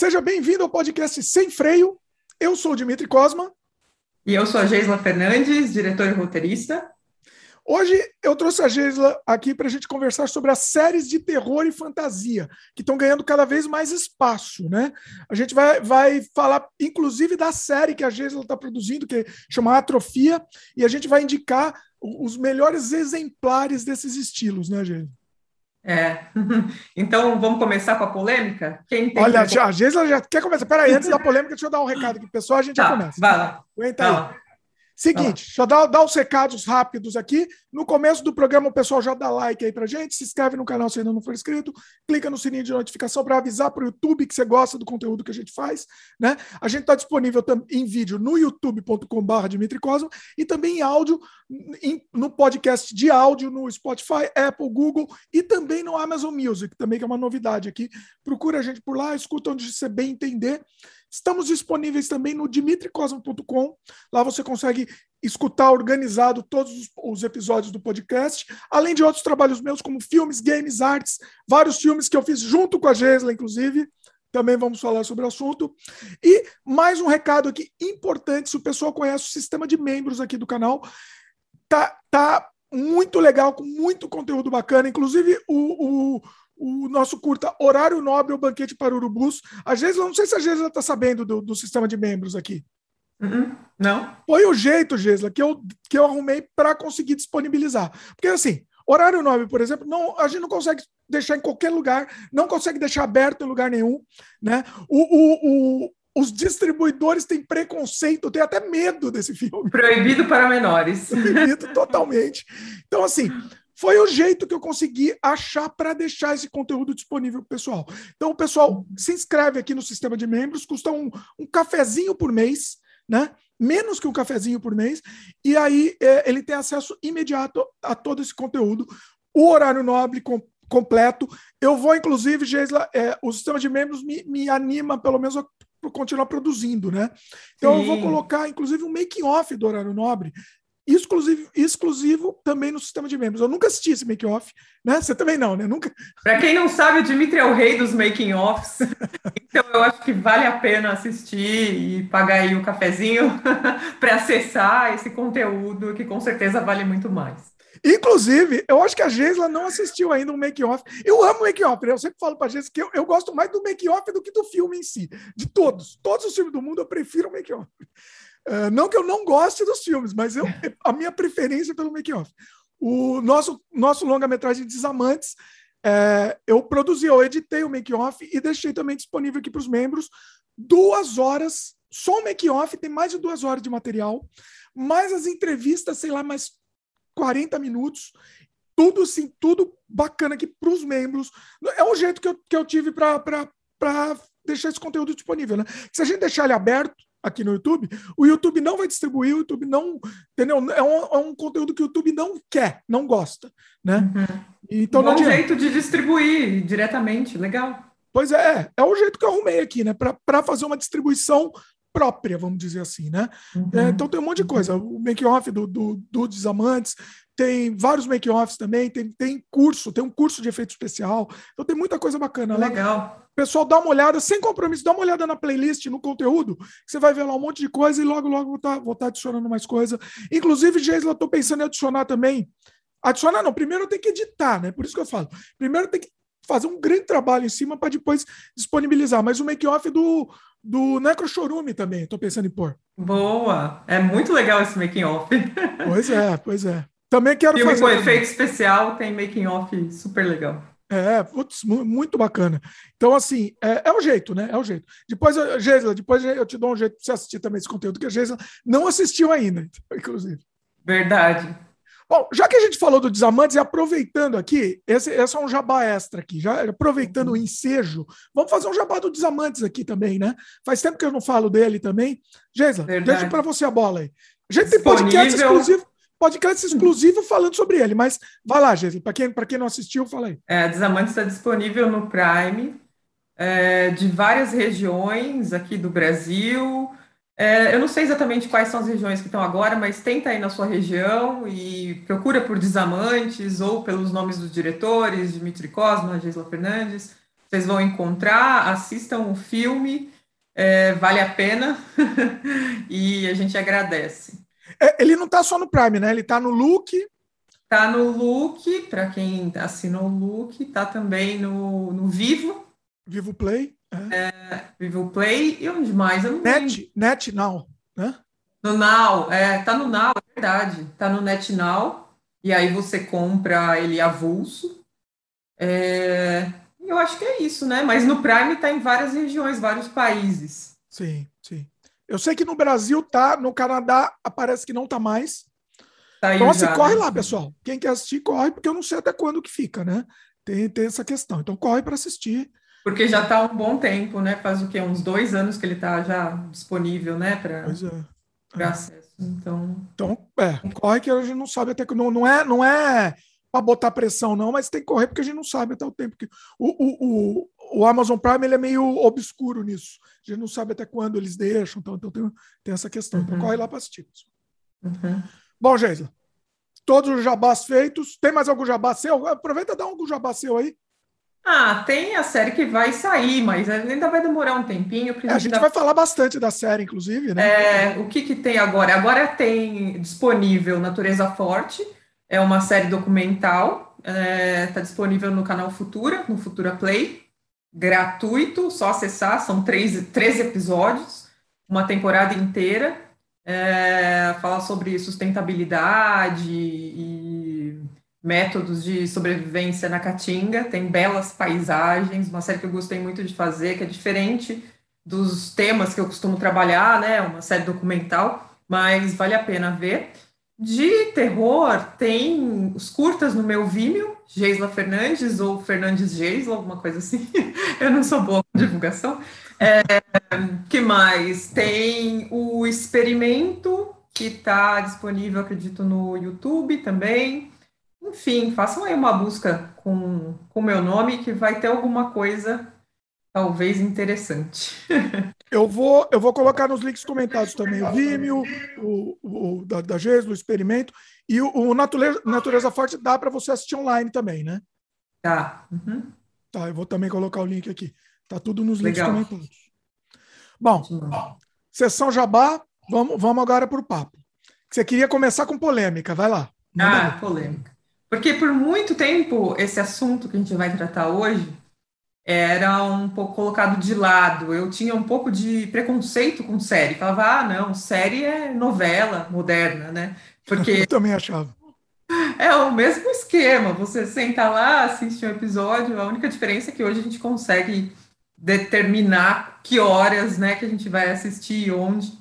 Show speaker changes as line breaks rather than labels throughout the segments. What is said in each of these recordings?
Seja bem-vindo ao podcast Sem Freio. Eu sou o Dimitri Cosma.
E eu sou a Geisla Fernandes, diretor e roteirista.
Hoje eu trouxe a Geisla aqui para a gente conversar sobre as séries de terror e fantasia, que estão ganhando cada vez mais espaço, né? A gente vai, vai falar, inclusive, da série que a Geisla está produzindo, que chama Atrofia, e a gente vai indicar os melhores exemplares desses estilos, né, Geisla?
É. Então, vamos começar com a polêmica?
Quem tem Olha, que... a Geisla já quer começar. Peraí, antes da polêmica, deixa eu dar um recado aqui, pessoal, a gente tá, já começa.
Vai lá.
Aguenta aí. Seguinte, deixa eu dar, dar os recados rápidos aqui. No começo do programa, o pessoal já dá like aí pra gente, se inscreve no canal se ainda não for inscrito, clica no sininho de notificação para avisar para o YouTube que você gosta do conteúdo que a gente faz. Né? A gente está disponível em vídeo no youtube.com.br Dimitri Cosmo e também em áudio em, no podcast de áudio no Spotify, Apple, Google e também no Amazon Music, também que é uma novidade aqui. Procura a gente por lá, escuta onde você bem entender. Estamos disponíveis também no dimitricosmo.com. Lá você consegue escutar organizado todos os, episódios do podcast, além de outros trabalhos meus, como filmes, games, artes, vários filmes que eu fiz junto com a Gesla, inclusive. Também vamos falar sobre o assunto. E mais um recado aqui importante: se o pessoal conhece o sistema de membros aqui do canal, tá, tá muito legal, com muito conteúdo bacana. Inclusive, o, o o nosso curta Horário Nobre ou Banquete para Urubus. A Gisela, não sei se a Gisela está sabendo do, do, sistema de membros aqui.
Uhum. Não.
Foi o jeito, Gisela, que eu, que eu arrumei para conseguir disponibilizar. Porque assim, horário nobre, por exemplo, não, a gente não consegue deixar em qualquer lugar, não consegue deixar aberto em lugar nenhum. Né? O, o, o, os distribuidores têm preconceito, têm até medo desse filme.
Proibido para menores.
Proibido totalmente. Então, assim, foi o jeito que eu consegui achar para deixar esse conteúdo disponível para o pessoal. Então, o pessoal se inscreve aqui no sistema de membros, custa um, um cafezinho por mês, né? Menos que um cafezinho por mês, e aí é, ele tem acesso imediato a todo esse conteúdo. O horário nobre com, completo. Eu vou, inclusive, Geisla, é, o sistema de membros me, me anima, pelo menos, a continuar produzindo, né? Então Sim. eu vou colocar, inclusive, um making-off do horário nobre exclusivo, exclusivo também no sistema de membros. Eu nunca assisti esse make-off, né? Você também não, né? Nunca.
Para quem não sabe, o Dimitri é o rei dos making-offs, então eu acho que vale a pena assistir e pagar aí o um cafezinho para acessar esse conteúdo que com certeza vale muito mais.
Inclusive, eu acho que a Geisla não assistiu ainda um make-off. Eu amo make-off, né? eu sempre falo para a Geisla que eu, eu gosto mais do make-off do que do filme em si. De todos. Todos os filmes do mundo eu prefiro o make-off. Uh, não que eu não goste dos filmes, mas eu, a minha preferência é pelo make-off. O nosso, nosso longa-metragem Desamantes, é, eu produzi, eu editei o make-off e deixei também disponível aqui para os membros. Duas horas, só o make-off tem mais de duas horas de material, mais as entrevistas, sei lá, mais 40 minutos. Tudo assim, tudo bacana aqui para os membros. É o jeito que eu, que eu tive para deixar esse conteúdo disponível. Né? Se a gente deixar ele aberto, aqui no YouTube, o YouTube não vai distribuir, o YouTube não. Entendeu? É um, é um conteúdo que o YouTube não quer, não gosta. Né?
Uhum. Então, Bom jeito de distribuir diretamente, legal.
Pois é, é o jeito que eu arrumei aqui, né? Para fazer uma distribuição própria, vamos dizer assim, né? Uhum. É, então tem um monte de coisa. O make-off do, do, do Desamantes, tem vários make-offs também, tem, tem curso, tem um curso de efeito especial. Então tem muita coisa bacana
Legal.
lá. Pessoal, dá uma olhada, sem compromisso, dá uma olhada na playlist, no conteúdo, você vai ver lá um monte de coisa e logo, logo vou estar tá, vou tá adicionando mais coisa. Inclusive, Geisla, eu estou pensando em adicionar também. Adicionar não, primeiro eu tenho que editar, né? Por isso que eu falo. Primeiro tem que fazer um grande trabalho em cima para depois disponibilizar. Mas o make-off do, do Necrochorume também, estou pensando em pôr.
Boa! É muito legal esse making-off.
Pois é, pois é. Também quero
Filme
fazer.
com efeito especial tem making-off super legal.
É, putz, muito bacana. Então, assim, é, é, o jeito, né? É o jeito. Depois, Geisla, depois eu te dou um jeito para você assistir também esse conteúdo, que a Geisla não assistiu ainda, inclusive.
Verdade.
Bom, já que a gente falou do Desamantes, e aproveitando aqui, esse, esse é um jabá extra aqui, já aproveitando uhum. o ensejo, vamos fazer um jabá do Desamantes aqui também, né? Faz tempo que eu não falo dele também. Geisla, deixa para você a bola aí. A gente tem podcast exclusivo podcast exclusivo falando sobre ele. Mas vai lá, Jéssica, para quem, quem não assistiu, fala aí.
É, Desamante está disponível no Prime, é, de várias regiões aqui do Brasil. É, eu não sei exatamente quais são as regiões que estão agora, mas tenta aí na sua região e procura por Desamantes ou pelos nomes dos diretores, Dimitri Cosma, Gisela Fernandes. vocês vão encontrar, assistam o filme, é, vale a pena e a gente agradece.
É, ele não está só no Prime, né? Ele está no Look.
Está no Look, para quem assinou o Look, está também no, no Vivo.
Vivo Play.
É. Vivo Play e onde mais? Eu
não Net, Net Now, né?
No Now, é, tá no Now, é verdade. Tá no Net Now. E aí você compra ele avulso. É, eu acho que é isso, né? Mas no Prime tá em várias regiões, vários países.
Sim, sim. Eu sei que no Brasil tá, no Canadá parece que não tá mais. Tá então, assim, já, corre né? lá, pessoal. Quem quer assistir, corre, porque eu não sei até quando que fica, né? Tem, tem essa questão. Então, corre para assistir.
Porque já está há um bom tempo, né? Faz o quê? Uns dois anos que ele está já disponível, né? Para é. acesso. Então...
então, é, corre que a gente não sabe até que. Não, não é, não é para botar pressão, não, mas tem que correr porque a gente não sabe até o tempo que. O, o, o, o Amazon Prime ele é meio obscuro nisso. A gente não sabe até quando eles deixam, então, então tem, tem essa questão. Então, uhum. Então corre lá para assistir. Uhum. Bom, Geisla, todos os jabás feitos. Tem mais algum jabá seu? Aproveita e dá algum jabá seu aí.
Ah, tem a série que vai sair, mas ainda vai demorar um tempinho.
É, a gente vai falar bastante da série, inclusive, né?
É, o que, que tem agora? Agora tem disponível Natureza Forte, é uma série documental, está é, disponível no canal Futura, no Futura Play, gratuito, só acessar, são três, 13 episódios, uma temporada inteira, é, fala sobre sustentabilidade e métodos de sobrevivência na Caatinga, tem belas paisagens, uma série que eu gostei muito de fazer, que é diferente dos temas que eu costumo trabalhar, né, uma série documental, mas vale a pena ver. De terror, tem os curtas no meu Vimeo, Geisla Fernandes ou Fernandes Geisla, alguma coisa assim. Eu não sou boa com divulgação. É, que mais? Tem o Experimento, que está disponível, acredito, no YouTube também. Enfim, façam aí uma busca com o meu nome, que vai ter alguma coisa talvez interessante.
eu vou, eu vou colocar nos links comentados também o Vimeo, o, o da, da GES, do experimento, e o, o Natureza, Natureza Forte dá para você assistir online também, né?
Tá. Uhum.
Tá, eu vou também colocar o link aqui. Tá tudo nos links Legal. comentados. Bom, sessão Jabá, vamos, vamos agora para o papo. Você queria começar com polêmica, vai lá.
Ah, polêmica. Porque por muito tempo esse assunto que a gente vai tratar hoje era um pouco colocado de lado. Eu tinha um pouco de preconceito com série. Falava, ah, não, série é novela moderna, né?
Porque. Eu também achava.
É o mesmo esquema. Você senta lá, assiste um episódio. A única diferença é que hoje a gente consegue determinar que horas, né, que a gente vai assistir e onde.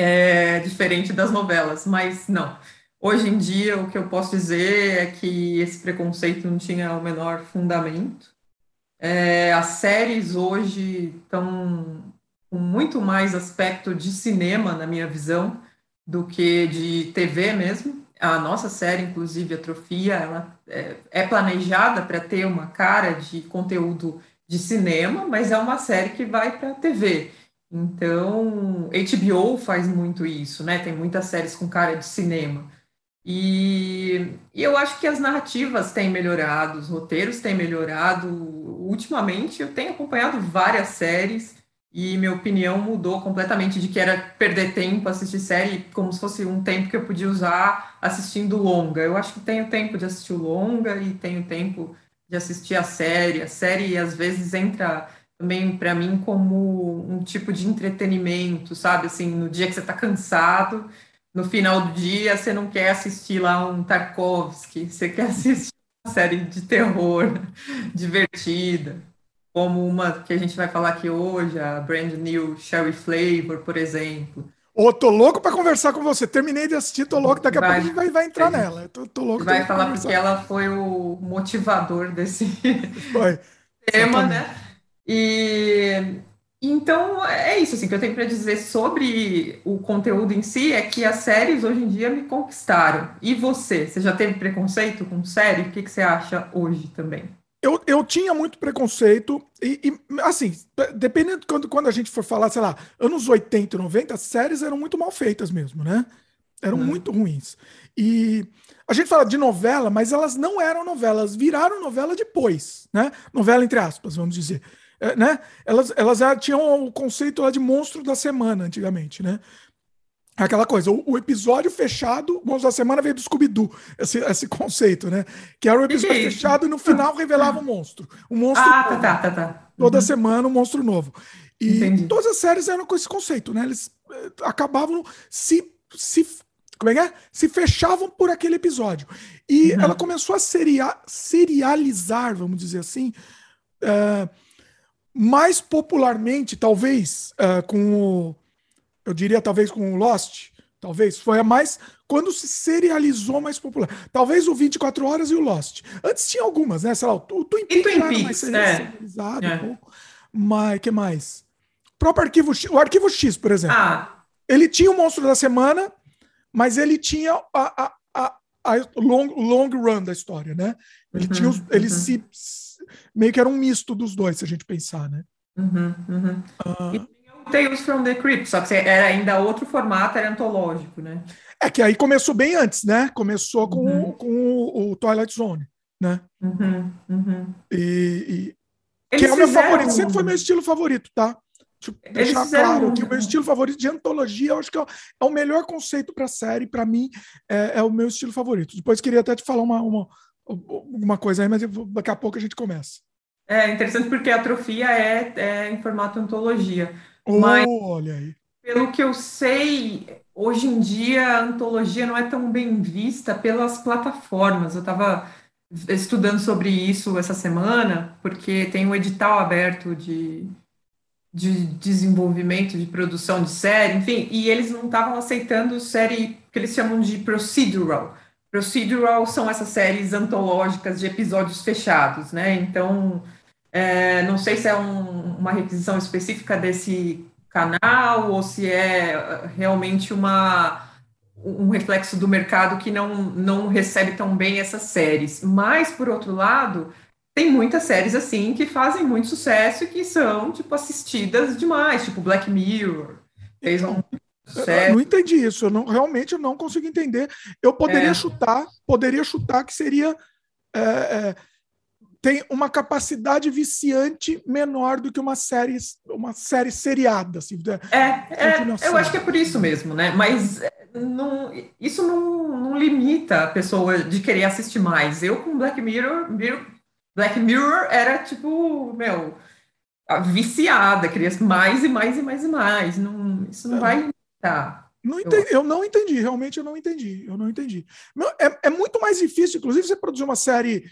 É diferente das novelas, mas não. Hoje em dia, o que eu posso dizer é que esse preconceito não tinha o menor fundamento. É, as séries hoje estão com muito mais aspecto de cinema, na minha visão, do que de TV mesmo. A nossa série, inclusive, Atrofia, ela é, é planejada para ter uma cara de conteúdo de cinema, mas é uma série que vai para a TV. Então, HBO faz muito isso, né? Tem muitas séries com cara de cinema. E, e, eu acho que as narrativas têm melhorado, os roteiros têm melhorado. Ultimamente eu tenho acompanhado várias séries e minha opinião mudou completamente de que era perder tempo assistir série como se fosse um tempo que eu podia usar assistindo longa. Eu acho que tenho tempo de assistir longa e tenho tempo de assistir a série. A série às vezes entra também para mim como um tipo de entretenimento, sabe? Assim, no dia que você está cansado no final do dia você não quer assistir lá um Tarkovsky, você quer assistir uma série de terror divertida, como uma que a gente vai falar aqui hoje, a Brand New Sherry Flavor, por exemplo.
Ô, tô louco para conversar com você. Terminei de assistir, tô louco. Daqui a pouco a gente vai, vai entrar nela. Tô, tô louco.
Vai falar porque ela foi o motivador desse foi. tema, Exatamente. né? E então, é isso assim, que eu tenho para dizer sobre o conteúdo em si, é que as séries hoje em dia me conquistaram. E você? Você já teve preconceito com série? O que, que você acha hoje também?
Eu, eu tinha muito preconceito, e, e assim, dependendo de quando, quando a gente for falar, sei lá, anos 80 e 90, as séries eram muito mal feitas mesmo, né? Eram hum. muito ruins. E a gente fala de novela, mas elas não eram novelas, viraram novela depois, né? Novela entre aspas, vamos dizer. É, né? Elas, elas tinham o conceito lá de monstro da semana antigamente, né? Aquela coisa, o, o episódio fechado, monstro da semana veio do Scooby-Doo, esse, esse conceito, né? Que era o episódio fechado e no final revelava o um monstro. Um monstro.
Ah, tá, tá, tá, tá.
Toda uhum. semana um monstro novo. E Entendi. todas as séries eram com esse conceito, né? Eles eh, acabavam se, se como é que é? Se fechavam por aquele episódio. E uhum. ela começou a seria, serializar, vamos dizer assim, uh, mais popularmente, talvez, uh, com o eu diria talvez com o Lost, talvez, foi a mais. Quando se serializou mais popular. Talvez o 24 Horas e o Lost. Antes tinha algumas, né? Sei lá, o Twin Peaks,
Twin Peaks mais
é. serializado é. um pouco. Mas, que mais? O próprio Arquivo X, o Arquivo X, por exemplo. Ah. Ele tinha o Monstro da Semana, mas ele tinha a, a, a, a long, long run da história, né? Ele uhum, tinha os, ele uhum. se meio que era um misto dos dois, se a gente pensar, né?
Uhum, uhum. Uh, Tales from the Crypt, só que era ainda outro formato, era antológico, né?
É que aí começou bem antes, né? Começou com, uhum. com o, o, Twilight Zone, né?
Uhum, uhum.
E, e que é o meu favorito, sempre foi meu estilo favorito, tá? Deixa eu deixar claro que o meu estilo favorito de antologia, eu acho que é, é o melhor conceito para série, para mim, é, é, o meu estilo favorito. Depois queria até te falar uma, uma, uma coisa aí, mas daqui a pouco a gente começa.
É interessante porque a atrofia é, é em formato antologia.
Mas, Olha aí.
Pelo que eu sei, hoje em dia a antologia não é tão bem vista pelas plataformas. Eu estava estudando sobre isso essa semana, porque tem um edital aberto de, de desenvolvimento, de produção de série, enfim, e eles não estavam aceitando série que eles chamam de procedural. Procedural são essas séries antológicas de episódios fechados, né? Então, é, não sei se é um, uma requisição específica desse canal ou se é uh, realmente uma, um reflexo do mercado que não, não recebe tão bem essas séries. Mas, por outro lado, tem muitas séries assim que fazem muito sucesso e que são tipo assistidas demais, tipo Black Mirror. Fez um
eu não entendi isso, eu não, realmente eu não consigo entender. Eu poderia é. chutar, poderia chutar que seria é, é, tem uma capacidade viciante menor do que uma série, uma série seriada. Assim,
é, é eu acho que é por isso mesmo, né? Mas é, não, isso não, não limita a pessoa de querer assistir mais. Eu com Black Mirror, Mirror Black Mirror era tipo, meu, viciada, queria mais e mais e mais e mais. Não, isso não é. vai limitar.
Não entendi, eu não entendi, realmente eu não entendi. Eu não entendi. É, é muito mais difícil, inclusive, você produzir uma série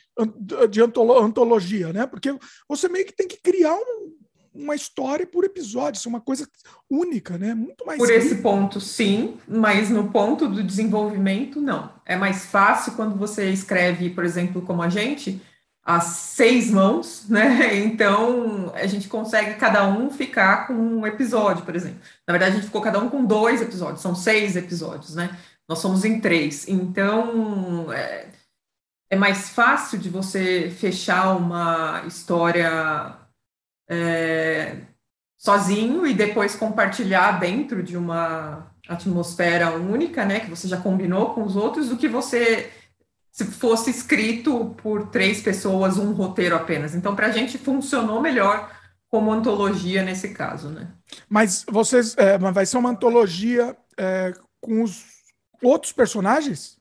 de antologia, né? Porque você meio que tem que criar um, uma história por episódio, isso é uma coisa única, né? Muito mais.
Por esse ponto, sim, mas no ponto do desenvolvimento, não. É mais fácil quando você escreve, por exemplo, como a gente, a seis mãos, né? Então a gente consegue cada um ficar com um episódio, por exemplo. Na verdade, a gente ficou cada um com dois episódios, são seis episódios, né? Nós somos em três. Então é, é mais fácil de você fechar uma história é, sozinho e depois compartilhar dentro de uma atmosfera única, né? Que você já combinou com os outros, do que você se fosse escrito por três pessoas, um roteiro apenas. Então, para a gente funcionou melhor como antologia nesse caso, né?
Mas vocês, é, vai ser uma antologia é, com os outros personagens?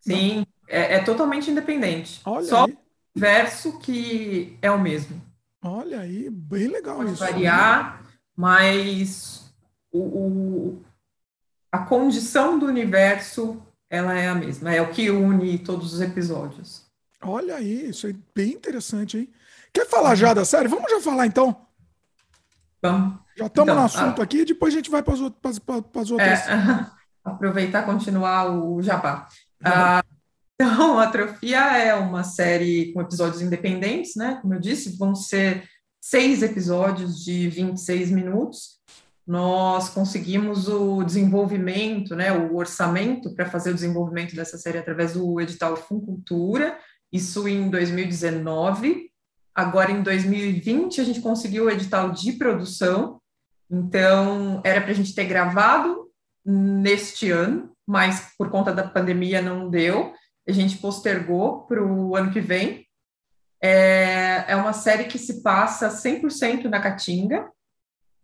Sim, é, é, totalmente independente. Olha Só aí. o verso que é o mesmo.
Olha aí, bem legal
Pode
isso.
variar, mas o, o, a condição do universo ela é a mesma, é o que une todos os episódios.
Olha aí, isso é bem interessante, hein? Quer falar já da série? Vamos já falar então?
Vamos.
Já estamos então, no assunto a... aqui, depois a gente vai para as outras. É,
aproveitar e continuar o jabá. Ah, então, Atrofia é uma série com episódios independentes, né? Como eu disse, vão ser seis episódios de 26 minutos nós conseguimos o desenvolvimento, né, o orçamento para fazer o desenvolvimento dessa série através do edital Funcultura, isso em 2019. Agora, em 2020, a gente conseguiu o edital de produção, então era para a gente ter gravado neste ano, mas por conta da pandemia não deu. A gente postergou para o ano que vem. É, é uma série que se passa 100% na Caatinga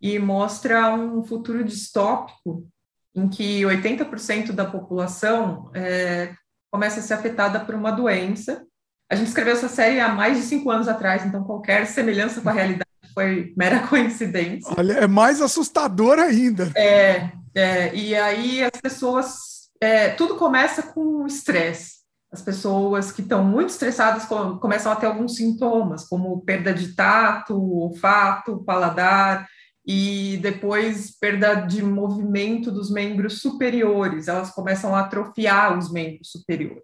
e mostra um futuro distópico em que 80% da população é, começa a ser afetada por uma doença. A gente escreveu essa série há mais de cinco anos atrás, então qualquer semelhança com a realidade foi mera coincidência.
Olha, é mais assustador ainda.
É, é e aí as pessoas, é, tudo começa com estresse. As pessoas que estão muito estressadas começam a ter alguns sintomas, como perda de tato, olfato, paladar, e depois perda de movimento dos membros superiores, elas começam a atrofiar os membros superiores.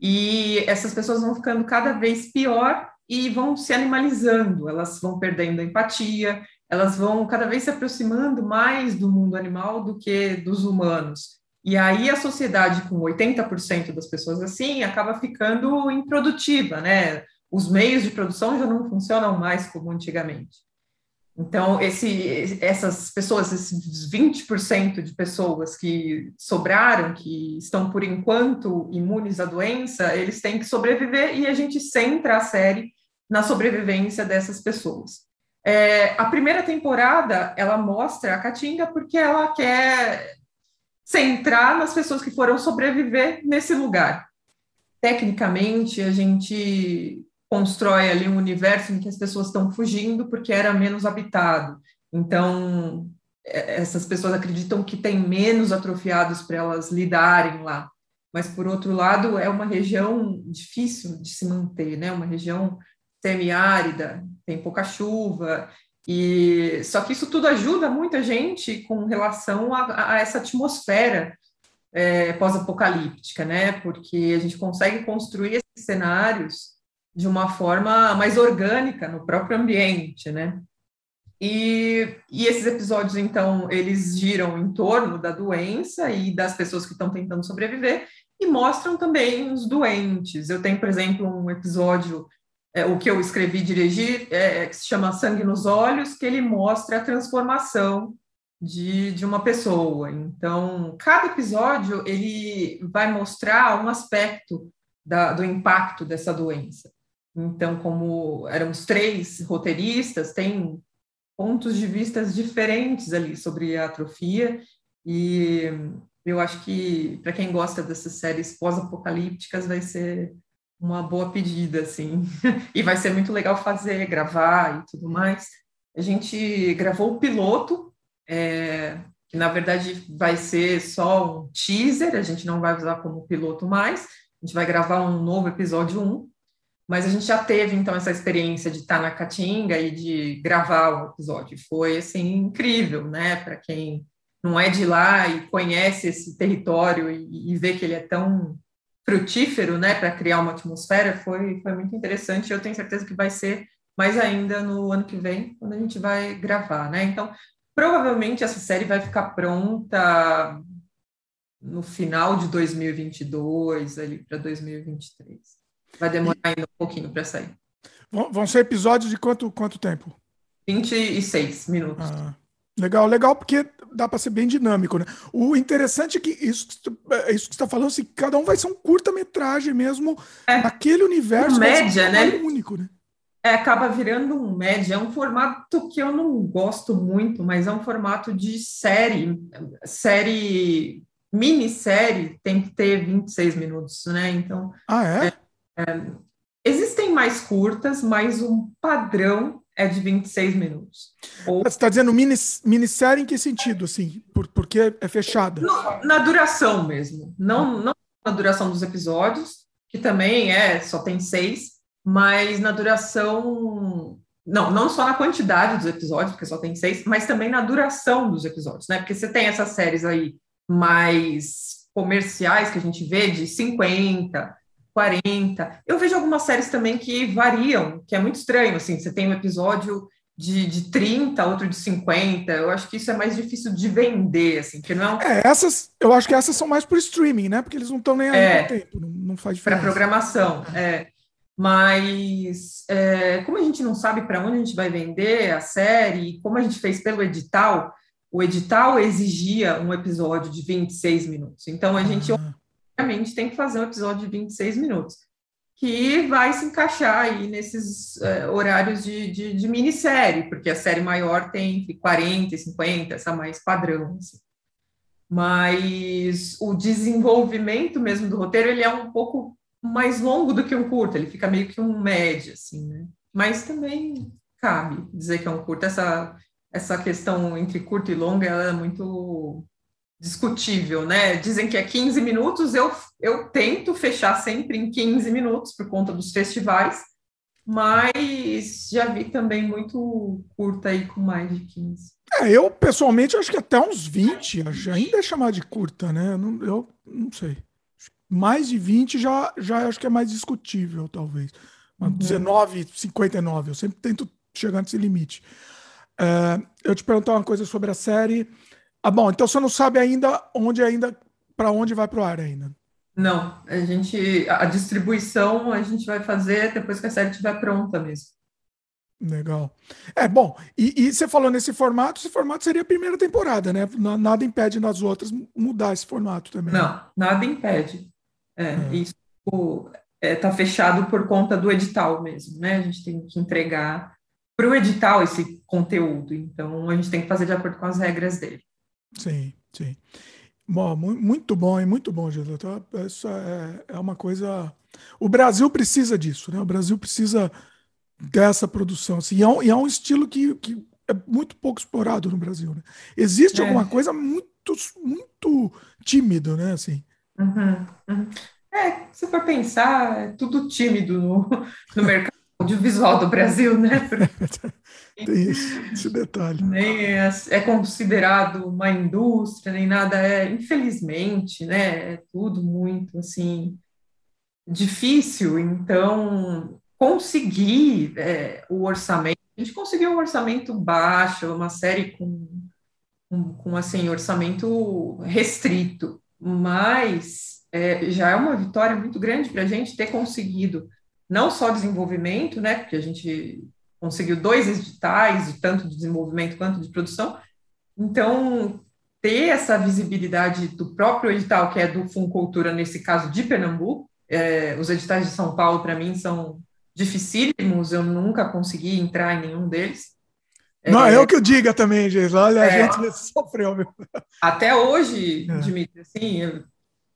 E essas pessoas vão ficando cada vez pior e vão se animalizando, elas vão perdendo a empatia, elas vão cada vez se aproximando mais do mundo animal do que dos humanos. E aí a sociedade com 80% das pessoas assim acaba ficando improdutiva, né? Os meios de produção já não funcionam mais como antigamente. Então, esse, essas pessoas, esses 20% de pessoas que sobraram, que estão por enquanto imunes à doença, eles têm que sobreviver e a gente centra a série na sobrevivência dessas pessoas. É, a primeira temporada, ela mostra a Caatinga porque ela quer centrar nas pessoas que foram sobreviver nesse lugar. Tecnicamente, a gente constrói ali um universo em que as pessoas estão fugindo porque era menos habitado. Então, é, essas pessoas acreditam que tem menos atrofiados para elas lidarem lá. Mas, por outro lado, é uma região difícil de se manter, né? Uma região semiárida, tem pouca chuva, e só que isso tudo ajuda muita gente com relação a, a essa atmosfera é, pós-apocalíptica, né? Porque a gente consegue construir esses cenários de uma forma mais orgânica no próprio ambiente, né? E, e, esses episódios, então, eles giram em torno da doença e das pessoas que estão tentando sobreviver e mostram também os doentes. Eu tenho, por exemplo, um episódio, é, o que eu escrevi e dirigi, é, que se chama Sangue nos Olhos, que ele mostra a transformação de, de uma pessoa. Então, cada episódio, ele vai mostrar um aspecto da, do impacto dessa doença. Então, como éramos três roteiristas, tem pontos de vista diferentes ali sobre a atrofia, e eu acho que para quem gosta dessas séries pós-apocalípticas vai ser uma boa pedida, assim, e vai ser muito legal fazer, gravar e tudo mais. A gente gravou o piloto, é, que na verdade vai ser só um teaser, a gente não vai usar como piloto mais, a gente vai gravar um novo episódio 1, mas a gente já teve, então, essa experiência de estar na Caatinga e de gravar o episódio. Foi, assim, incrível, né? Para quem não é de lá e conhece esse território e, e vê que ele é tão frutífero, né? Para criar uma atmosfera, foi, foi muito interessante. Eu tenho certeza que vai ser mais ainda no ano que vem, quando a gente vai gravar, né? Então, provavelmente essa série vai ficar pronta no final de 2022, ali para 2023. Vai demorar ainda um pouquinho para sair.
Vão ser episódios de quanto, quanto tempo?
26 minutos. Ah,
legal, legal, porque dá para ser bem dinâmico, né? O interessante é que isso, é isso que você está falando, assim, cada um vai ser um curta-metragem mesmo é. naquele universo.
Média, um né?
Único, né?
É, acaba virando um média. É um formato que eu não gosto muito, mas é um formato de série. Série, minissérie, tem que ter 26 minutos, né? Então.
Ah, é? é
existem mais curtas, mas um padrão é de 26 minutos.
Ou... Você está dizendo minis, minissérie em que sentido, assim? Por, porque é fechada?
No, na duração mesmo. Não, não na duração dos episódios, que também é, só tem seis, mas na duração. Não, não só na quantidade dos episódios, porque só tem seis, mas também na duração dos episódios, né? Porque você tem essas séries aí mais comerciais que a gente vê de 50, 40. Eu vejo algumas séries também que variam, que é muito estranho, assim, você tem um episódio de, de 30, outro de 50. Eu acho que isso é mais difícil de vender, assim, que não é um...
É, essas, eu acho que essas são mais por streaming, né? Porque eles não estão nem aí é, tempo, não, não faz diferença.
Para programação, é. Mas é, como a gente não sabe para onde a gente vai vender a série, como a gente fez pelo edital, o edital exigia um episódio de 26 minutos. Então, a gente, ah. Obviamente, tem que fazer um episódio de 26 minutos, que vai se encaixar aí nesses é, horários de, de, de, minissérie, porque a série maior tem entre 40 e 50, essa mais padrão. Assim. Mas o desenvolvimento mesmo do roteiro, ele é um pouco mais longo do que um curto, ele fica meio que um médio, assim, né? Mas também cabe dizer que é um curto. Essa essa questão entre curto e longo ela é muito discutível, né? Dizem que é 15 minutos, eu, eu tento fechar sempre em 15 minutos por conta dos festivais, mas já vi também muito curta aí com mais de 15.
É, eu pessoalmente acho que até uns 20, ainda é chamar de curta, né? Eu não, eu não sei. Mais de 20 já, já acho que é mais discutível, talvez. Uhum. 19, 59, eu sempre tento chegar nesse limite. Uh, eu te perguntar uma coisa sobre a série. Ah, bom, então você não sabe ainda onde ainda para onde vai para o ar ainda?
Não, a gente a distribuição a gente vai fazer depois que a série estiver pronta mesmo.
Legal. É bom. E, e, você falou nesse formato, esse formato seria a primeira temporada, né? Nada impede nas outras mudar esse formato também.
Não, nada impede. É, é. Isso está é, tá fechado por conta do edital mesmo, né? A gente tem que entregar para o edital esse conteúdo. Então, a gente tem que fazer de acordo com as regras dele.
Sim, sim. Bom, muito bom, e muito bom. Então, isso é, é uma coisa. O Brasil precisa disso, né? O Brasil precisa dessa produção. Assim, e, é um, e é um estilo que, que é muito pouco explorado no Brasil. Né? Existe é. alguma coisa muito, muito tímido, né? Assim.
Uhum, uhum. É, se for pensar, é tudo tímido no, no mercado audiovisual do Brasil, né?
Tem esse, esse detalhe.
Nem é, é, considerado uma indústria, nem nada é, infelizmente, né? É tudo muito assim difícil. Então, conseguir é, o orçamento, a gente conseguiu um orçamento baixo, uma série com, com, com assim orçamento restrito, mas é, já é uma vitória muito grande para a gente ter conseguido não só desenvolvimento, né, porque a gente conseguiu dois editais, tanto de desenvolvimento quanto de produção. Então, ter essa visibilidade do próprio edital, que é do Funcultura, nesse caso de Pernambuco, é, os editais de São Paulo, para mim, são dificílimos, eu nunca consegui entrar em nenhum deles.
Não, é, eu que eu diga também, gente. Olha, é, a gente sofreu. Meu.
Até hoje, é. Dimitri, assim, eu,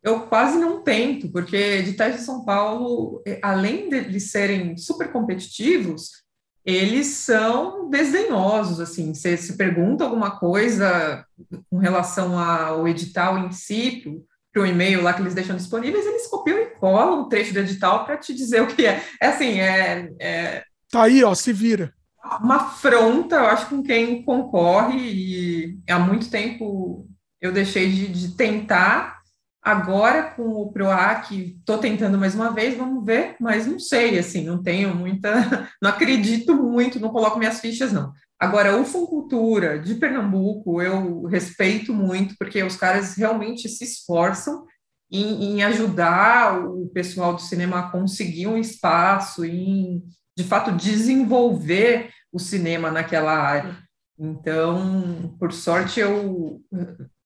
eu quase não tento, porque editais de São Paulo, além de eles serem super competitivos, eles são desdenhosos, assim, você se pergunta alguma coisa com relação ao edital em si, para o e-mail lá que eles deixam disponíveis, eles copiam e colam o trecho do edital para te dizer o que é. É assim, é, é...
Tá aí, ó, se vira.
Uma afronta, eu acho, com quem concorre, e há muito tempo eu deixei de, de tentar Agora, com o PROAC, estou tentando mais uma vez, vamos ver, mas não sei, assim, não tenho muita, não acredito muito, não coloco minhas fichas, não. Agora, o Funcultura de Pernambuco, eu respeito muito, porque os caras realmente se esforçam em, em ajudar o pessoal do cinema a conseguir um espaço, em, de fato, desenvolver o cinema naquela área. Então, por sorte, eu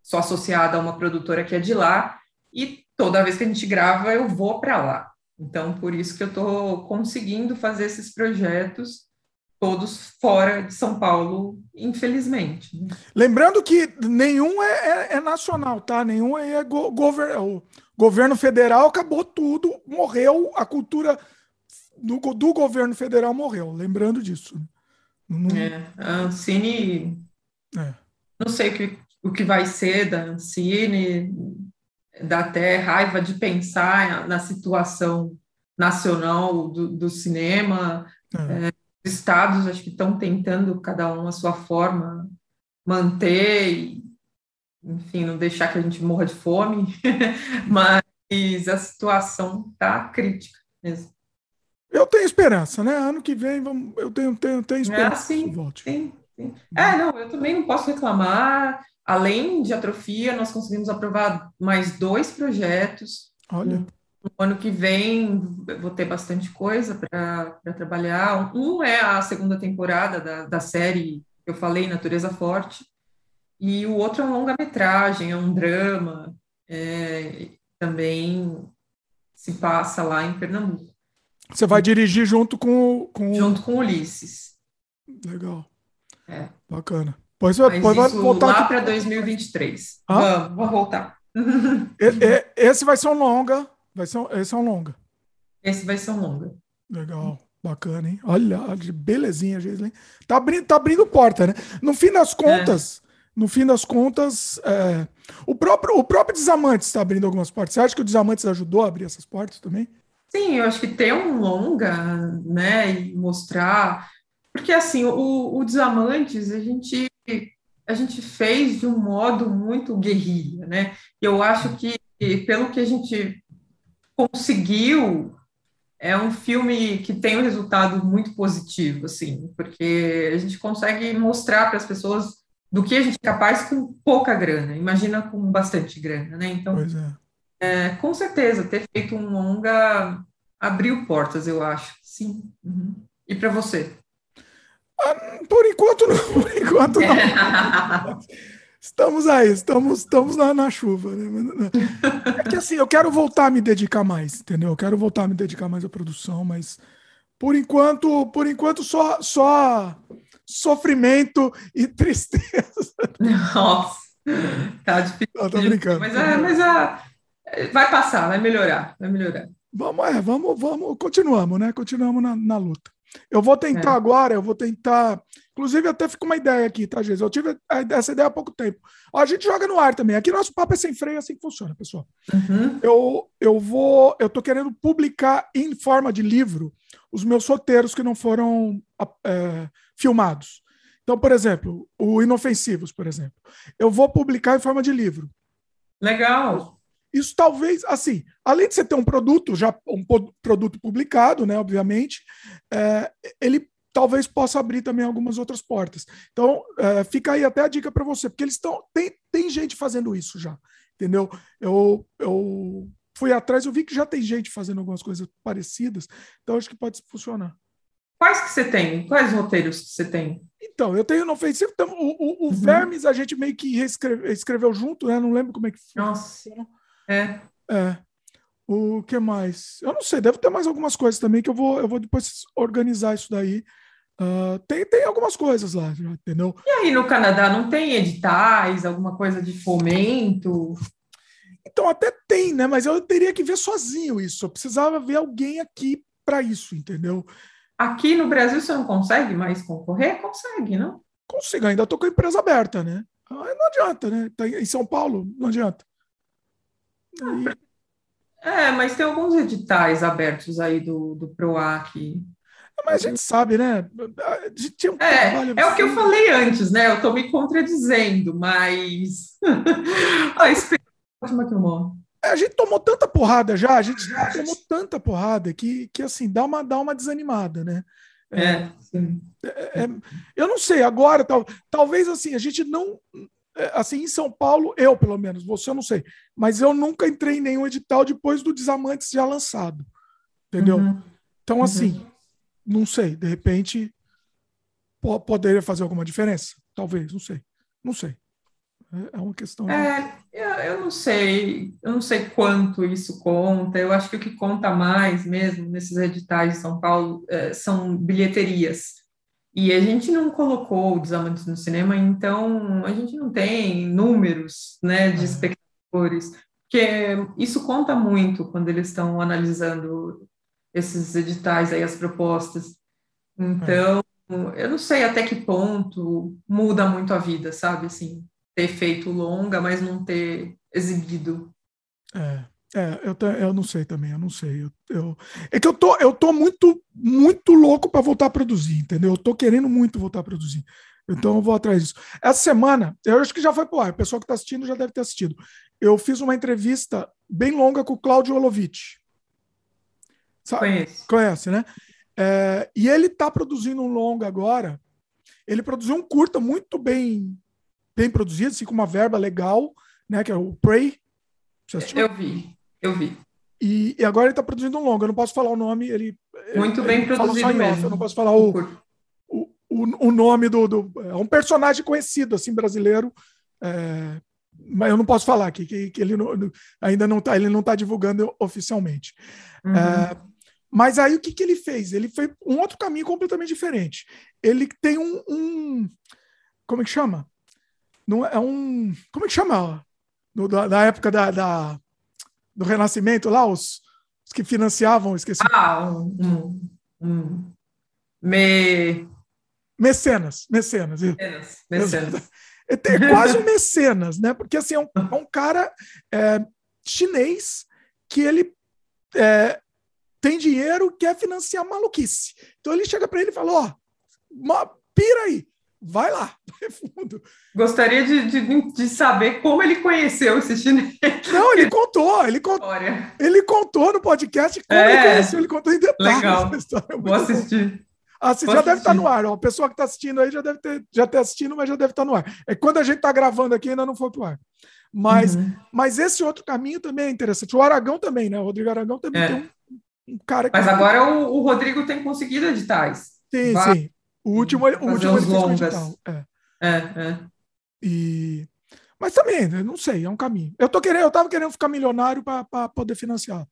sou associada a uma produtora que é de lá, e toda vez que a gente grava, eu vou para lá. Então, por isso que eu estou conseguindo fazer esses projetos todos fora de São Paulo, infelizmente. Né?
Lembrando que nenhum é, é, é nacional, tá? Nenhum é go governo. O governo federal acabou tudo, morreu, a cultura do, do governo federal morreu. Lembrando disso.
Não... É, a Ancine. É. Não sei o que, o que vai ser da Ancine, dá até raiva de pensar na situação nacional do, do cinema. É. É, os estados acho que estão tentando, cada um a sua forma, manter e, enfim, não deixar que a gente morra de fome, mas a situação está crítica mesmo.
Eu tenho esperança, né? Ano que vem vamos, eu tenho, tenho, tenho esperança.
É, sim, sim, sim. É, não, eu também não posso reclamar. Além de atrofia, nós conseguimos aprovar mais dois projetos.
Olha.
No ano que vem, vou ter bastante coisa para trabalhar. Um é a segunda temporada da, da série que eu falei, Natureza Forte. e o outro é um longa-metragem, é um drama, é, também se passa lá em Pernambuco.
Você vai dirigir junto com, com...
Junto com Ulisses.
Legal.
É.
Bacana. Pois, Mas depois vai voltar
lá para 2023. Ah? Vamos, voltar.
esse vai ser um longa. Vai ser um, esse é um longa.
Esse vai ser um longa.
Legal. Bacana, hein? Olha, belezinha, Gisele. Tá abrindo, tá abrindo porta, né? No fim das contas, é. no fim das contas, é, o, próprio, o próprio Desamantes está abrindo algumas portas. Você acha que o Desamantes ajudou a abrir essas portas também?
Sim, eu acho que ter um longa, né, e mostrar. Porque, assim, o, o Desamantes, a gente, a gente fez de um modo muito guerrilha, né? Eu acho que, pelo que a gente conseguiu é um filme que tem um resultado muito positivo, assim, porque a gente consegue mostrar para as pessoas do que a gente é capaz com pouca grana, imagina com bastante grana, né? Então, é. É, com certeza, ter feito um longa abriu portas, eu acho, sim. Uhum. E para você?
Ah, por enquanto não, por enquanto não. Estamos aí, estamos, estamos na, na chuva. Né? É que assim, eu quero voltar a me dedicar mais, entendeu? Eu quero voltar a me dedicar mais à produção, mas por enquanto, por enquanto só, só sofrimento e tristeza.
Nossa, tá difícil.
Não, tô brincando.
Mas, é, mas é, vai passar, vai melhorar, vai melhorar.
Vamos, é, vamos, vamos, continuamos, né? Continuamos na, na luta. Eu vou tentar é. agora, eu vou tentar. Inclusive, até ficou uma ideia aqui, tá, Jesus? Eu tive essa ideia há pouco tempo. A gente joga no ar também. Aqui nosso papo é sem freio, é assim que funciona, pessoal. Uhum. Eu, eu vou. Eu tô querendo publicar em forma de livro os meus roteiros que não foram é, filmados. Então, por exemplo, o Inofensivos, por exemplo. Eu vou publicar em forma de livro.
Legal.
Isso talvez, assim, além de você ter um produto, já um produto publicado, né, obviamente, é, ele talvez possa abrir também algumas outras portas. Então, é, fica aí até a dica para você, porque eles estão. Tem, tem gente fazendo isso já, entendeu? Eu, eu fui atrás, eu vi que já tem gente fazendo algumas coisas parecidas, então acho que pode funcionar.
Quais que você tem? Quais roteiros que você tem?
Então, eu tenho no Facebook. Então, o, o, o uhum. Vermes a gente meio que escreveu junto, né? Não lembro como é que
foi. Nossa. É.
É. O que mais? Eu não sei, deve ter mais algumas coisas também que eu vou, eu vou depois organizar isso daí. Uh, tem, tem algumas coisas lá, entendeu?
E aí no Canadá não tem editais, alguma coisa de fomento?
Então até tem, né? Mas eu teria que ver sozinho isso. Eu precisava ver alguém aqui para isso, entendeu?
Aqui no Brasil você não consegue mais concorrer? Consegue, não?
Consigo, ainda estou com a empresa aberta, né? Não adianta, né? Tá em São Paulo, não adianta.
É, mas tem alguns editais abertos aí do, do PROAC.
Mas a gente sabe, né?
Tinha um é, é o que eu falei antes, né? Eu estou me contradizendo, mas a experiência ótima que eu.
É, a gente tomou tanta porrada já, a gente já tomou tanta porrada que, que assim, dá uma, dá uma desanimada, né?
É, é,
é, é eu não sei, agora, tal, talvez assim, a gente não, é, assim, em São Paulo, eu pelo menos, você eu não sei, mas eu nunca entrei em nenhum edital depois do Desamantes já lançado, entendeu? Uhum. Então, assim, uhum. não sei, de repente poderia fazer alguma diferença, talvez, não sei, não sei. É, é uma questão.
É, eu, eu não sei, eu não sei quanto isso conta. Eu acho que o que conta mais mesmo nesses editais de São Paulo é, são bilheterias. E a gente não colocou Desamantes no cinema, então a gente não tem números né, de é. espectadores, porque isso conta muito quando eles estão analisando esses editais aí, as propostas. Então, eu não sei até que ponto muda muito a vida, sabe? Assim, ter feito longa, mas não ter exibido.
É. É, eu, eu não sei também, eu não sei. Eu, eu, é que eu tô, eu tô muito, muito louco para voltar a produzir, entendeu? Eu tô querendo muito voltar a produzir. Então eu vou atrás disso. Essa semana, eu acho que já foi pro ar, o pessoal que está assistindo já deve ter assistido. Eu fiz uma entrevista bem longa com o Claudio Olovitch.
Conhece.
Conhece, né? É, e ele está produzindo um longa agora. Ele produziu um curta muito bem bem produzido, assim, com uma verba legal, né? Que é o Prey.
Eu vi. Eu vi.
E, e agora ele está produzindo um longa. Eu não posso falar o nome. Ele
muito ele, bem ele produzido mesmo.
Eu não posso falar o, o, o, o, nome do, do, é um personagem conhecido assim brasileiro É, mas eu não posso falar aqui que, que ele não, ainda não está ele não tá divulgando oficialmente. Uhum. É, mas aí o que, que ele fez? Ele foi um outro caminho completamente diferente. Ele tem um, um como é que chama? Não é um como é que chama? No, da, da, época da, da, do Renascimento lá os, os que financiavam, esqueci.
Ah, um, um, me
mecenas, mecenas.
Mecenas, mecenas.
É quase um mecenas, né? Porque assim, é um, é um cara é, chinês que ele é, tem dinheiro quer financiar maluquice. Então ele chega para ele e fala: Ó, oh, pira aí, vai lá, vai
fundo. Gostaria de, de, de, saber como ele conheceu esse chinês.
Não, ele contou, ele contou. Ele contou no podcast como é, ele conheceu, ele contou em detalhes.
Legal. Vou assistir.
Ah, você já deve estar tá no ar. Ó. A pessoa que está assistindo aí já deve ter já está assistindo, mas já deve estar tá no ar. É quando a gente está gravando aqui ainda não foi para o ar. Mas, uhum. mas esse outro caminho também é interessante. O Aragão também, né? O Rodrigo Aragão também é. tem um, um, cara.
Mas agora o, o, Rodrigo tem conseguido editais.
Sim, Vai sim. O último, o último ele
longas. edital. É. é, é.
E mas também, não sei, é um caminho. Eu tô querendo, eu tava querendo ficar milionário para poder financiar.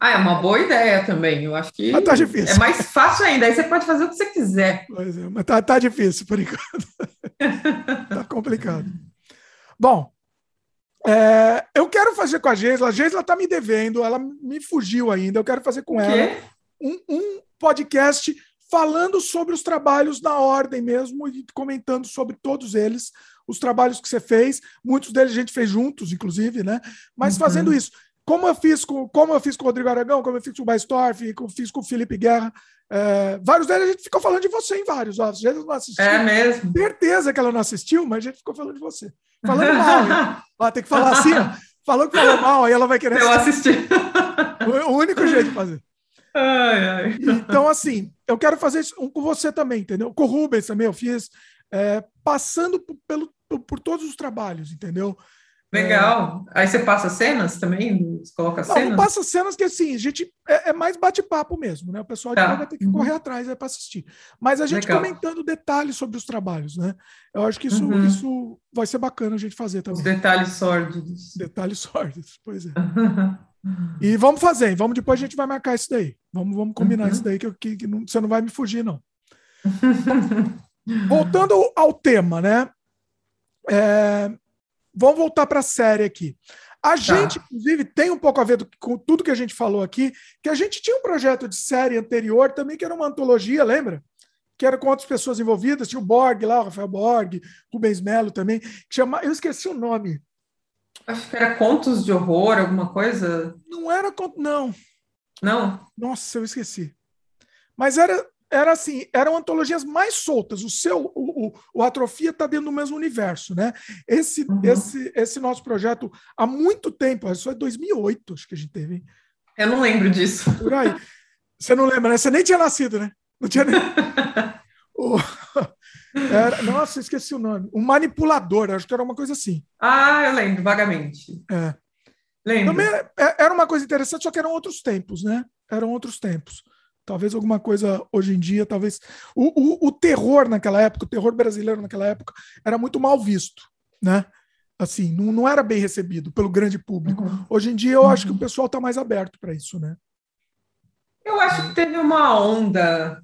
Ah, é uma boa ideia também. Eu acho que
tá difícil.
é mais fácil ainda. Aí você pode fazer o que você quiser.
Pois é, mas tá, tá difícil por enquanto. tá complicado. Bom, é, eu quero fazer com a Geisla. A Geisla tá me devendo, ela me fugiu ainda. Eu quero fazer com ela um, um podcast falando sobre os trabalhos na ordem mesmo e comentando sobre todos eles, os trabalhos que você fez. Muitos deles a gente fez juntos, inclusive, né? Mas uhum. fazendo isso como eu fiz com, como eu fiz com o Rodrigo Aragão, como eu fiz com o Baistorff, como eu fiz com o Felipe Guerra. É, vários deles a gente ficou falando de você em vários. Ó, vezes não assistiu.
É mesmo.
Certeza que ela não assistiu, mas a gente ficou falando de você. Falando mal. Ó, tem que falar assim, ó. Falou que falou mal, aí ela vai querer
Eu assisti.
O, o único jeito de fazer.
Ai, ai.
Então, assim, eu quero fazer isso com você também, entendeu? Com o Rubens também eu fiz, é, passando por, pelo, por todos os trabalhos, entendeu?
Legal. É... Aí você passa cenas também? Você coloca
não,
cenas?
Não, passa cenas que assim, a gente é, é mais bate-papo mesmo, né? O pessoal tá. vai ter que uhum. correr atrás para assistir. Mas a gente Legal. comentando detalhes sobre os trabalhos, né? Eu acho que isso, uhum. isso vai ser bacana a gente fazer também.
Os detalhes sórdidos.
Detalhes sórdidos, pois é. e vamos fazer, vamos depois a gente vai marcar isso daí. Vamos, vamos combinar uhum. isso daí, que, que, que não, você não vai me fugir, não. Voltando ao tema, né? É, vamos voltar para a série aqui. A tá. gente, inclusive, tem um pouco a ver do, com tudo que a gente falou aqui, que a gente tinha um projeto de série anterior também, que era uma antologia, lembra? Que era com outras pessoas envolvidas, tinha o Borg lá, o Rafael Borg, Rubens Melo também, que chama, eu esqueci o nome.
Acho que era Contos de Horror, alguma coisa?
Não era, não.
Não?
Nossa, eu esqueci. Mas era, era assim, eram antologias mais soltas. O seu, o, o, o Atrofia está dentro do mesmo universo, né? Esse, uhum. esse, esse nosso projeto há muito tempo, isso é 2008, acho que a gente teve. Hein?
Eu não lembro disso.
Por aí. Você não lembra, né? Você nem tinha nascido, né? Não tinha nem. o... era... Nossa, esqueci o nome. O manipulador, acho que era uma coisa assim.
Ah, eu lembro, vagamente.
É.
Lembro.
Também era uma coisa interessante, só que eram outros tempos, né? Eram outros tempos. Talvez alguma coisa hoje em dia, talvez. O, o, o, terror naquela época, o terror brasileiro naquela época, era muito mal visto, né? Assim, não, não era bem recebido pelo grande público. Uhum. Hoje em dia, eu uhum. acho que o uhum. pessoal está mais aberto para isso, né?
Eu acho que teve uma onda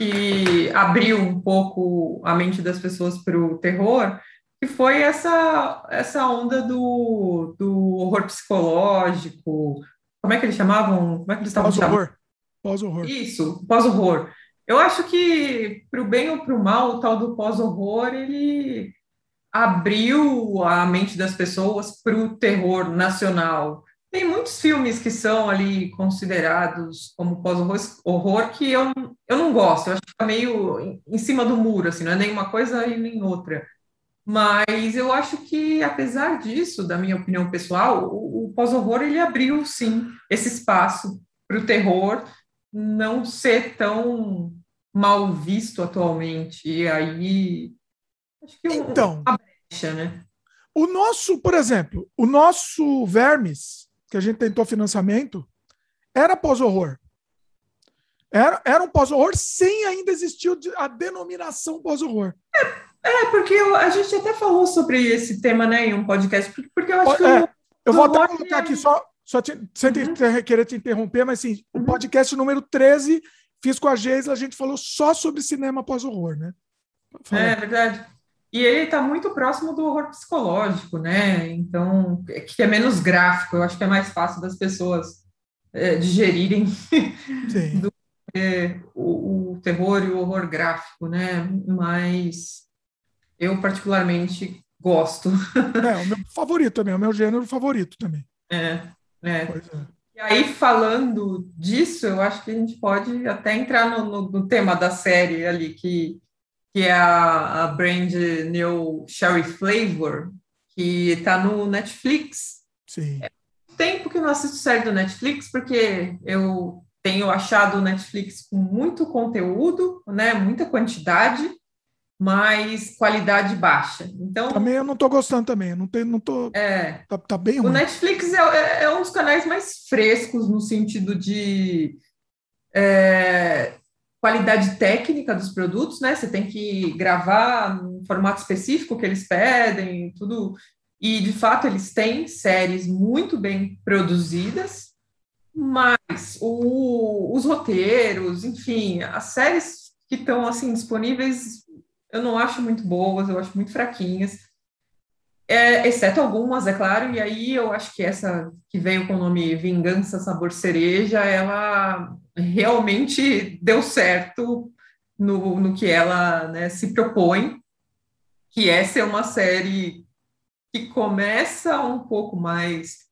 que abriu um pouco a mente das pessoas para o terror, que foi essa, essa onda do, do horror psicológico. Como é que eles chamavam? Como é que eles estavam chamando?
Pós-horror.
Isso, pós-horror. Eu acho que, para o bem ou para o mal, o tal do pós-horror, ele abriu a mente das pessoas para o terror nacional. Tem muitos filmes que são ali considerados como pós-horror que eu, eu não gosto, eu acho que está meio em cima do muro, assim, não é nem uma coisa e nem outra. Mas eu acho que, apesar disso, da minha opinião pessoal, o, o pós-horror ele abriu sim esse espaço para o terror não ser tão mal visto atualmente. E aí. Acho que
então,
uma brecha, né?
O nosso, por exemplo, o nosso Vermes, que a gente tentou financiamento, era pós-horror. Era, era um pós-horror sem ainda existir a denominação pós-horror.
É, É, porque eu, a gente até falou sobre esse tema né, em um podcast, porque, porque eu acho que.
É, eu vou até colocar aqui só, só te, sem uhum. te, querer te interromper, mas assim, uhum. o podcast número 13, fiz com a Geisla, a gente falou só sobre cinema pós-horror, né?
É verdade. E ele está muito próximo do horror psicológico, né? Então, que é menos gráfico, eu acho que é mais fácil das pessoas é, digerirem do, é, o, o, terror e o horror gráfico, né? Mas eu particularmente gosto.
É, o meu favorito também, é o meu gênero favorito também.
É, é. é. E aí, falando disso, eu acho que a gente pode até entrar no, no, no tema da série ali, que que é a, a brand New Sherry Flavor, que está no Netflix.
Sim. É
tempo que eu não assisto série do Netflix, porque eu tenho achado o Netflix com muito conteúdo, né, muita quantidade, mas qualidade baixa. Então
também eu não estou gostando também, não tem, não tô.
É.
Tá, tá bem ruim.
O Netflix é, é, é, um dos canais mais frescos no sentido de é, qualidade técnica dos produtos, né? Você tem que gravar no formato específico que eles pedem, tudo. E de fato eles têm séries muito bem produzidas, mas o, os roteiros, enfim, as séries que estão assim disponíveis, eu não acho muito boas, eu acho muito fraquinhas. É, exceto algumas, é claro, e aí eu acho que essa que veio com o nome Vingança Sabor Cereja, ela realmente deu certo no, no que ela né, se propõe, que é ser uma série que começa um pouco mais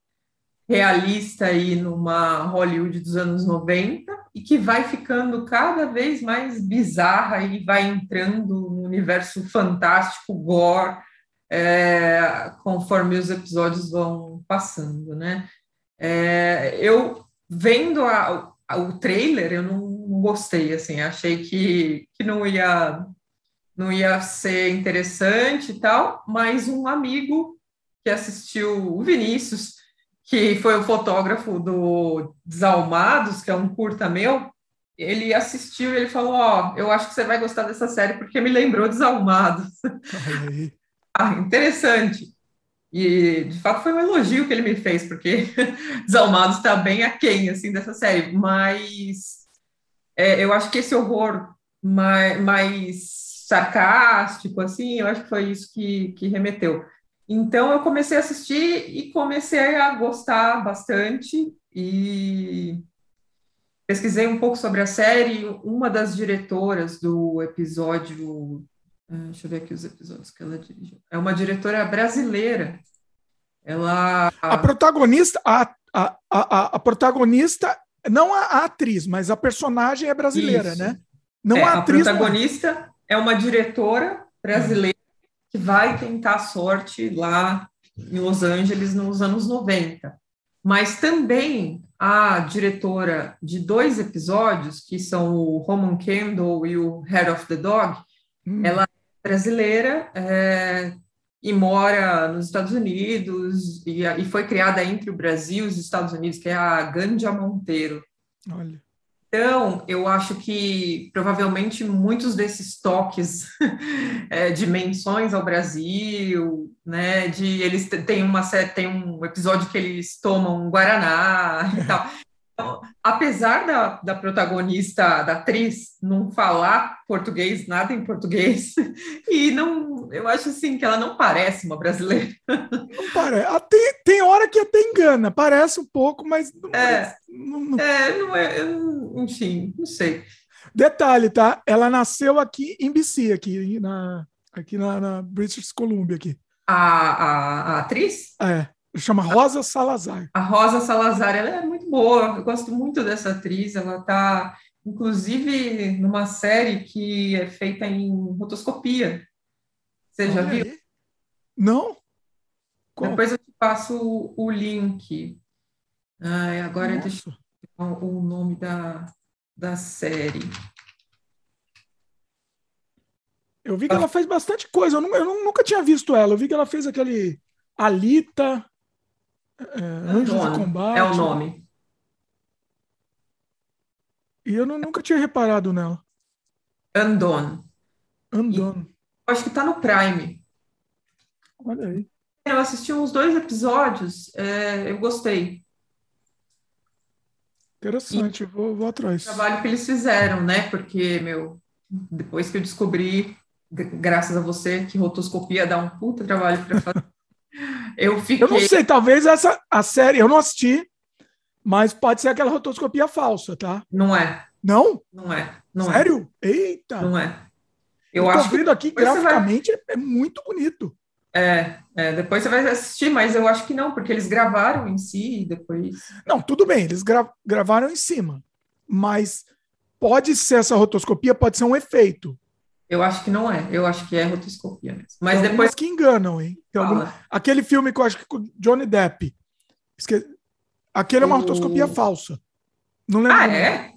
realista aí numa Hollywood dos anos 90 e que vai ficando cada vez mais bizarra e vai entrando no universo fantástico, gore, é, conforme os episódios vão passando, né? É, eu vendo a, o trailer, eu não, não, gostei, assim, achei que, que não ia não ia ser interessante e tal, mas um amigo que assistiu, o Vinícius, que foi o fotógrafo do Desalmados, que é um curta meu, ele assistiu e ele falou, ó, oh, eu acho que você vai gostar dessa série porque me lembrou Desalmados. ah, interessante. E, de fato, foi um elogio que ele me fez, porque Desalmados está bem aquém, assim, dessa série. Mas é, eu acho que esse horror mais, mais, sarcástico, assim, eu acho que foi isso que, que remeteu. Então, eu comecei a assistir e comecei a gostar bastante e pesquisei um pouco sobre a série. Uma das diretoras do episódio deixa eu ver aqui os episódios que ela dirigiu. É uma diretora brasileira. Ela.
A protagonista, a, a, a, a protagonista, não a, atriz, mas a personagem é brasileira,
Isso.
né?
Não é, a atriz. A protagonista é uma diretora brasileira que vai tentar sorte lá em Los Angeles nos anos 90. Mas também a diretora de dois episódios, que são o Roman Candle e o Head of the Dog, hum. ela brasileira é, e mora nos Estados Unidos e, e, foi criada entre o Brasil e os Estados Unidos, que é a Gandia Monteiro.
Olha.
Então, eu acho que provavelmente muitos desses toques é, de menções ao Brasil, né, de eles têm uma tem um episódio que eles tomam um guaraná e tal. Apesar da, da protagonista, da atriz, não falar português, nada em português, e não, eu acho assim que ela não parece uma brasileira.
Não parece. Tem, tem hora que até engana, parece um pouco, mas
não é. Não, não... É, não é, enfim, não sei.
Detalhe, tá? Ela nasceu aqui em BC, aqui na, aqui na, na British Columbia aqui.
A, a, a atriz?
É. Chama Rosa Salazar.
A Rosa Salazar, ela é muito boa, eu gosto muito dessa atriz, ela está, inclusive, numa série que é feita em rotoscopia. Você já viu?
Não?
Qual? Depois eu te passo o, o link. Ai, agora Nossa. deixa eu o nome da, da série.
Eu vi que ela fez bastante coisa, eu, eu nunca tinha visto ela. Eu vi que ela fez aquele Alita, é, Anjos Combate.
É o nome.
E eu não, nunca tinha reparado nela.
Andon.
Andon.
acho que tá no Prime.
Olha aí.
Eu assisti uns dois episódios, é, eu gostei.
Interessante, vou, vou atrás.
O trabalho que eles fizeram, né? Porque, meu, depois que eu descobri, graças a você, que rotoscopia dá um puta trabalho para fazer, eu fiquei.
Eu não sei, talvez essa a série, eu não assisti, mas pode ser aquela rotoscopia falsa, tá?
Não é,
Não?
não é, não
Sério? Eita!
é, não é.
Eu,
Eu
tô
acho que
vendo aqui
você vai-
graficamente é muito bonito.
é, é, depois você vai assistir, mas eu acho que não, porque eles gravaram em si e depois.
Não, tudo bem, eles gra- gravaram em cima, mas pode ser essa rotoscopia, pode ser um efeito.
Eu acho que não é, eu acho que é rotoscopia mesmo. Mas
Tem
depois
que enganam, hein? Algum-. Aquele filme que eu acho que com Johnny Depp. Esque... Aquele é uma
O-
rotoscopia falsa. Não lembro.
Ah,
o nome.
é?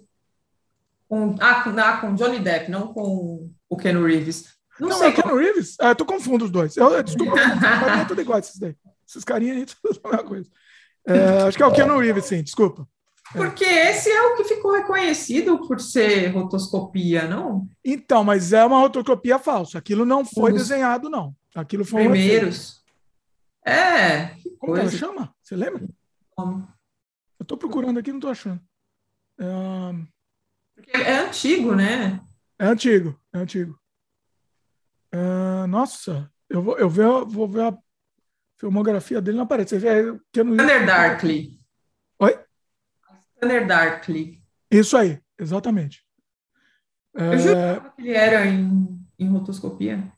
Com, ah, com, ah, com Johnny Depp, não com o Ken Reeves. Não,
Não,
sei
é Keanu Reeves? Ah, eu tô confundo os dois. Eu, eu- desculpa, pra mim é tudo igual esses daí. Esses carinhas aí, tudo a mesma coisa. É, acho que é o Keanu Reeves, sim, desculpa.
Porque esse é o que ficou reconhecido por ser rotoscopia, não?
Então, mas é uma rotoscopia falsa. Aquilo não foi
dos
desenhado, não. Aquilo foi um.
Primeiros. É, que
Como que ela
coisa.
chama? Você lembra? Eu tô procurando aqui, não tô achando. É,
Porque é antigo, né?
é antigo, é antigo. É, nossa, eu vou, eu ver- vou ver a filmografia dele, não aparece. Vê aí, Keanu Reeves-
Thunder Darkly. Thunder Darkly.
Isso aí, exatamente.
Eu
É,
jurava que ele era em, em rotoscopia.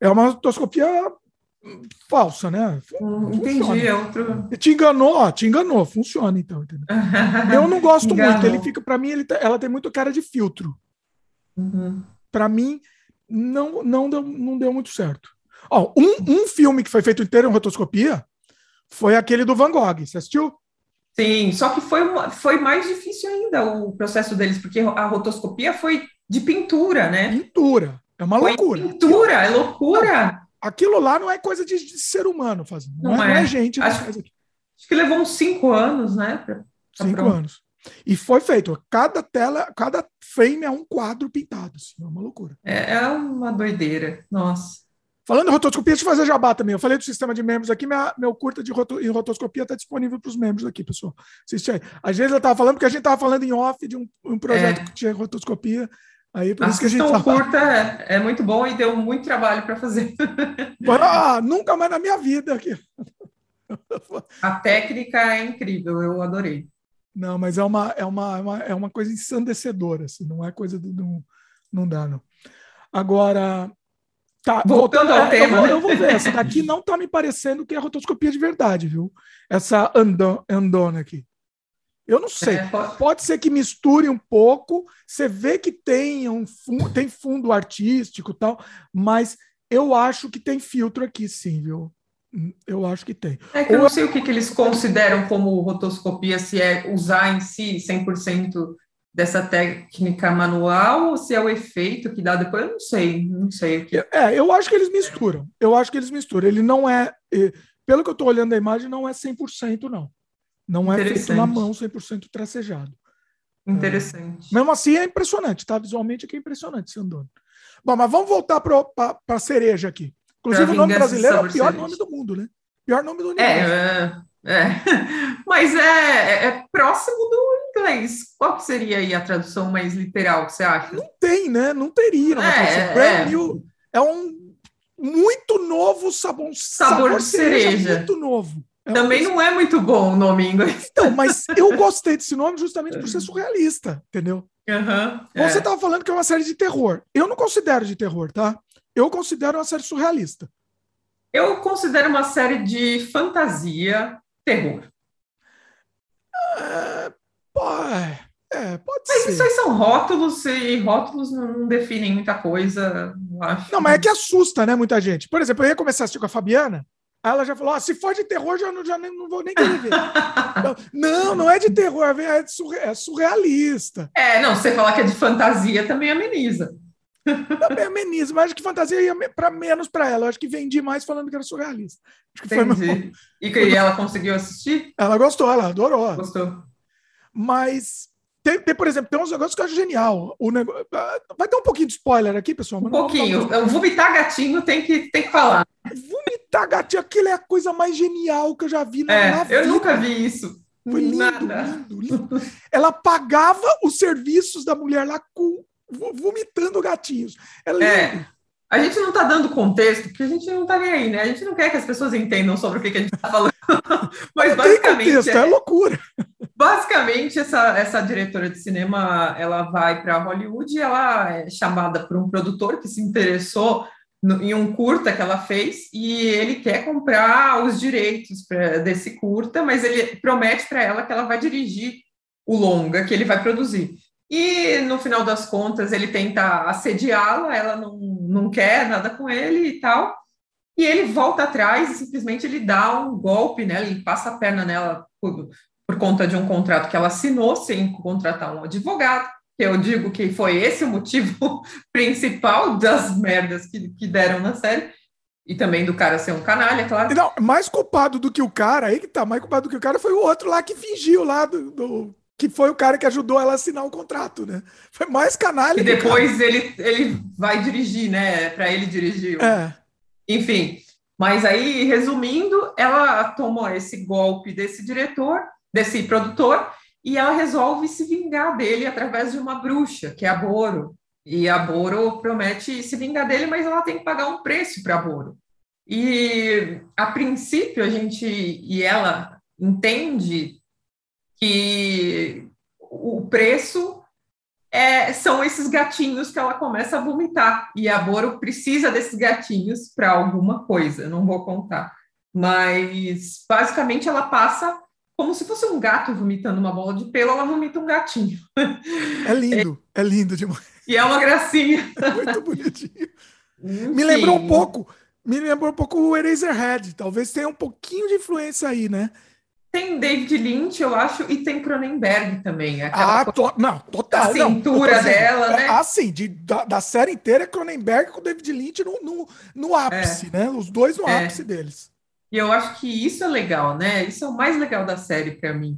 é uma rotoscopia falsa, né?
Hum,
Funciona.
Entendi, é outro.
Te enganou, ó, te enganou, funciona então, entendeu? Eu não gosto
Enganou.
muito, ele fica, para mim, ele tá- ela tem muito cara de filtro.
Uhum.
Para mim, não, não, deu, não deu muito certo. Ó, um, um filme que foi feito inteiro em rotoscopia foi aquele do Van Gogh. Você assistiu?
Sim, só que foi, uma- foi mais difícil ainda o processo deles, porque a rotoscopia foi de pintura, né?
Pintura. É uma
Foi
loucura.
pintura, é loucura.
Aquilo lá não é coisa de, de ser humano fazendo. Não,
Não
é, não é
é.
gente que
Acho-. Acho que levou uns cinco anos, né? pra-
Cinco
pronto.
anos. E foi feito. Cada tela, cada frame é um quadro pintado. Assim, é uma loucura.
É, é uma doideira. Nossa.
Falando em rotoscopia, deixa eu fazer jabá também. Eu falei do sistema de membros aqui, minha- meu curta de roto, em rotoscopia está disponível para os membros aqui, pessoal. Assiste aí. Às vezes eu estava falando porque a gente estava falando em off de um, um projeto
É.
que tinha rotoscopia. Aí por isso que a gente
Assistam
tava...
curta é, é muito bom e deu muito trabalho para fazer.
Ah, nunca mais na minha vida aqui.
A técnica é incrível, eu adorei.
Não, mas é uma, é uma, é uma, é uma coisa ensandecedora, assim, não é coisa do. Não, não dá, não. Agora. Tá,
Voltando ao
é,
tema,
Eu vou,
né?
eu vou ver. Essa daqui não tá me parecendo que é rotoscopia de verdade, viu? Essa ando, andona aqui. Eu não sei.
É, pode-
Pode ser que misture um pouco. Você vê que tem um fundo, tem fundo artístico e tal, mas eu acho que tem filtro aqui, sim, viu? Hum, Eu acho que tem.
É que eu não sei o que, que eles consideram como rotoscopia, se é usar em si 100% dessa técnica manual ou se é o efeito que dá depois. Eu não sei, não sei o que.
É, eu acho que eles misturam. Eu acho que eles misturam. Ele não é, pelo que eu estou olhando a imagem, não é 100%, não. Não é feito na mão 100% tracejado.
Interessante.
Mesmo assim, é impressionante, tá? Visualmente aqui é impressionante esse andando. Bom, mas vamos voltar para a cereja aqui. Inclusive,
Pra
o nome brasileiro é o pior
cereja.
nome do mundo, né? Pior nome do universo.
É, é, é. Mas é, é próximo do inglês. Qual seria aí a tradução mais literal que você acha?
Não tem, né? Não teria. uma
É, é.
New é um muito novo sabor,
Sabor de cereja.
Muito novo. É
Também
coisa-
não é muito bom o nome em inglês.
Então, mas eu gostei desse nome justamente por ser surrealista, entendeu? Ou Você
é.
estava falando que é uma série de terror. Eu não considero de terror, tá? Eu considero uma série surrealista.
Eu considero uma série de fantasia, terror.
É, pô, é, é, pode
Mas
ser.
isso aí são rótulos e rótulos não, definem muita coisa, eu acho.
Não, mas é que assusta, né, muita gente. Por exemplo, eu ia começar a assistir com a Fabiana, aí ela já falou: ah, se for de terror, já não, já não vou nem querer ver. Então, não, não é de terror, é, surre- é surrealista.
É, não, você falar que é de fantasia também ameniza.
Também ameniza, mas acho que fantasia ia para menos para ela. Eu acho que vendi mais falando que era surrealista. Acho que foi meu-.
E que ela conseguiu assistir?
Ela gostou, ela adorou.
Gostou?
Mas tem, tem, por exemplo, tem uns negócios que eu acho genial. O negócio, ah, vai ter um pouquinho de spoiler aqui, pessoal.
Um pouquinho. Não... Vomitar gatinho tem que, tem que falar.
Vomitar gatinho, aquilo é a coisa mais genial que eu já vi na,
é, na vida. Eu nunca vi isso.
Foi lindo, Nada. lindo, lindo. Ela pagava os serviços da mulher lá com vomitando gatinhos. É. É.
A gente não está dando contexto, porque a gente não está nem aí, né? A gente não quer que as pessoas entendam sobre o que, que a gente está falando. Mas basicamente. Contexto,
é, é loucura.
Basicamente, essa, essa diretora de cinema ela vai para Hollywood e ela é chamada por um produtor que se interessou no, em um curta que ela fez e ele quer comprar os direitos pra, desse curta, mas ele promete para ela que ela vai dirigir o longa que ele vai produzir. E no final das contas ele tenta assediá-la, ela não, não quer nada com ele e tal. E ele volta atrás e simplesmente ele dá um golpe nela, ele passa a perna nela por, por conta de um contrato que ela assinou sem contratar um advogado. Que eu digo que foi esse o motivo principal das merdas que, que deram na série. E também do cara ser um canalha, claro.
Não, mais culpado do que o cara, aí que tá, mais culpado do que o cara foi o outro lá que fingiu lá do, do que foi o cara que ajudou ela a assinar o contrato, né? Foi mais canalha.
E depois ele, ele vai dirigir, né? Para ele dirigir. É. Enfim, mas aí, resumindo, ela toma esse golpe desse diretor, desse produtor, e ela resolve se vingar dele através de uma bruxa, que é a Boro. E a Boro promete se vingar dele, mas ela tem que pagar um preço para a Boro. E a princípio a gente e ela entende que o preço é, são esses gatinhos que ela começa a vomitar. E a Boro precisa desses gatinhos para alguma coisa, não vou contar. Mas basicamente ela passa como se fosse um gato vomitando uma bola de pelo, ela vomita um gatinho.
É lindo, é, é lindo demais.
E é uma gracinha.
É muito bonitinho. Me lembrou um pouco, me lembrou um pouco o Eraserhead. Talvez tenha um pouquinho de influência aí, né?
Tem David Lynch, eu acho, e tem Cronenberg também.
Ah, to, não, total.
A cintura não, dela, né?
Ah, sim, de, da, da, série inteira é Cronenberg com David Lynch no, no, no ápice, é. né? Os dois no é. ápice deles.
E eu acho que isso é legal, né? Isso é o mais legal da série para mim.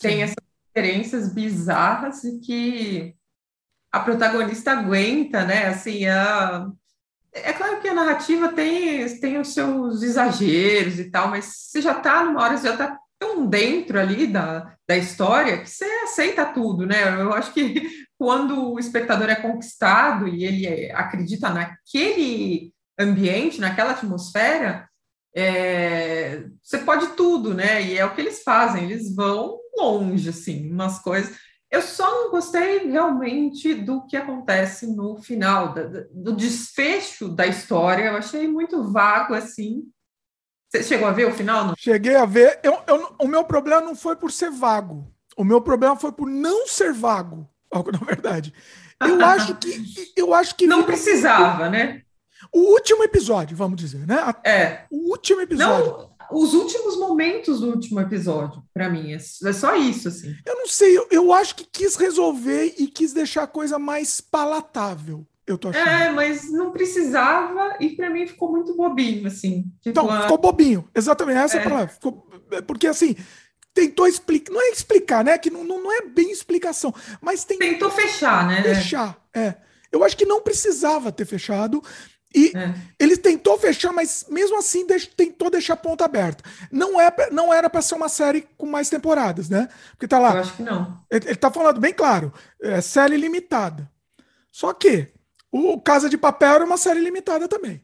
Tem sim. essas referências bizarras e que a protagonista aguenta, né? Assim, a... É claro que a narrativa tem, tem os seus exageros e tal, mas você já tá numa hora, você já tá tão dentro ali da, da história que você aceita tudo, né? Eu acho que quando o espectador é conquistado e ele acredita naquele ambiente, naquela atmosfera, é, você pode tudo, né? E é o que eles fazem, eles vão longe, assim, umas coisas. Eu só não gostei realmente do que acontece no final, do desfecho da história. Eu achei muito vago, assim. Você chegou a ver o final? Não?
Cheguei a ver. Eu, eu, o meu problema não foi por ser vago. O meu problema foi por não ser vago. Na verdade. Eu acho que. Eu acho que
não precisava, né?
O último episódio, vamos dizer, né?
É.
O último episódio.
Não, os últimos momentos do último episódio, para mim, é, é só isso, assim.
Eu não sei, eu, eu acho que quis resolver e quis deixar a coisa mais palatável. Eu tô achando.
É, mas não precisava e para mim ficou muito bobinho, assim.
Tipo, então, a... ficou bobinho. Exatamente, essa é, a palavra. Ficou... É, porque, assim, tentou explicar, não é explicar, né? Que não, não é bem explicação, mas tem...
tentou fechar, né?
Fechar, é. Eu acho que não precisava ter fechado. E é. ele tentou fechar, mas mesmo assim deix, tentou deixar a ponta aberta. Não, é, não era para ser uma série com mais temporadas, né? Porque tá lá.
Eu acho que não.
Ele, ele tá falando bem claro: é série limitada. Só que o Casa de Papel era uma série limitada também.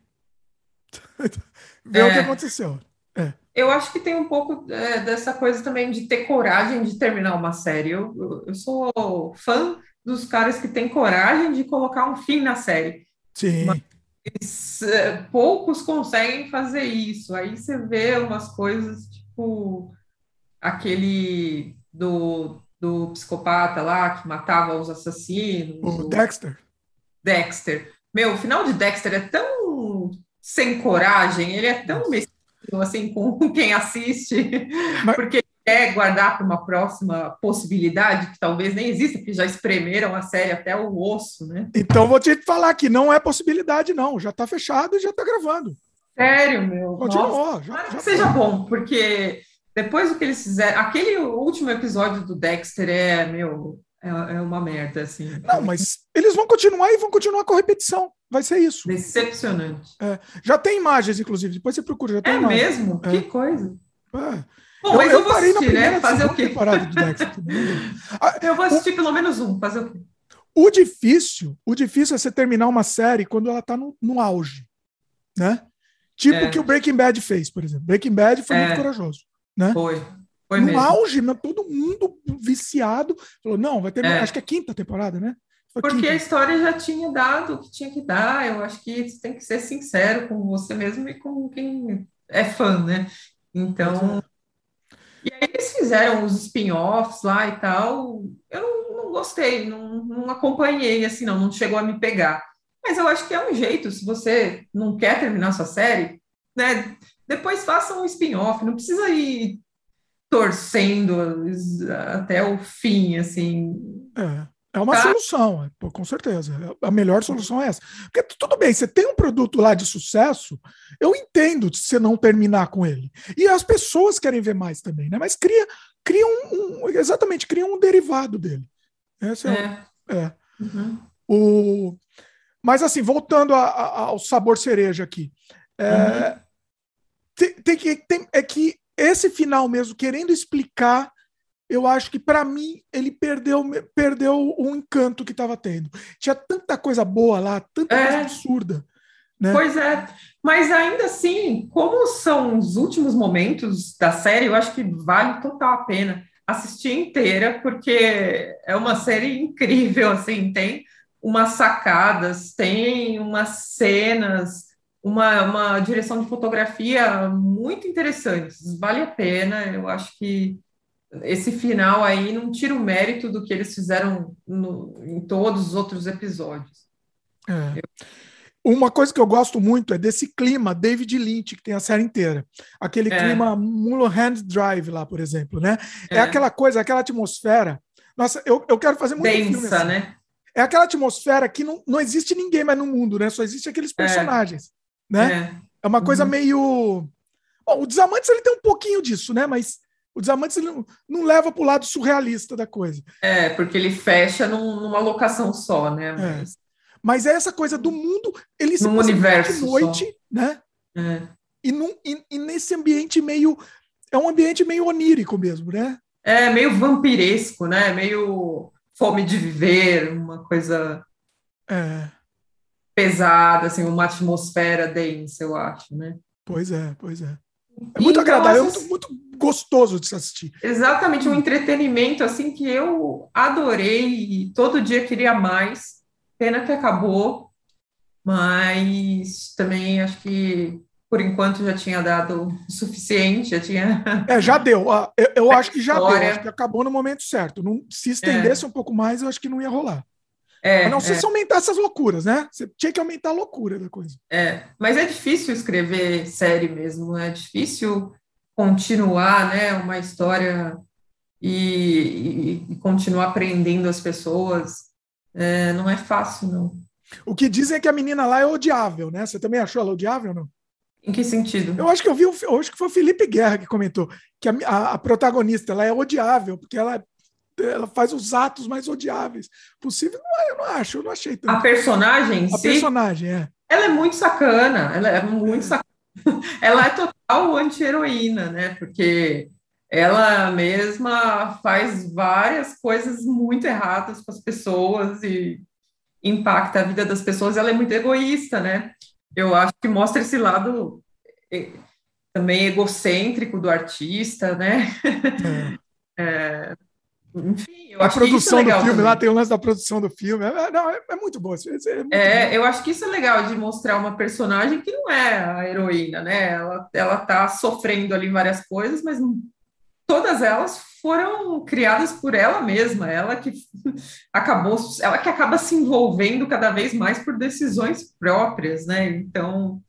Vê é. o que é. aconteceu. É.
Eu acho que tem um pouco é, dessa coisa também de ter coragem de terminar uma série. Eu, eu, eu, sou fã dos caras que têm coragem de colocar um fim na série.
Sim.
Mas é, poucos conseguem fazer isso. Aí você vê umas coisas tipo aquele do, do psicopata lá que matava os assassinos.
O Dexter.
Dexter. Meu, o final de Dexter é tão sem coragem, ele é tão mesquinho, assim, com quem assiste, Mas... porque quer guardar para uma próxima possibilidade, que talvez nem exista, porque já espremeram a série até o osso, né?
Então vou te falar que não é possibilidade, não. Já está fechado e já está gravando.
Sério, meu?
Continuou.
Já, já que seja bom, porque depois do que eles fizeram, aquele último episódio do Dexter é, meu, é, é uma merda, assim.
Não, mas eles vão continuar e vão continuar com a repetição. Vai ser isso.
Decepcionante.
É. Já tem imagens, inclusive. Depois você procura.
É
imagens.
mesmo? É. Que coisa.
É.
Bom, mas eu, eu parei assistir, na primeira
né?
fazer o quê?
temporada do Dexter.
eu vou assistir o, pelo menos um, fazer o quê?
O difícil, o difícil é você terminar uma série quando ela está no, no auge, né? Tipo o é. que o Breaking Bad fez, por exemplo. Breaking Bad foi é. muito corajoso, né?
Foi. Foi
no
mesmo.
auge, todo mundo viciado. Falou, não, vai ter. É. Acho que é quinta temporada, né?
Foi Porque quinta. a história já tinha dado o que tinha que dar. Eu acho que você tem que ser sincero com você mesmo e com quem é fã, né? Então. E aí eles fizeram os spin-offs lá e tal. Eu não, não gostei, não, não acompanhei assim, não, não chegou a me pegar. Mas eu acho que é um jeito, se você não quer terminar sua série, né? Depois faça um spin-off, não precisa ir torcendo até o fim, assim.
É. É uma tá. solução, com certeza. A melhor solução é essa. Porque tudo bem, você tem um produto lá de sucesso, eu entendo se você não terminar com ele. E as pessoas querem ver mais também, né? Mas cria, cria um, um exatamente, cria um derivado dele. Esse é. é. é. Uhum. O, mas assim, voltando a, a, ao sabor cereja aqui, é, uhum. tem, tem, que tem, é que esse final mesmo, querendo explicar, eu acho que para mim ele perdeu, perdeu o encanto que estava tendo. Tinha tanta coisa boa lá, tanta é. coisa absurda. Né?
Pois é, mas ainda assim, como são os últimos momentos da série, eu acho que vale total a pena assistir inteira, porque é uma série incrível, assim, tem umas sacadas, tem umas cenas uma, uma direção de fotografia muito interessante, vale a pena. Eu acho que esse final aí não tira o mérito do que eles fizeram no, em todos os outros episódios.
É. Eu... Uma coisa que eu gosto muito é desse clima David Lynch, que tem a série inteira. Aquele é. clima Mulholland Drive lá, por exemplo, né? É. é. aquela coisa, aquela atmosfera. Nossa, eu, eu quero fazer muito
Densa, filme assim. né?
É aquela atmosfera que não, não existe ninguém mais no mundo, né? Só existe aqueles é. personagens né? É, é uma coisa uhum. meio. Bom, o Desamantes ele tem um pouquinho disso, né? Mas o Desamantes ele não, não leva para o lado surrealista da coisa.
É, porque ele fecha num, numa locação só, né? É.
Mas... É. Mas é essa coisa do mundo, ele
se universo
de noite, só. né?
É.
E, num, e, e, nesse ambiente meio. É um ambiente meio onírico mesmo, né?
É, meio vampiresco, né? Meio fome de viver, uma coisa.
É
pesada, assim, uma atmosfera densa, eu acho, né?
Pois é, pois é. É muito então, agradável, é muito, muito, gostoso de se assistir.
Exatamente, um entretenimento assim que eu adorei e todo dia queria mais. Pena que acabou, mas também acho que por enquanto já tinha dado o suficiente, já tinha.
É, já deu. Eu, eu acho que já deu, acho que acabou no momento certo. Não, se estendesse é. um pouco mais, eu acho que não ia rolar. É, a não ser é. se aumentar essas loucuras, né? Você tinha que aumentar a loucura da coisa.
É, mas é difícil escrever série mesmo, é difícil continuar, né, uma história e, e, e continuar aprendendo as pessoas. É, não é fácil, não.
O que dizem é que a menina lá é odiável, né? Você também achou ela odiável, não?
Em que sentido?
Eu acho que eu vi, eu acho que foi o Felipe Guerra que comentou que a, a, a protagonista ela é odiável porque ela ela faz os atos mais odiáveis possível. Não, é, eu não acho, eu não achei tanto.
A personagem?
A personagem, é.
Ela é muito sacana, ela é muito sacana. ela é total anti-heroína, né? Porque ela mesma faz várias coisas muito erradas com as pessoas e impacta a vida das pessoas. Ela é muito egoísta, né? Eu acho que mostra esse lado também egocêntrico do artista, né? É. é, enfim,
a produção é do filme, também. lá tem o lance da produção do filme. É, não, é, é muito bom. É, muito
é bom. eu acho que isso é legal de mostrar uma personagem que não é a heroína, né? Ela, ela tá sofrendo ali várias coisas, mas todas elas foram criadas por ela mesma, ela que acabou, ela que acaba se envolvendo cada vez mais por decisões próprias, né? Então,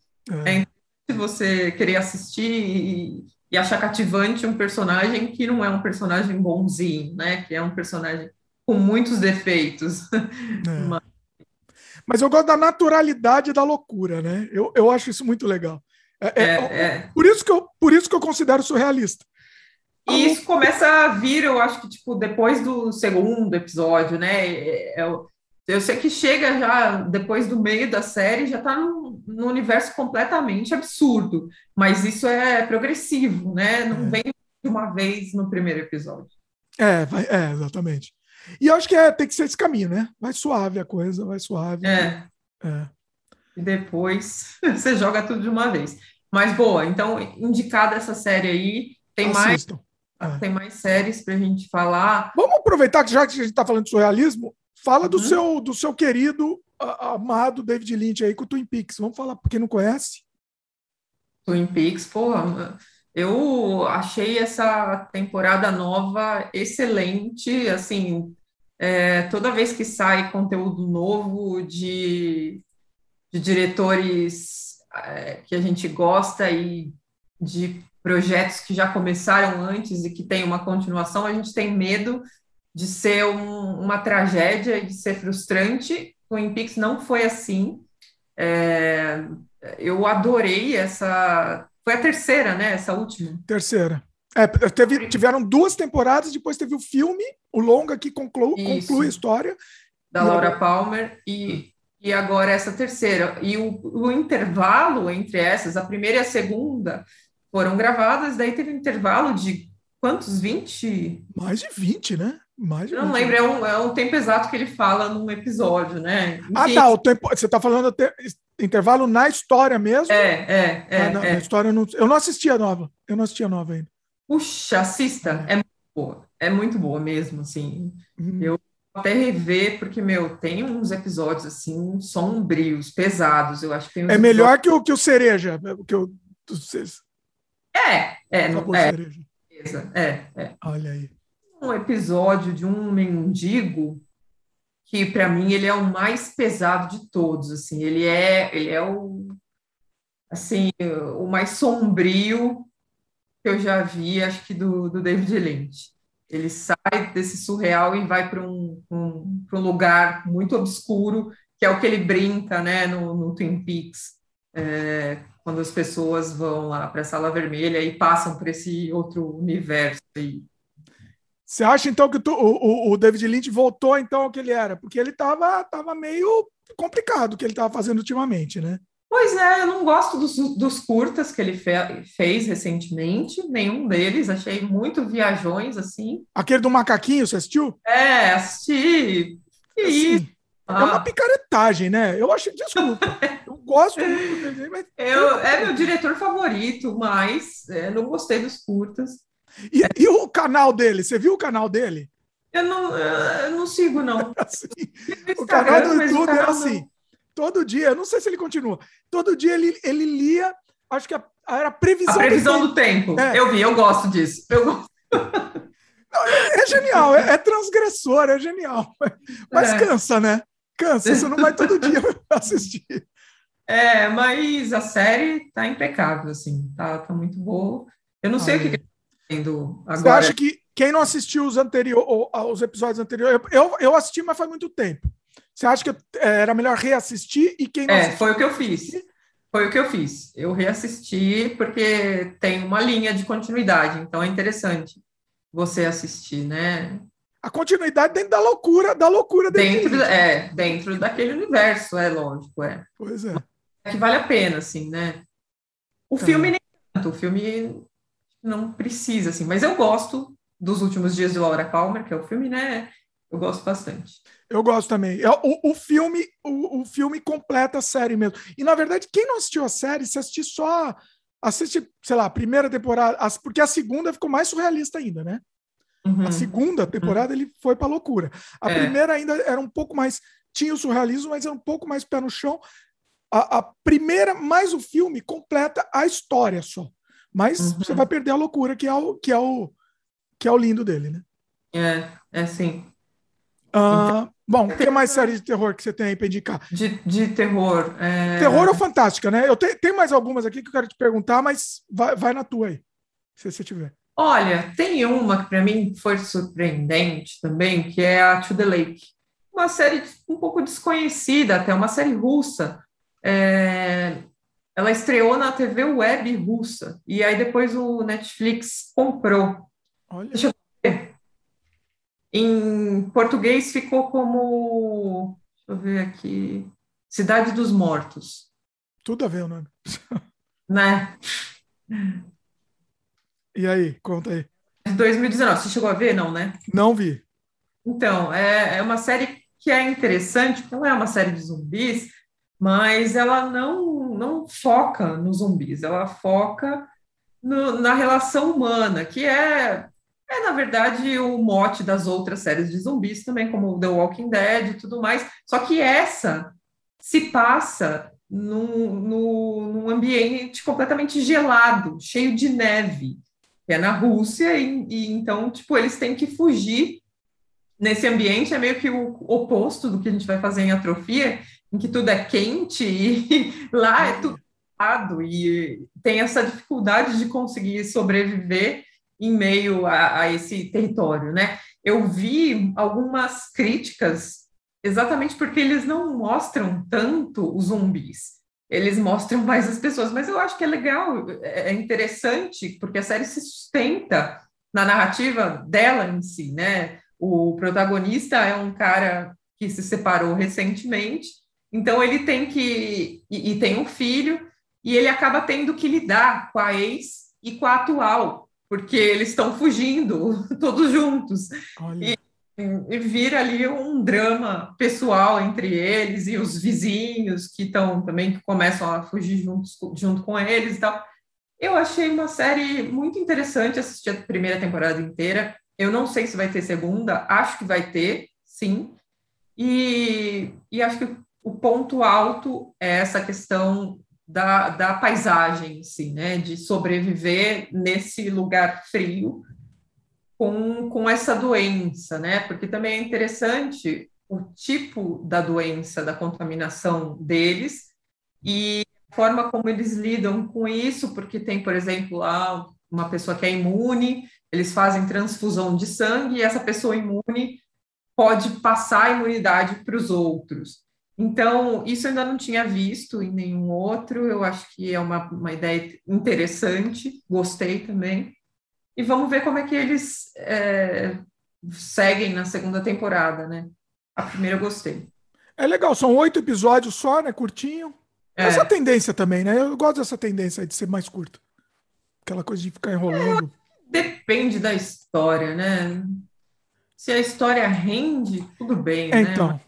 é, é você querer assistir e, e achar cativante um personagem que não é um personagem bonzinho, né? Que é um personagem com muitos defeitos.
É. Mas... Mas... eu gosto da naturalidade da loucura, né? Eu, eu acho isso muito legal. É, é, é, é, por, isso que eu, por isso que eu considero surrealista.
E isso começa a vir, eu acho que, tipo, depois do segundo episódio, né? É, é, eu sei que chega já depois do meio da série, já está num, num, universo completamente absurdo, mas isso é progressivo, né? Não é. vem de uma vez no primeiro episódio.
É, vai, é, exatamente. E eu acho que é, tem que ser esse caminho, né? Vai suave a coisa, vai suave.
É. é. E depois você joga tudo de uma vez. Mas boa, então, indicada essa série aí, tem Assistam. mais. É. Tem mais séries para a gente falar.
Vamos aproveitar que já que a gente está falando de surrealismo, Fala do, uhum. seu, do seu querido, amado David Lynch aí com o Twin Peaks. Vamos falar para quem não conhece.
Twin Peaks, porra, eu achei essa temporada nova excelente, assim, é, toda vez que sai conteúdo novo de, de diretores é, que a gente gosta e de projetos que já começaram antes e que tem uma continuação, a gente tem medo de ser um, uma tragédia, de ser frustrante. O Twin Peaks não foi assim. É, eu adorei essa. Foi a terceira, né? Essa última.
Terceira. É, teve, tiveram duas temporadas, depois teve o filme, o longa que conclui, conclui a história.
Da Laura Palmer e, e agora essa terceira. E o, o intervalo entre essas, a primeira e a segunda, foram gravadas, daí teve um intervalo de quantos? 20?
Mais de 20, né? Mais
eu não lembro, é um, é um tempo exato que ele fala num episódio, né?
Ah, tá. O tempo, você está falando de intervalo na história mesmo?
É, é, é. Ah,
na,
é.
Na história eu não, eu não assisti a nova. Eu não assisti a nova ainda.
Puxa, assista. É muito boa. É muito boa mesmo, assim. Hum. Eu até rever, porque, meu, tem uns episódios, assim, sombrios, pesados. Eu acho que
É episódios... melhor que o, que o Cereja. Que o,
É, é. é, é, é.
Olha aí
um episódio de um mendigo que para mim ele é o mais pesado de todos, assim, ele é ele é o assim, o mais sombrio que eu já vi, acho que do, do David Lynch. Ele sai desse surreal e vai para um, um, um lugar muito obscuro, que é o que ele brinca, né, no, no Twin Peaks, é, quando as pessoas vão lá para a Sala Vermelha e passam por esse outro universo.
Você acha então que tu, o, o, David Lynch voltou então ao que ele era? Porque ele estava tava meio complicado o que ele estava fazendo ultimamente, né?
Pois é, eu não gosto dos, dos curtas que ele fe, fez recentemente, nenhum deles, achei muito viajões, assim.
Aquele do macaquinho, você assistiu?
É, assisti. Que assim, isso?
Ah. É uma picaretagem, né? Eu acho, desculpa, eu gosto muito do desenho, mas...
Eu, é meu diretor favorito, mas é, não gostei dos curtas.
E, e, o canal dele? Você viu o canal dele?
Eu não, eu não sigo, não.
Assim, o canal do YouTube era assim. Todo dia, eu não sei se ele continua. Todo dia ele, ele lia, acho que a, era a previsão. A
previsão do tempo. Do tempo. É. Eu vi, eu gosto disso. Eu gosto.
Não, é, é, genial, é, é, transgressor, é genial. Mas é. cansa, né? Cansa, você não vai todo dia assistir.
É, mas a série tá impecável, assim, tá, tá muito boa. Eu não sei o que
agora. Você acha que quem não assistiu os, anterior, os episódios anteriores, eu, eu assisti, mas faz muito tempo. Você acha que é, era melhor reassistir e quem não
É,
assistiu,
foi o que eu fiz. Foi o que eu fiz. Eu reassisti porque tem uma linha de continuidade, então é interessante você assistir, né?
A continuidade dentro da loucura, da loucura
dentro é dentro daquele universo, é lógico, é.
Pois é.
É que vale a pena, assim, né? O é. filme nem tanto. O filme não precisa, assim, mas eu gosto dos últimos dias de Laura Palmer, que é o filme, né? Eu gosto bastante.
Eu gosto também. É, o, o filme, o, o, filme completa a série mesmo. E na verdade, quem não assistiu a série, se assistir só assiste, sei lá, a primeira temporada, porque a segunda ficou mais surrealista ainda, né? Uhum. A segunda temporada uhum. ele foi para loucura. A é. primeira ainda era um pouco mais tinha o surrealismo, mas era um pouco mais pé no chão. A, a primeira mais o filme completa a história só. Mas uhum. você vai perder a loucura, que é o, que é o, que é o lindo dele, né?
É, é sim.
Uh, bom, o que mais série de terror que você tem aí para indicar?
De, de terror. É...
Terror ou fantástica, né? Eu tenho, tenho mais algumas aqui que eu quero te perguntar, mas vai, vai na tua aí, se você tiver.
Olha, tem uma que para mim foi surpreendente também, que é a To the Lake. Uma série um pouco desconhecida, até uma série russa. É, ela estreou na TV web russa e aí depois o Netflix comprou.
Olha.
Deixa eu ver. Em português ficou como. Deixa eu ver aqui. Cidade dos Mortos.
Tudo a ver o nome.
Né?
E aí, conta aí.
De 2019. Você chegou a ver, não, né?
Não vi.
Então, é, é uma série que é interessante, porque não é uma série de zumbis, mas ela não, não foca nos zumbis, ela foca no, na relação humana, que é, é, na verdade, o mote das outras séries de zumbis também, como The Walking Dead e tudo mais, só que essa se passa num, num, num ambiente completamente gelado, cheio de neve, que é na Rússia, e, e então, tipo, eles têm que fugir nesse ambiente, é meio que o oposto do que a gente vai fazer em atrofia, em que tudo é quente e lá é tudo gelado, e tem essa dificuldade de conseguir sobreviver em meio a, a esse território, né? Eu vi algumas críticas exatamente porque eles não mostram tanto os zumbis eles mostram mais as pessoas, mas eu acho que é legal, é, é interessante, porque a série se sustenta na narrativa dela em si, né? O protagonista é um cara que se separou recentemente, então ele tem que. E, e tem um filho, e ele acaba tendo que lidar com a ex e com a atual, porque eles estão fugindo todos juntos. E e vira ali um drama pessoal entre eles e os vizinhos que estão também que começam a fugir juntos, junto com eles e tal. Eu achei uma série muito interessante, assisti a primeira temporada inteira. Eu não sei se vai ter segunda, acho que vai ter, sim. E, e acho que o ponto alto é essa questão da, da paisagem, assim, né? De sobreviver nesse lugar frio com, com essa doença, né? Porque também é interessante o tipo da doença, da contaminação deles e a forma como eles lidam com isso, porque tem, por exemplo, lá uma pessoa que é imune, eles fazem transfusão de sangue e essa pessoa imune pode passar a imunidade para os outros. Então, isso eu ainda não tinha visto em nenhum outro, eu acho que é uma, uma ideia interessante, gostei também. E vamos ver como é que eles é, seguem na segunda temporada, né? A primeira eu gostei.
É legal, são oito episódios só, né? Curtinho. É. Essa tendência também, né? Eu gosto dessa tendência de ser mais curto. Aquela coisa de ficar enrolando.
É, depende da história, né? Se a história rende, tudo bem,
é, né?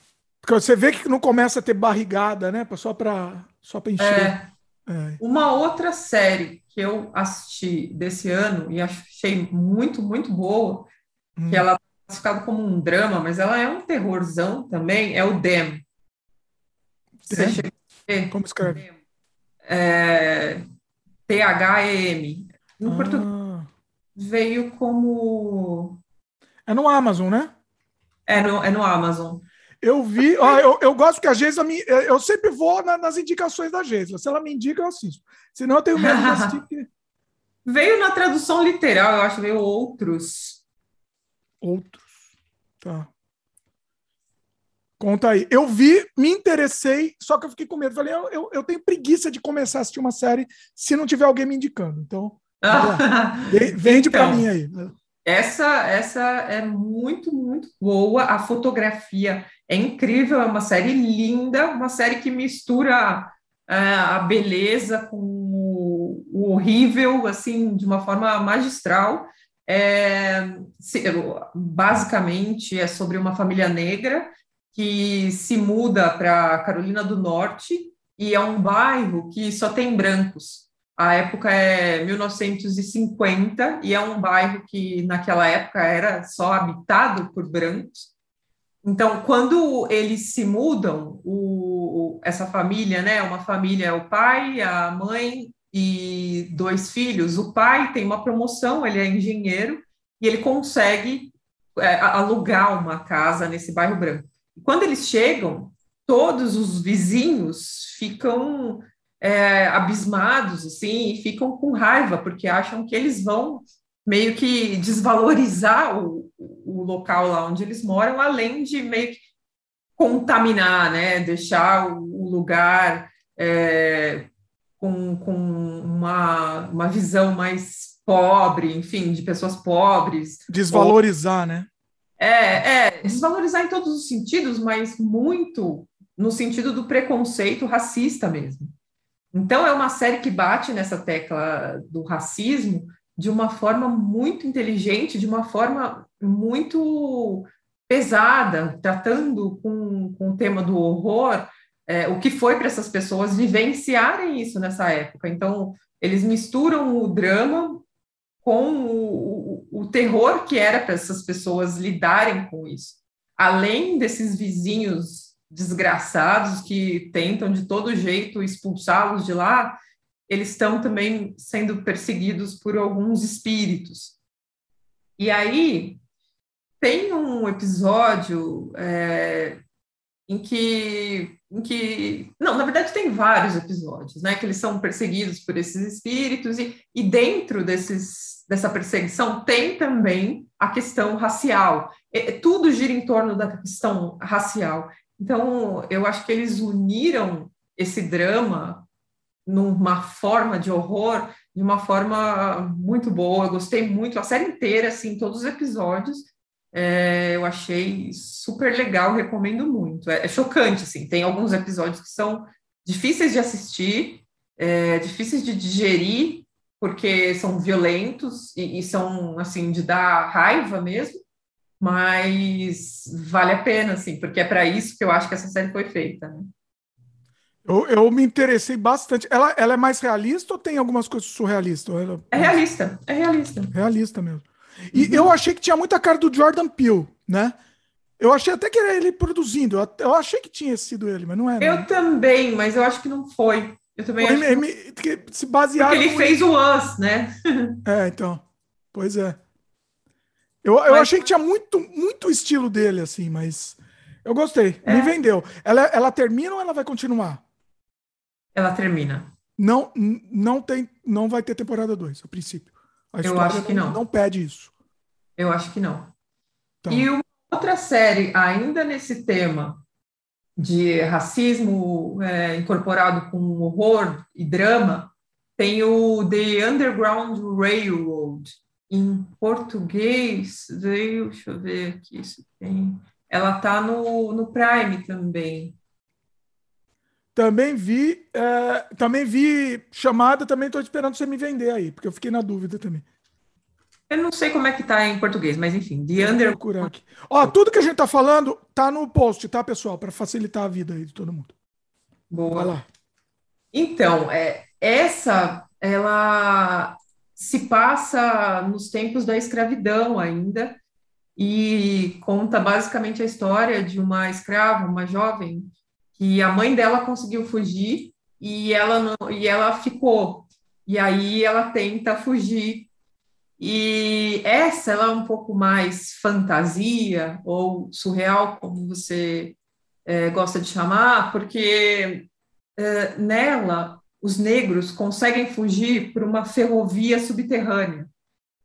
Porque você vê que não começa a ter barrigada, né? Só para só encher. É.
É. Uma outra série que eu assisti desse ano e achei muito, muito boa, hum. que ela é classificada como um drama, mas ela é um terrorzão também, é o Dem.
Como escreve?
É, T-H-E-M. Em ah. português veio como...
É no Amazon, né?
É no, é no Amazon.
Eu vi, ó, eu, eu gosto que a Geisla me. Eu sempre vou na, nas indicações da Geisla. Se ela me indica, eu assisto. Senão eu tenho medo de assistir.
Veio na tradução literal, eu acho, veio outros.
Outros. Tá. Conta aí. Eu vi, me interessei, só que eu fiquei com medo. Falei, eu, eu, eu tenho preguiça de começar a assistir uma série se não tiver alguém me indicando. Então, vende então, para mim aí.
Essa, essa é muito, muito boa. A fotografia é incrível, é uma série linda, uma série que mistura é, a beleza com o, horrível, assim, de uma forma magistral. É, basicamente é sobre uma família negra que se muda para Carolina do Norte e é um bairro que só tem brancos. A época é 1950 e é um bairro que naquela época era só habitado por brancos. Então, quando eles se mudam, o, essa família, né, uma família é o pai, a mãe e dois filhos. O pai tem uma promoção, ele é engenheiro e ele consegue é, alugar uma casa nesse bairro branco. E quando eles chegam, todos os vizinhos ficam é, abismados assim e ficam com raiva porque acham que eles vão meio que desvalorizar o, o local lá onde eles moram, além de meio que contaminar, né, deixar o, lugar é, com, com uma, uma visão mais pobre, enfim, de pessoas pobres.
Desvalorizar, ou... né?
É, é, desvalorizar em todos os sentidos, mas muito no sentido do preconceito racista mesmo. Então, é uma série que bate nessa tecla do racismo de uma forma muito inteligente, de uma forma muito pesada, tratando com, com o tema do horror, é, o que foi para essas pessoas vivenciarem isso nessa época. Então, eles misturam o drama com o, o, o terror que era para essas pessoas lidarem com isso. Além desses vizinhos desgraçados que tentam de todo jeito expulsá-los de lá, eles estão também sendo perseguidos por alguns espíritos. E aí tem um episódio é, em que, em que, não, na verdade tem vários episódios, né, que eles são perseguidos por esses espíritos e, e dentro desses, dessa perseguição tem também a questão racial. É, tudo gira em torno da questão racial. Então, eu acho que eles uniram esse drama numa forma de horror, de uma forma muito boa. Eu gostei muito, a série inteira, assim, todos os episódios. É, eu achei super legal, recomendo muito. É, é, chocante, assim, tem alguns episódios que são difíceis de assistir, é, difíceis de digerir, porque são violentos e, e são, assim, de dar raiva mesmo, mas vale a pena, assim, porque é para isso que eu acho que essa série foi feita, né?
Eu, eu me interessei bastante. Ela, ela é mais realista ou tem algumas coisas surrealistas? Ela...
É realista, é realista.
Realista mesmo. E uhum. eu achei que tinha muita cara do Jordan Peele, né? Eu achei até que era ele produzindo. Eu achei que tinha sido ele, mas não é.
Eu também, mas eu acho que não foi. Eu também
acho ele, que... se basear.
Porque ele fez o Us, né?
é, então. Pois é. Eu, eu mas... achei que tinha muito, muito estilo dele, assim, mas eu gostei. É. Me vendeu. Ela, ela termina ou ela vai continuar?
Ela termina.
Não, não tem, não vai ter temporada 2, a princípio. A
eu acho que não,
não. Não pede isso.
Eu acho que não. Então. E uma outra série, ainda nesse tema de racismo é, incorporado com horror e drama, tem o The Underground Railroad, em português, deixa eu ver aqui se tem. Ela tá no, no Prime também.
Também vi, é, também vi chamada, também estou esperando você me vender aí, porque eu fiquei na dúvida também.
Eu não sei como é que tá em português, mas enfim, The Under...
aqui. Ó, tudo que a gente tá falando tá no post, tá, pessoal? Para facilitar a vida aí de todo mundo.
Boa. Vai lá. Então, é, essa, ela se passa nos tempos da escravidão ainda e conta basicamente a história de uma escrava, uma jovem, que a mãe dela conseguiu fugir e ela não, e ela ficou. E aí ela tenta fugir. E essa ela é um pouco mais fantasia ou surreal, como você é, gosta de chamar, porque é, nela os negros conseguem fugir por uma ferrovia subterrânea.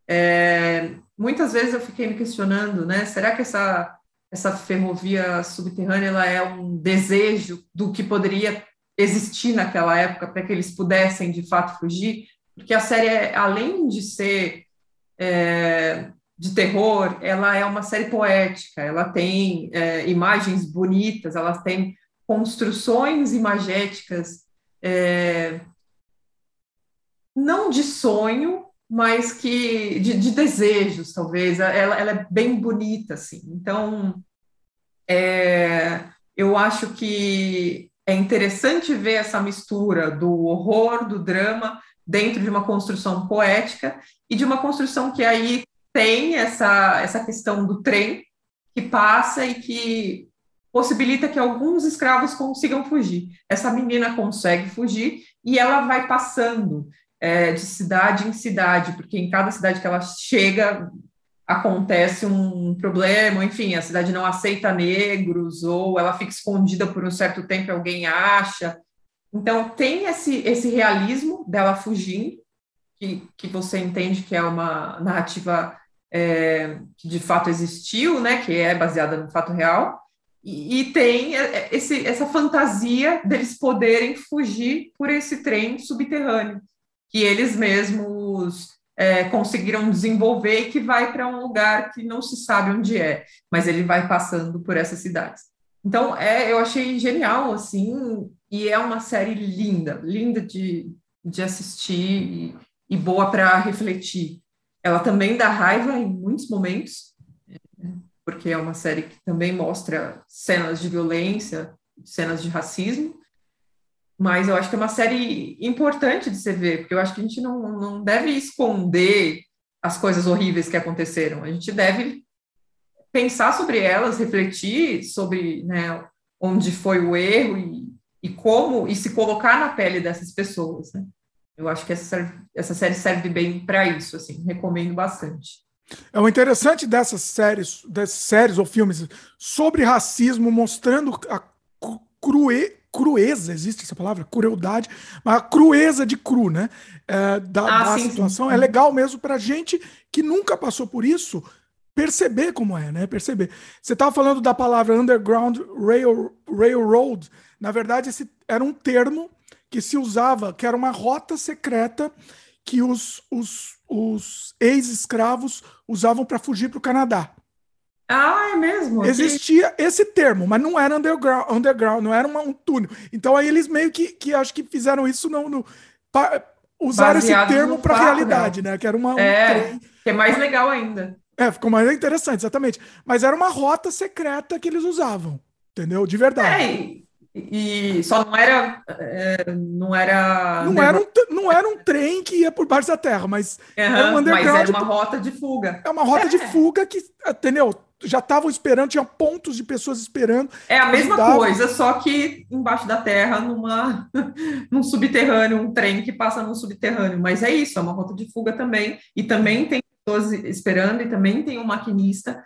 É, muitas vezes eu fiquei me questionando, né? Será que essa essa ferrovia subterrânea ela é um desejo do que poderia existir naquela época para que eles pudessem de fato fugir? Porque a série, além de ser é, de terror, ela é uma série poética. Ela tem é, imagens bonitas, ela tem construções imagéticas é, não de sonho, mas que de, de desejos, talvez. Ela, ela, é bem bonita, assim. Então, é, eu acho que é interessante ver essa mistura do horror, do drama, dentro de uma construção poética e de uma construção que aí tem essa, essa questão do trem que passa e que possibilita que alguns escravos consigam fugir. Essa menina consegue fugir e ela vai passando é, de cidade em cidade, porque em cada cidade que ela chega acontece um problema, enfim, a cidade não aceita negros ou ela fica escondida por um certo tempo alguém acha. Então tem esse, esse realismo dela fugindo, que, que você entende que é uma narrativa é, que de fato existiu, né, que é baseada no fato real, e, e tem esse, essa fantasia deles poderem fugir por esse trem subterrâneo, que eles mesmos é, conseguiram desenvolver e que vai para um lugar que não se sabe onde é, mas ele vai passando por essas cidades. Então, é, eu achei genial, assim, e é uma série linda, linda de, de assistir e, e boa para refletir. Ela também dá raiva em muitos momentos, porque é uma série que também mostra cenas de violência, cenas de racismo, mas eu acho que é uma série importante de se ver, porque eu acho que a gente não, não deve esconder as coisas horríveis que aconteceram, a gente deve pensar sobre elas, refletir sobre né, onde foi o erro e, e como, e se colocar na pele dessas pessoas, né? Eu acho que essa, essa série serve bem para isso, assim, recomendo bastante.
É o interessante dessas séries, dessas séries ou filmes sobre racismo, mostrando a crue, crueza, existe essa palavra? Crueldade, mas a crueza de cru, né? É, da, ah, da sim, situação. Sim. É legal mesmo para gente que nunca passou por isso perceber como é, né? Perceber. Você estava falando da palavra Underground Rail, Railroad. Na verdade, esse era um termo que se usava, que era uma rota secreta que os, os, os ex-escravos usavam para fugir para o Canadá.
Ah, é mesmo?
Existia esse termo, mas não era underground, underground não era uma, um túnel. Então aí eles meio que, que acho que fizeram isso não, no, pa, usaram Baseado esse termo para a realidade, né? Que era uma.
É, um que é mais legal ainda.
É, ficou mais interessante, exatamente. Mas era uma rota secreta que eles usavam, entendeu? De verdade.
É, e só não era é, não era
não era, um, não era um trem que ia por baixo da terra mas
uhum, era um underground mas era uma rota de fuga
é uma rota é. de fuga que entendeu já estavam esperando tinha pontos de pessoas esperando.
É a mesma coisa só que embaixo da terra numa num subterrâneo um trem que passa no subterrâneo. Mas é isso é uma rota de fuga também. E também tem pessoas esperando e também tem um maquinista.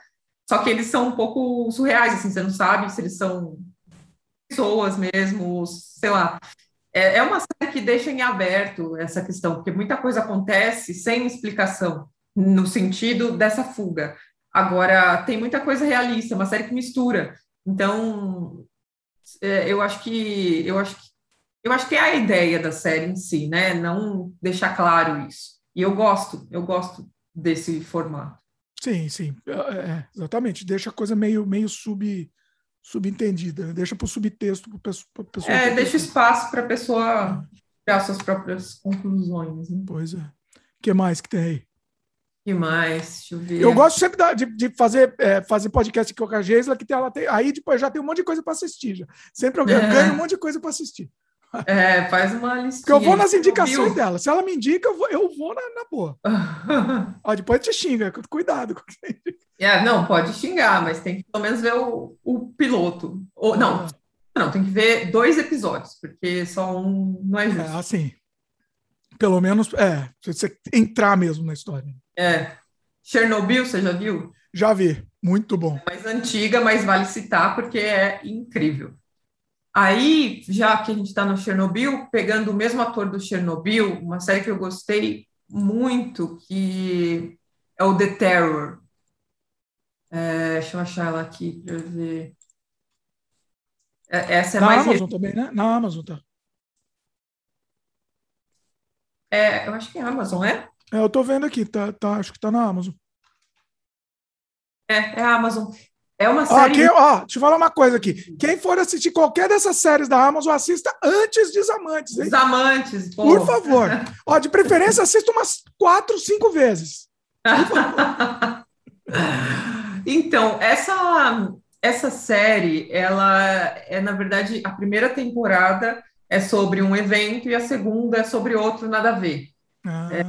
Só que eles são um pouco surreais assim você não sabe se eles são pessoas mesmo, sei lá. É, é uma série que deixa em aberto essa questão, porque muita coisa acontece sem explicação, no sentido dessa fuga. Agora, tem muita coisa realista, uma série que mistura. Então, é, eu acho que eu acho que eu acho que é a ideia da série em si, né? Não deixar claro isso. E eu gosto, eu gosto desse formato.
Sim, sim, é, é exatamente. Deixa a coisa meio, meio sub, subentendida, né? deixa para o subtexto para a pessoa.
É, deixa espaço para a pessoa criar suas próprias conclusões. Né?
Pois é. O que mais que tem aí?
Que mais? Deixa eu ver.
Eu gosto sempre de, de fazer, é, fazer podcast com a Geisla, que tem, ela tem, aí depois já tem um monte de coisa para assistir. Já. Sempre eu é. ganho um monte de coisa para assistir.
É, faz uma listinha.
Porque eu vou nas indicações dela. Se ela me indica, eu vou, eu vou na, na boa. Ó, depois te xinga, cuidado.
É, não, pode xingar, mas tem que pelo menos ver o, o piloto. Ou, não, ah. não, tem que ver dois episódios, porque só um não é justo. É,
assim. Pelo menos, é, você entrar mesmo na história.
É. Chernobyl, você já viu?
Já vi, muito bom.
É mais antiga, mas vale citar porque é incrível. Aí, já que a gente está no Chernobyl, pegando o mesmo ator do Chernobyl, uma série que eu gostei muito, que é o The Terror, é, deixa eu achar ela aqui para ver. É, essa é
na
mais.
Amazon também, né? Na Amazon, tá.
É, eu acho que é Amazon, é?
É, eu tô vendo aqui, tá, tá, acho que tá na Amazon.
É, é a Amazon. É uma série.
Ó, quem, ó, deixa eu falar uma coisa aqui. Quem for assistir qualquer dessas séries da Amazon, assista antes de Amantes.
Hein? Amantes,
pô. Por favor. ó, de preferência, assista umas quatro, cinco vezes.
Então, essa, essa série, ela é, na verdade, a primeira temporada é sobre um evento e a segunda é sobre outro, nada a ver. Ah. É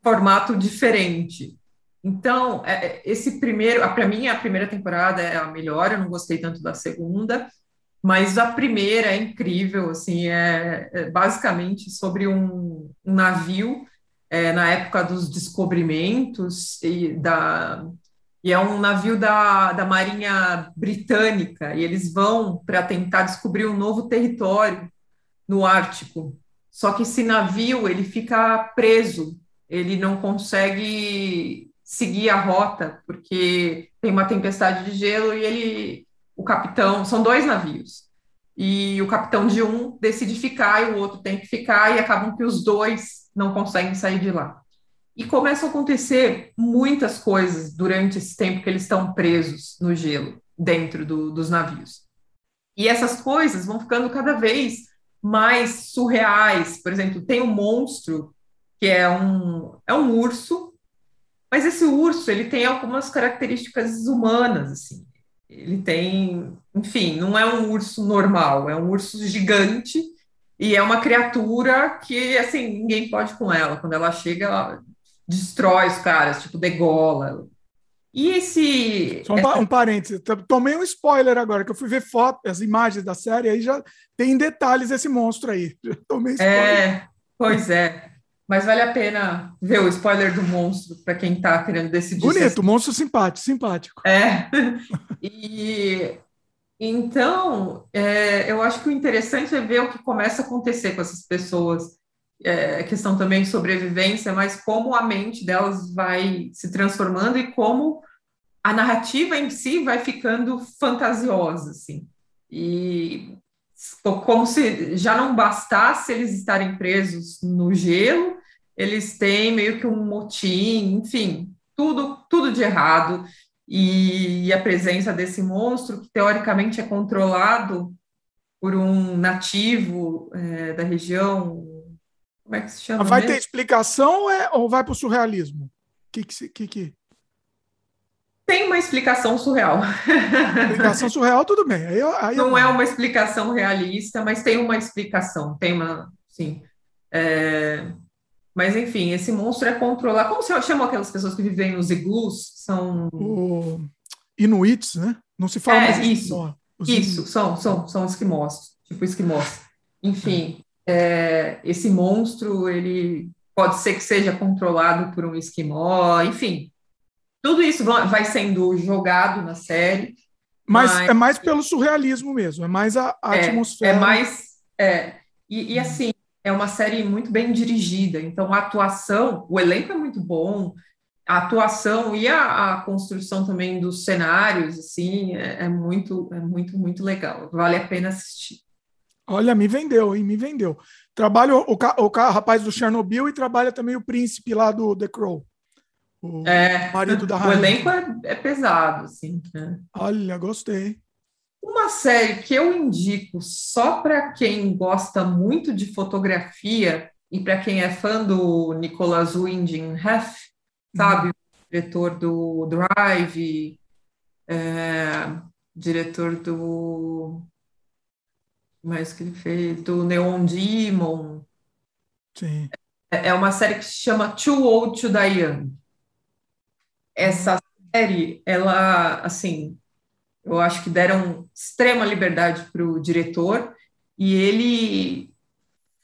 formato diferente. Então, é, é esse primeiro, para mim, a primeira temporada é a melhor, eu não gostei tanto da segunda, mas a primeira é incrível, assim, é, é basicamente sobre um, um navio é, na época dos descobrimentos e da, e é um navio da, da Marinha Britânica, e eles vão para tentar descobrir um novo território no Ártico. Só que esse navio ele fica preso, ele não consegue seguir a rota porque tem uma tempestade de gelo e ele, o capitão, são dois navios e o capitão de um decide ficar e o outro tem que ficar e acabam que os dois não conseguem sair de lá. e começam a acontecer muitas coisas durante esse tempo que eles estão presos no gelo, dentro do, dos navios. E essas coisas vão ficando cada vez mais surreais. Por exemplo, tem um monstro que é um, é um urso, mas esse urso ele tem algumas características humanas, assim. Ele tem, enfim, não é um urso normal, é um urso gigante e é uma criatura que, assim, ninguém pode com ela. Quando ela chega, ela destrói os caras, tipo, degola. E esse.
Só um, essa... um parênteses, tomei um spoiler agora, que eu fui ver fotos, as imagens da série, aí já tem detalhes esse monstro aí. Já tomei
spoiler. É, pois é. Mas vale a pena ver o spoiler do monstro para quem está querendo decidir.
Bonito, se... monstro simpático, simpático.
É. e então, é, eu acho que o interessante é ver o que começa a acontecer com essas pessoas é, questão também de sobrevivência, mas como a mente delas vai se transformando e como a narrativa em si vai ficando fantasiosa, assim. E como se já não bastasse eles estarem presos no gelo, eles têm meio que um motim, enfim, tudo, tudo de errado. E, e a presença desse monstro, que teoricamente é controlado por um nativo é, da região, como é que se chama?
Vai mesmo? ter explicação ou, é, ou vai para o surrealismo? Que, que, que, que,
Tem uma explicação surreal.
Explicação surreal, tudo bem. Aí, aí
Não é uma explicação realista, mas tem uma explicação. Tem uma. Sim. É... Mas, enfim, esse monstro é controlar. Como se chamam aquelas pessoas que vivem nos iglus? São.
O... Inuits, né? Não se fala
é, mais isso. Isso, são, são, são esquimós, tipo esquimós. Enfim, é, esse monstro, ele pode ser que seja controlado por um esquimó, enfim. Tudo isso vai sendo jogado na série.
Mas, mas... é mais pelo surrealismo mesmo, é mais a, a
é,
atmosfera.
É mais. É, e, e, assim, é uma série muito bem dirigida, então a atuação, o elenco é muito bom, a atuação e a, a construção também dos cenários, assim, é, é, muito, é muito, muito legal. Vale a pena assistir.
Olha, me vendeu, hein? Me vendeu. Trabalha o, o, o rapaz do Chernobyl e trabalha também o príncipe lá do The Crow.
O é, marido da rainha. O elenco é, é pesado, assim. Né?
Olha, gostei.
Uma série que eu indico só para quem gosta muito de fotografia e para quem é fã do Nicolas Winding Refn, sabe? Hum. diretor do Drive, é, diretor do mais que ele fez, do Neon Demon.
Sim.
É, é uma série que se chama Too Old to Die Young. Essa série, ela, assim, eu acho que deram extrema liberdade para o diretor e ele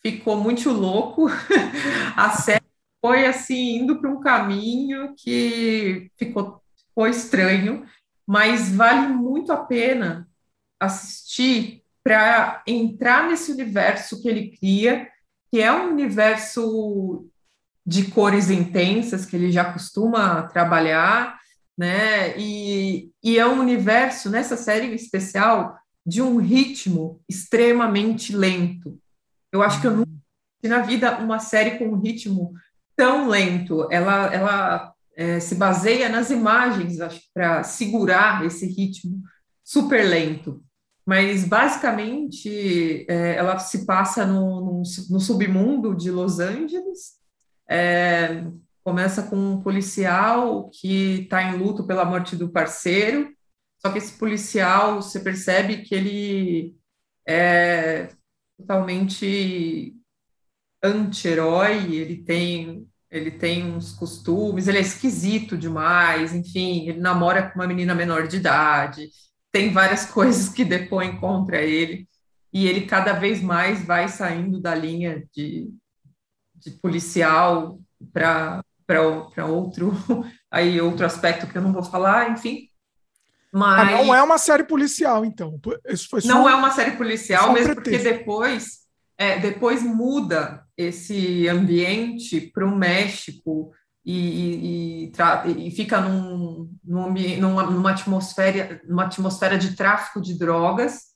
ficou muito louco. A série foi, assim, indo para um caminho que ficou, ficou estranho, mas vale muito a pena assistir para entrar nesse universo que ele cria, que é um universo de cores intensas que ele já costuma trabalhar, né? E, e é um universo, nessa série especial, de um ritmo extremamente lento. Eu acho que eu nunca vi na vida uma série com um ritmo tão lento. Ela, ela é, se baseia nas imagens, acho para segurar esse ritmo super lento mas basicamente é, ela se passa no, no, no, submundo de Los Angeles. É, começa com um policial que está em luto pela morte do parceiro, só que esse policial você percebe que ele é totalmente anti-herói, ele tem ele tem uns costumes, ele é esquisito demais, enfim, ele namora com uma menina menor de idade, tem várias coisas que depõem contra ele, e ele cada vez mais vai saindo da linha de, de policial para outro, aí outro aspecto que eu não vou falar, enfim.
Mas... Ah, não é uma série policial, então. Isso foi
não é uma série policial, mesmo porque depois, é, depois muda esse ambiente para o México e, e, e fica num, num, numa, atmosfera, numa atmosfera de tráfico de drogas.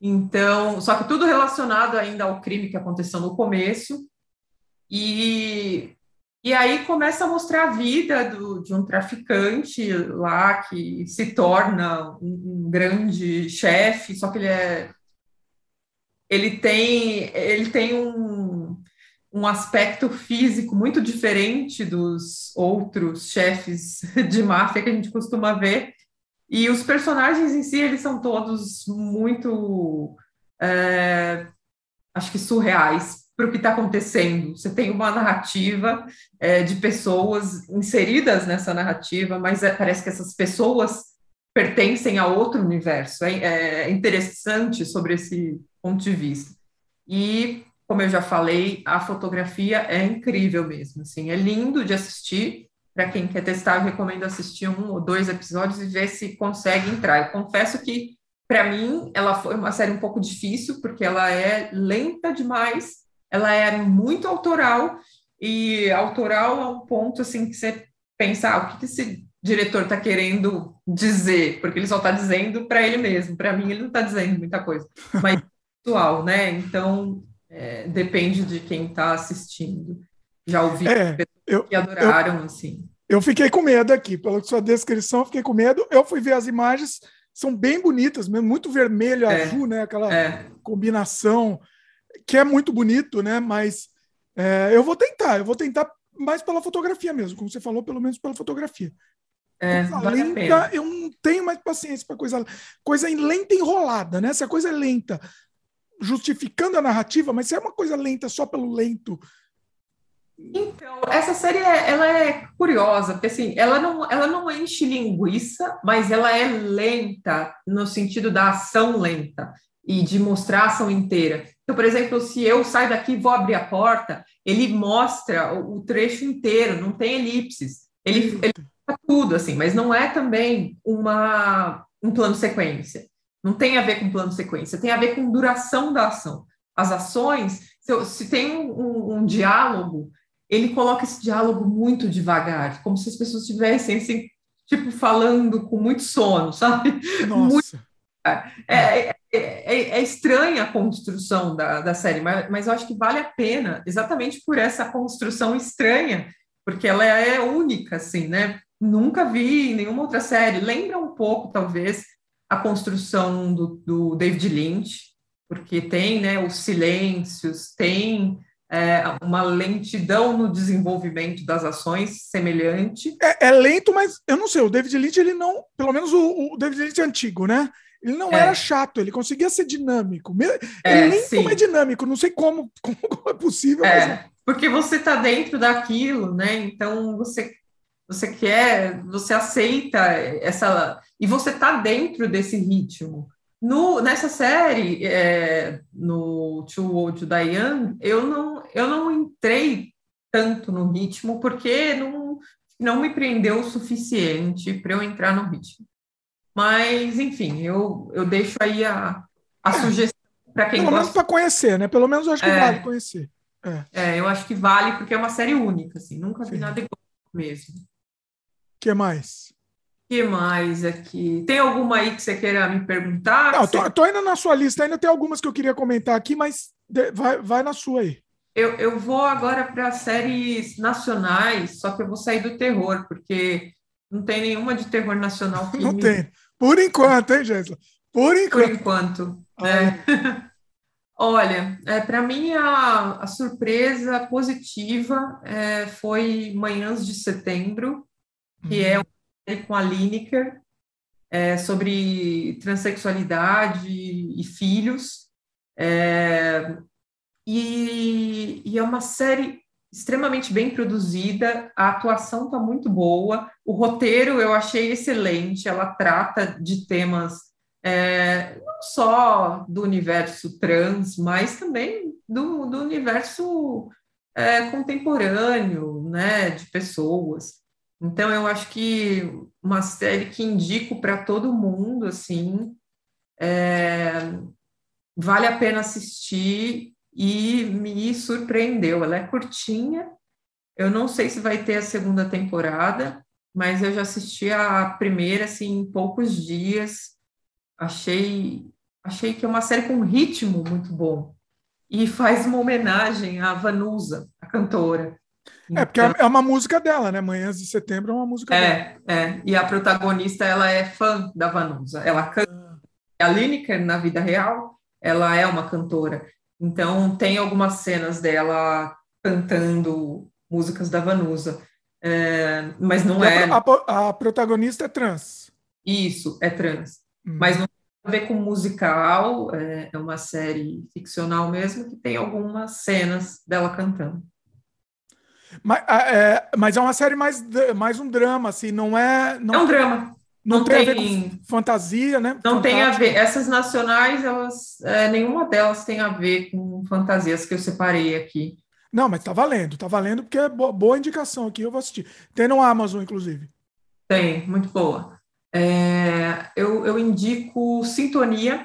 Então, só que tudo relacionado ainda ao crime que aconteceu no começo. E, E aí começa a mostrar a vida do, de um traficante lá que se torna um, um grande chefe, só que ele é ele tem ele tem um, um aspecto físico muito diferente dos outros chefes de máfia que a gente costuma ver. E os personagens em si, eles são todos muito, é, acho que surreais para o que está acontecendo. Você tem uma narrativa é, de pessoas inseridas nessa narrativa, mas é, parece que essas pessoas pertencem a outro universo. É, é, interessante sobre esse ponto de vista. E, como eu já falei, a fotografia é incrível mesmo. Assim, é lindo de assistir. Para quem quer testar, eu recomendo assistir um ou dois episódios e ver se consegue entrar. Eu confesso que, para mim, ela foi uma série um pouco difícil, porque ela é lenta demais ela é muito autoral e autoral a um ponto assim que você pensa, ah, o que, que esse diretor está querendo dizer? Porque ele só está dizendo para ele mesmo. Para mim, ele não está dizendo muita coisa, mas pessoal, né? Então é, depende de quem está assistindo. Já ouvi
é, pessoas eu,
que adoraram, eu, assim.
Eu fiquei com medo aqui, pela sua descrição, fiquei com medo. Eu fui ver as imagens, são bem bonitas mesmo, muito vermelho, é, azul, né? Aquela é. combinação que é muito bonito, né? Mas é, eu vou tentar, eu vou tentar mais pela fotografia mesmo, como você falou, pelo menos pela fotografia.
É, vale
lenta, eu não tenho mais paciência para coisa coisa lenta enrolada, né? Se a coisa é lenta, justificando a narrativa, mas se é uma coisa lenta só pelo lento.
Então, essa série é, ela é curiosa, porque assim, ela não, ela não enche linguiça, mas ela é lenta no sentido da ação lenta e de mostrar a ação inteira. Então, por exemplo, se eu saio daqui e vou abrir a porta, ele mostra o, o trecho inteiro, não tem elipses. Ele, ele tudo assim, mas não é também uma, um plano sequência. Não tem a ver com plano sequência, tem a ver com duração da ação. As ações, se, se tem um, um, um, diálogo, ele coloca esse diálogo muito devagar, como se as pessoas estivessem assim, tipo, falando com muito sono, sabe?
Nossa. Muito,
é, é, é, é, estranha a construção da, da série, mas, mas eu acho que vale a pena, exatamente por essa construção estranha, porque ela é única, assim, né? Nunca vi nenhuma outra série. Lembra um pouco, talvez, a construção do, do David Lynch, porque tem né, os silêncios, tem é, uma lentidão no desenvolvimento das ações semelhante.
É, é, lento, mas eu não sei, o David Lynch, ele não, pelo menos o, o David Lynch antigo, né? Ele não é. era chato, ele conseguia ser dinâmico. É, ele nem sim. é dinâmico, não sei como, como é possível.
É, mas... porque você está dentro daquilo, né? Então você você quer, você aceita essa e você está dentro desse ritmo. No, nessa série, é, no Too Old to Die Young, eu não, eu não entrei tanto no ritmo porque não, não me prendeu o suficiente para eu entrar no ritmo. Mas, enfim, eu, eu deixo aí a, a sugestão para quem
Pelo
gosta.
menos para conhecer, né? Pelo menos eu acho que é, vale conhecer.
É. é. eu acho que vale, porque é uma série única, assim. Nunca vi Sim. nada igual mesmo. O
que mais?
Que mais aqui? Tem alguma aí que você queira me perguntar?
Não, tô, tô ainda na sua lista, ainda tem algumas que eu queria comentar aqui, mas vai, vai na sua aí.
Eu, eu vou agora para séries nacionais, só que eu vou sair do terror, porque não tem nenhuma de terror nacional
que Não me... tem. Por enquanto, hein, Jéssica? Por enquanto.
Por enquanto. É. Olha, é, para mim a, a, surpresa positiva é, foi Manhãs de Setembro, que é uhum. uma série com a Lineker, é, sobre transexualidade e filhos. É, e, e, é uma série extremamente bem produzida, a atuação está muito boa, o roteiro eu achei excelente, ela trata de temas é, não só do universo trans, mas também do, do universo é, contemporâneo, né, de pessoas. Então eu acho que uma série que indico para todo mundo, assim, é, vale a pena assistir e me surpreendeu. Ela é curtinha, eu não sei se vai ter a segunda temporada, mas eu já assisti a primeira assim em poucos dias. Achei achei que é uma série com um ritmo muito bom e faz uma homenagem à Vanusa, a cantora.
É, porque é, é uma música dela, né? Manhãs de Setembro é uma música
é, dela. É, e a protagonista, ela é fã da Vanusa. Ela canta. Ah. A Lineker, na vida real, ela é uma cantora. Então, tem algumas cenas dela cantando músicas da Vanusa. É, mas não e é.
A, a, a, protagonista é trans.
Isso, é trans. Hum. Mas não tem a ver com musical, é, é uma série ficcional mesmo, que tem algumas cenas dela cantando.
Mas é, mas é uma série mais, mais um drama, assim, não é. Não
é um drama.
Não, não tem, tem, a ver com fantasia, né?
Não tem a ver. Essas nacionais, elas, é, nenhuma delas tem a ver com fantasias que eu separei aqui.
Não, mas tá valendo, tá valendo porque é boa, boa indicação aqui, eu vou assistir. Tem no Amazon, inclusive.
Tem, muito boa. É, eu, eu indico Sintonia,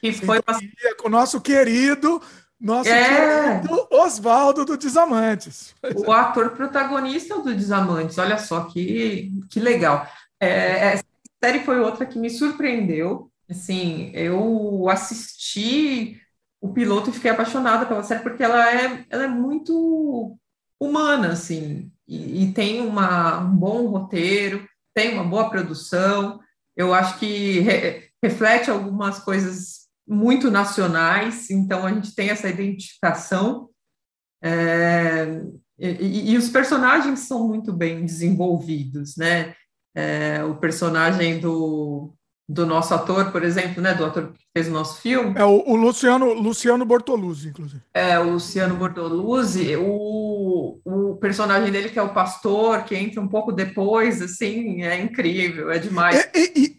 que Sintonia, foi uma... com o nosso querido nosso é. querido Oswaldo do Desamantes.
O ator protagonista do Desamantes, olha só que, que legal. É, essa série foi outra que me surpreendeu. Assim, eu assisti o piloto e fiquei apaixonada pela série porque ela é, ela é muito humana, assim, e, e tem uma, um bom roteiro, tem uma boa produção. Eu acho que re, reflete algumas coisas muito nacionais, então a gente tem essa identificação. É, e, e, os personagens são muito bem desenvolvidos, né? É, o personagem do, do nosso ator, por exemplo, né? Do ator que fez o nosso filme.
É o, o Luciano, Luciano Bortoluzzi, inclusive.
É, o Luciano Bortoluzzi, o, o personagem dele, que é o pastor, que entra um pouco depois, assim, é incrível, é demais.
É,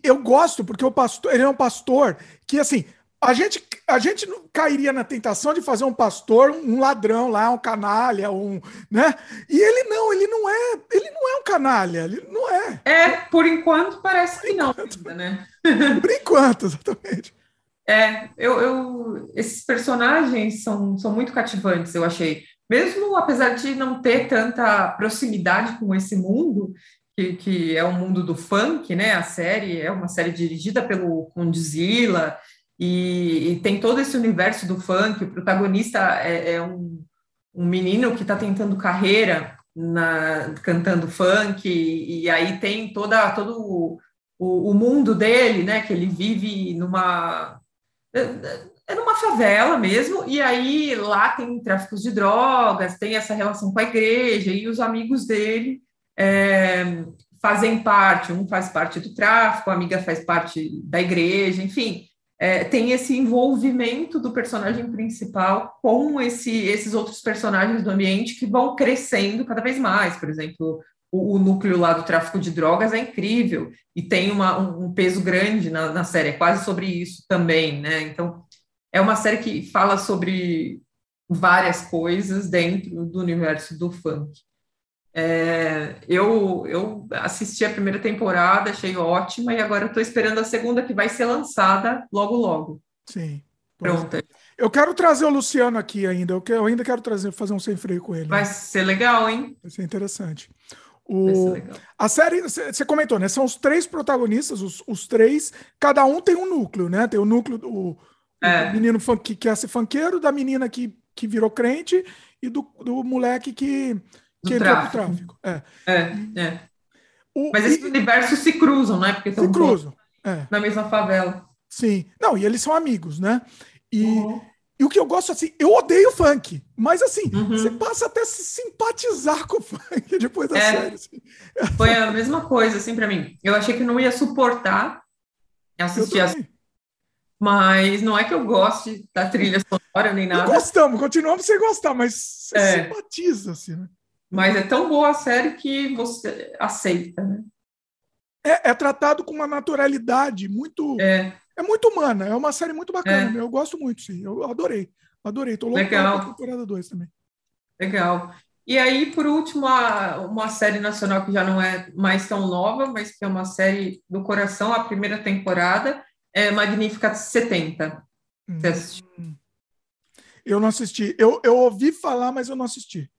eu gosto, porque o pastor, ele é um pastor que, assim, a gente, a gente não cairia na tentação de fazer um pastor um ladrão lá, um canalha, um, né? E ele não, ele não é, ele não é um canalha, ele não é.
É, por enquanto parece por que enquanto. não, né?
Por enquanto, exatamente.
É, eu, eu, esses personagens são, são muito cativantes, eu achei. Mesmo apesar de não ter tanta proximidade com esse mundo, que, que é o mundo do funk, né? A série é uma série dirigida pelo Condzilla, e, e, tem todo esse universo do funk. O protagonista é, é um, um, menino que está tentando carreira na, cantando funk, e, e, aí tem toda, todo o, o, o, mundo dele, né? Que ele vive numa. É, é numa favela mesmo, e aí lá tem tráfico de drogas, tem essa relação com a igreja, e os amigos dele é, fazem parte, um faz parte do tráfico, a amiga faz parte da igreja, enfim, é, tem esse envolvimento do personagem principal com esse, esses outros personagens do ambiente que vão crescendo cada vez mais. Por exemplo, o, o núcleo lá do tráfico de drogas é incrível e tem uma, um, um, peso grande na, na série, é quase sobre isso também, né? Então, é uma série que fala sobre várias coisas dentro do universo do funk. É, eu, eu assisti a primeira temporada, achei ótima, e agora estou esperando a segunda, que vai ser lançada logo, logo.
Sim. Pronta. Eu quero trazer o Luciano aqui ainda. Eu, quero, eu ainda quero trazer, fazer um sem freio com ele.
Vai né? ser legal, hein?
Vai ser interessante. O. A série, você comentou, né? São os três protagonistas, os, os três, cada um tem um núcleo, né? Tem o núcleo do é. menino funk, que quer ser funkeiro, da menina que, que virou crente e do, do moleque que que entrou tráfico. tráfico. É,
é. é. O, Mas esses e, universos se cruzam, né? Porque
se cruzam. É.
Na mesma favela.
Sim. Não, e eles são amigos, né? E, uhum. e o que eu gosto, assim, eu odeio funk, mas assim, uhum. você passa até a se simpatizar com o funk depois da é. série. Assim.
Foi a mesma coisa, assim, para mim. Eu achei que não ia suportar assistir a mas não é que eu goste da trilha sonora nem nada.
Não gostamos, continuamos sem gostar, mas você é. simpatiza, assim, né?
Mas é tão boa a série que você aceita, né?
É, é tratado com uma naturalidade muito. É. é muito humana, é uma série muito bacana. É. Eu gosto muito, sim. Eu adorei. Adorei. Tô louco
Legal.
pra temporada 2 também.
Legal. E aí, por último, uma série nacional que já não é mais tão nova, mas que é uma série do coração, a primeira temporada, é Magnífica 70. Você assistiu?
Hum. Eu não assisti. Eu, eu ouvi falar, mas eu não assisti.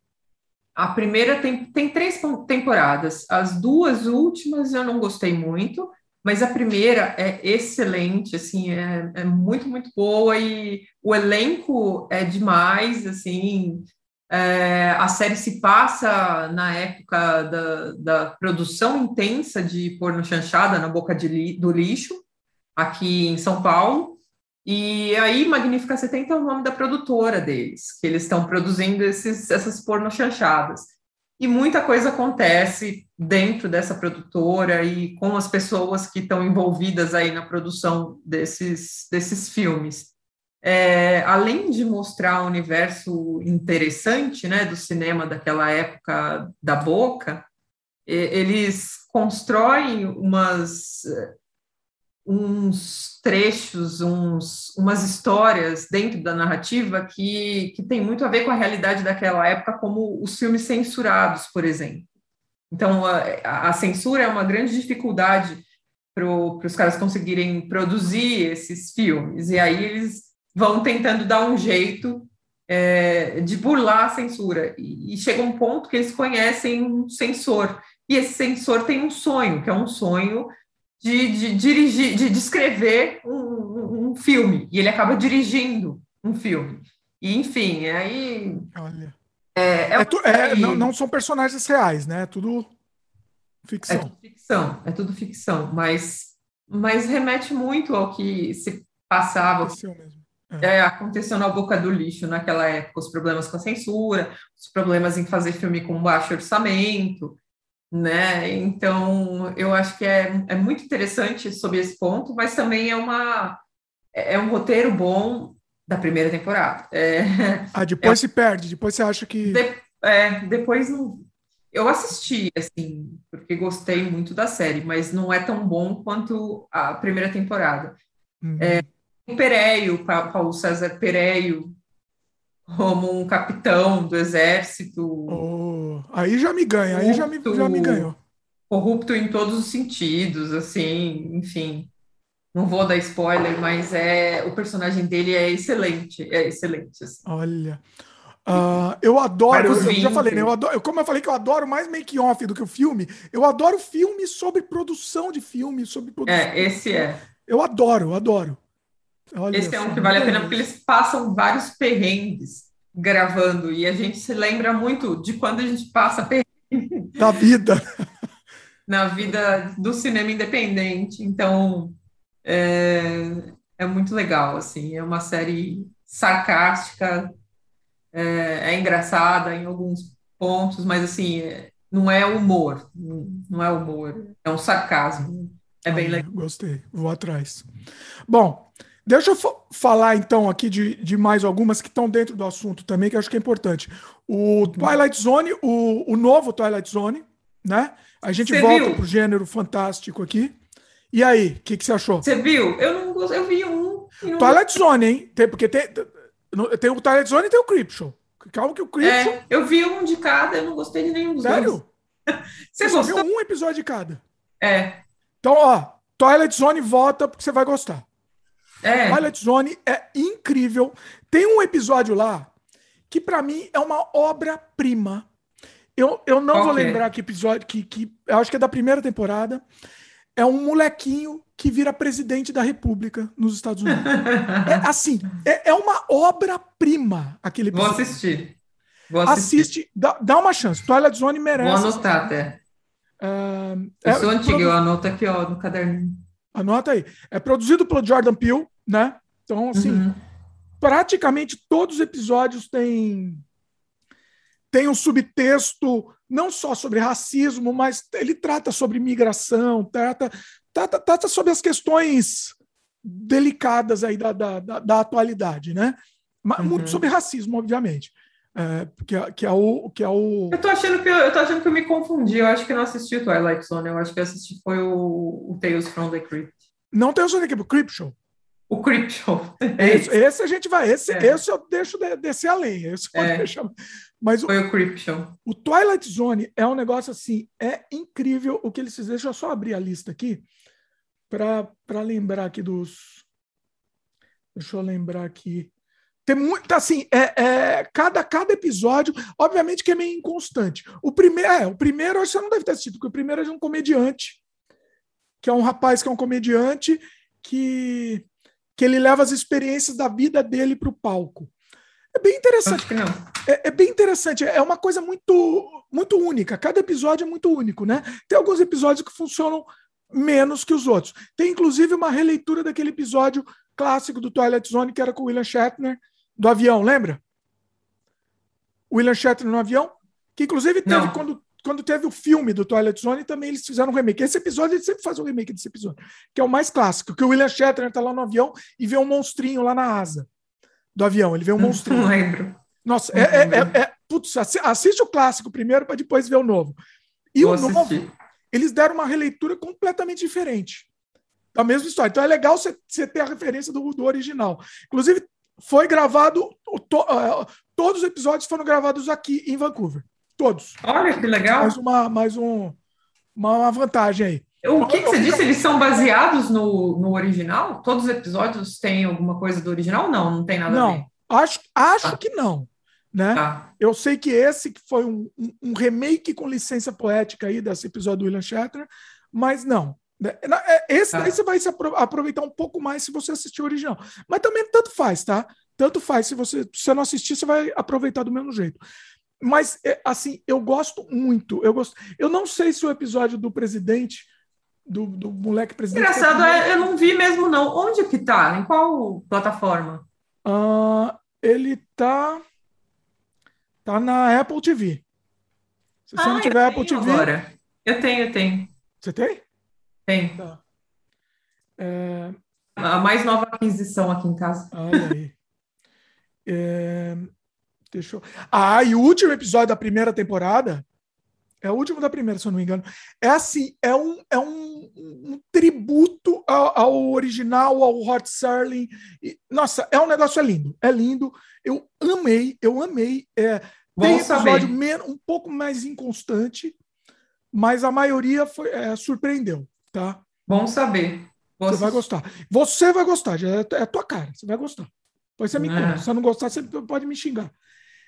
A primeira tem, tem três temporadas. As duas últimas eu não gostei muito, mas a primeira é excelente, assim, é, é muito, muito boa e o elenco é demais, assim, É, a série se passa na época da, da produção intensa de porno chanchada na boca li, do lixo, aqui em São Paulo. E aí, Magnífica 70 é o nome da produtora deles, que eles estão produzindo esses, essas porno chanchadas. E muita coisa acontece dentro dessa produtora e com as pessoas que estão envolvidas aí na produção desses, desses filmes é, além de mostrar um universo interessante né, do cinema daquela época da Boca, eles constroem umas, uns trechos, uns, umas histórias dentro da narrativa que, que tem muito a ver com a realidade daquela época, como os filmes censurados, por exemplo. Então, a, a censura é uma grande dificuldade para os caras conseguirem produzir esses filmes, e aí eles vão tentando dar um jeito é, de burlar a censura. E, e, chega um ponto que eles conhecem um censor. E esse censor tem um sonho, que é um sonho de, de dirigir, de descrever um, um, um, filme. E ele acaba dirigindo um filme. E, enfim, aí.
Olha. É, é, tu, é não, não, são personagens reais, né? É tudo ficção.
É tudo ficção, é tudo ficção, mas, mas remete muito ao que se passava. Mesmo é, aconteceu na boca do lixo naquela época, os problemas com a censura, os problemas em fazer filme com baixo orçamento, né? Então, eu acho que é, é muito interessante sobre esse ponto, mas também é uma é, é um roteiro bom da primeira temporada. É,
ah, depois é, se perde, depois você acha que.
De, é, depois não. Eu assisti, assim, porque gostei muito da série, mas não é tão bom quanto a primeira temporada. Uhum. É, Pereio, Paulo César Pereio, como um capitão do exército.
Oh, aí já me ganha, aí já me, já me ganhou.
Corrupto em todos os sentidos, assim, enfim. Não vou dar spoiler, mas é o personagem dele é excelente, é excelente. Assim.
Olha. Uh, eu adoro, eu, eu já falei, né? Eu adoro, como eu falei que eu adoro mais make-off do que o filme, eu adoro filme sobre produção de filme, sobre produção.
É, esse é.
Eu adoro, eu adoro.
Olha Esse é um que vale a pena porque eles passam vários perrengues gravando e a gente se lembra muito de quando a gente passa perrengue.
Da vida.
Na vida do cinema independente. Então, é, é muito legal, assim. É uma série sarcástica, é, é engraçada em alguns pontos, mas, assim, não é humor. Não é humor. É um sarcasmo. É bem legal.
Gostei. Vou atrás. Bom, Deixa eu falar então aqui de, de mais algumas que estão dentro do assunto também, que eu acho que é importante. O Twilight Zone, o, o novo Twilight Zone, né? A gente você volta viu? pro gênero fantástico aqui. E aí, o que, que você achou?
Você viu? Eu não eu vi um.
Não... Twilight Zone, hein? Tem, porque tem, tem o Twilight Zone e tem o Creepshow. Calma que o Creepshow...
É, eu vi um de cada, eu não gostei de nenhum dos
Sério?
dois. você, você gostou?
viu um episódio de cada.
É.
Então, ó, Twilight Zone volta porque você vai gostar.
É.
Twilight Zone é incrível. Tem um episódio lá que para mim é uma obra-prima. Eu, eu não vou lembrar que episódio, que, que eu acho que é da primeira temporada. É um molequinho que vira presidente da República nos Estados Unidos. é assim, é, é uma obra-prima aquele
episódio. Vou assistir.
Vou assistir. Assiste, dá, dá uma chance. Twilight Zone merece.
Vou anotar até. Uh, eu é, sou antigo, eu anoto aqui ó, no caderninho.
Anota aí. É produzido pelo Jordan Peele, né? Então, assim, uhum. praticamente todos os episódios têm tem um subtexto não só sobre racismo, mas ele trata sobre migração, trata, trata, trata sobre as questões delicadas aí da, da, da, da atualidade, né? Uhum. Muito sobre racismo, obviamente. É, que, é, que, é o, que é o.
Eu tô achando que eu, eu achando que eu me confundi. Eu acho que não assisti o Twilight Zone. Eu acho que assisti foi o, o Tales from the Crypt.
Não Tales from the Crypt, o Crypt Show.
O Crypt Show.
Esse, esse a gente vai. Esse, é. esse eu deixo de, descer a lenha. Esse é. deixar, mas
foi o, o Crypt Show.
O Twilight Zone é um negócio assim. É incrível o que eles fizeram. Deixa eu só abrir a lista aqui para lembrar aqui dos. Deixa eu lembrar aqui. Tem muito, assim, é, é, cada, cada episódio, obviamente que é meio inconstante. O primeiro, é, o primeiro você não deve ter assistido, porque o primeiro é de um comediante, que é um rapaz que é um comediante que, que ele leva as experiências da vida dele para o palco. É bem interessante.
Acho que não.
É, é, bem interessante. É uma coisa muito, muito única. Cada episódio é muito único, né? Tem alguns episódios que funcionam menos que os outros. Tem inclusive uma releitura daquele episódio clássico do Twilight Zone que era com o William Shatner do avião, lembra? William Shatner no avião, que inclusive teve quando quando teve o filme do Twilight Zone, também eles fizeram um remake. Esse episódio, eles sempre fazem um remake desse episódio, que é o mais clássico, que o William Shatner tá lá no avião e vê um monstrinho lá na asa do avião. Ele vê um monstrinho.
Não lembro.
Nossa, é, é, é, é, putz, assiste o clássico primeiro para depois ver o novo. E Vou o novo, assistir. eles deram uma releitura completamente diferente da mesma história. Então é legal você ter a referência do, do original. Inclusive, foi gravado, to, uh, todos os episódios foram gravados aqui em Vancouver. Todos.
Olha que legal.
Mais uma, mais um, uma, uma vantagem aí.
O que, que, você disse? Eles são baseados no, no original? Todos os episódios têm alguma coisa do original? Não, não tem nada
não,
a ver.
Acho, acho ah. que não. Né? Tá. Eu sei que esse que foi um, um, um, remake com licença poética aí desse episódio do William Shatner, mas não. Né? É, esse daí você vai se aproveitar um pouco mais se você assistir o original. Mas também tanto faz, tá? Tanto faz. Se você, se você não assistir, você vai aproveitar do mesmo jeito. Mas, é, assim, eu gosto muito. Eu, gosto, eu não sei se o episódio do presidente, do, do moleque presidente.
Engraçado, é, eu não vi mesmo, não. Onde que tá? Em qual plataforma?
Uh, ele tá. Tá na Apple TV. Se você ah, não tiver Apple TV.
Agora. Eu tenho, eu tenho.
Você tem?
Tem. Tá. É... A mais nova aquisição aqui em casa.
Olha aí. É... Deixa eu... Ah, e o último episódio da primeira temporada. É o último da primeira, se eu não me engano. É assim, é um, é um, um tributo ao, ao, original, ao Hot Serling. Nossa, é um negócio é lindo. É lindo. Eu amei, eu amei. É, tem episódio menos, um pouco mais inconstante, mas a maioria foi, é, surpreendeu, tá?
Bom saber.
Você vai gostar. Você vai gostar, já é, é a tua cara. Você vai gostar. Depois você me conta. Se você não gostar, você pode me xingar.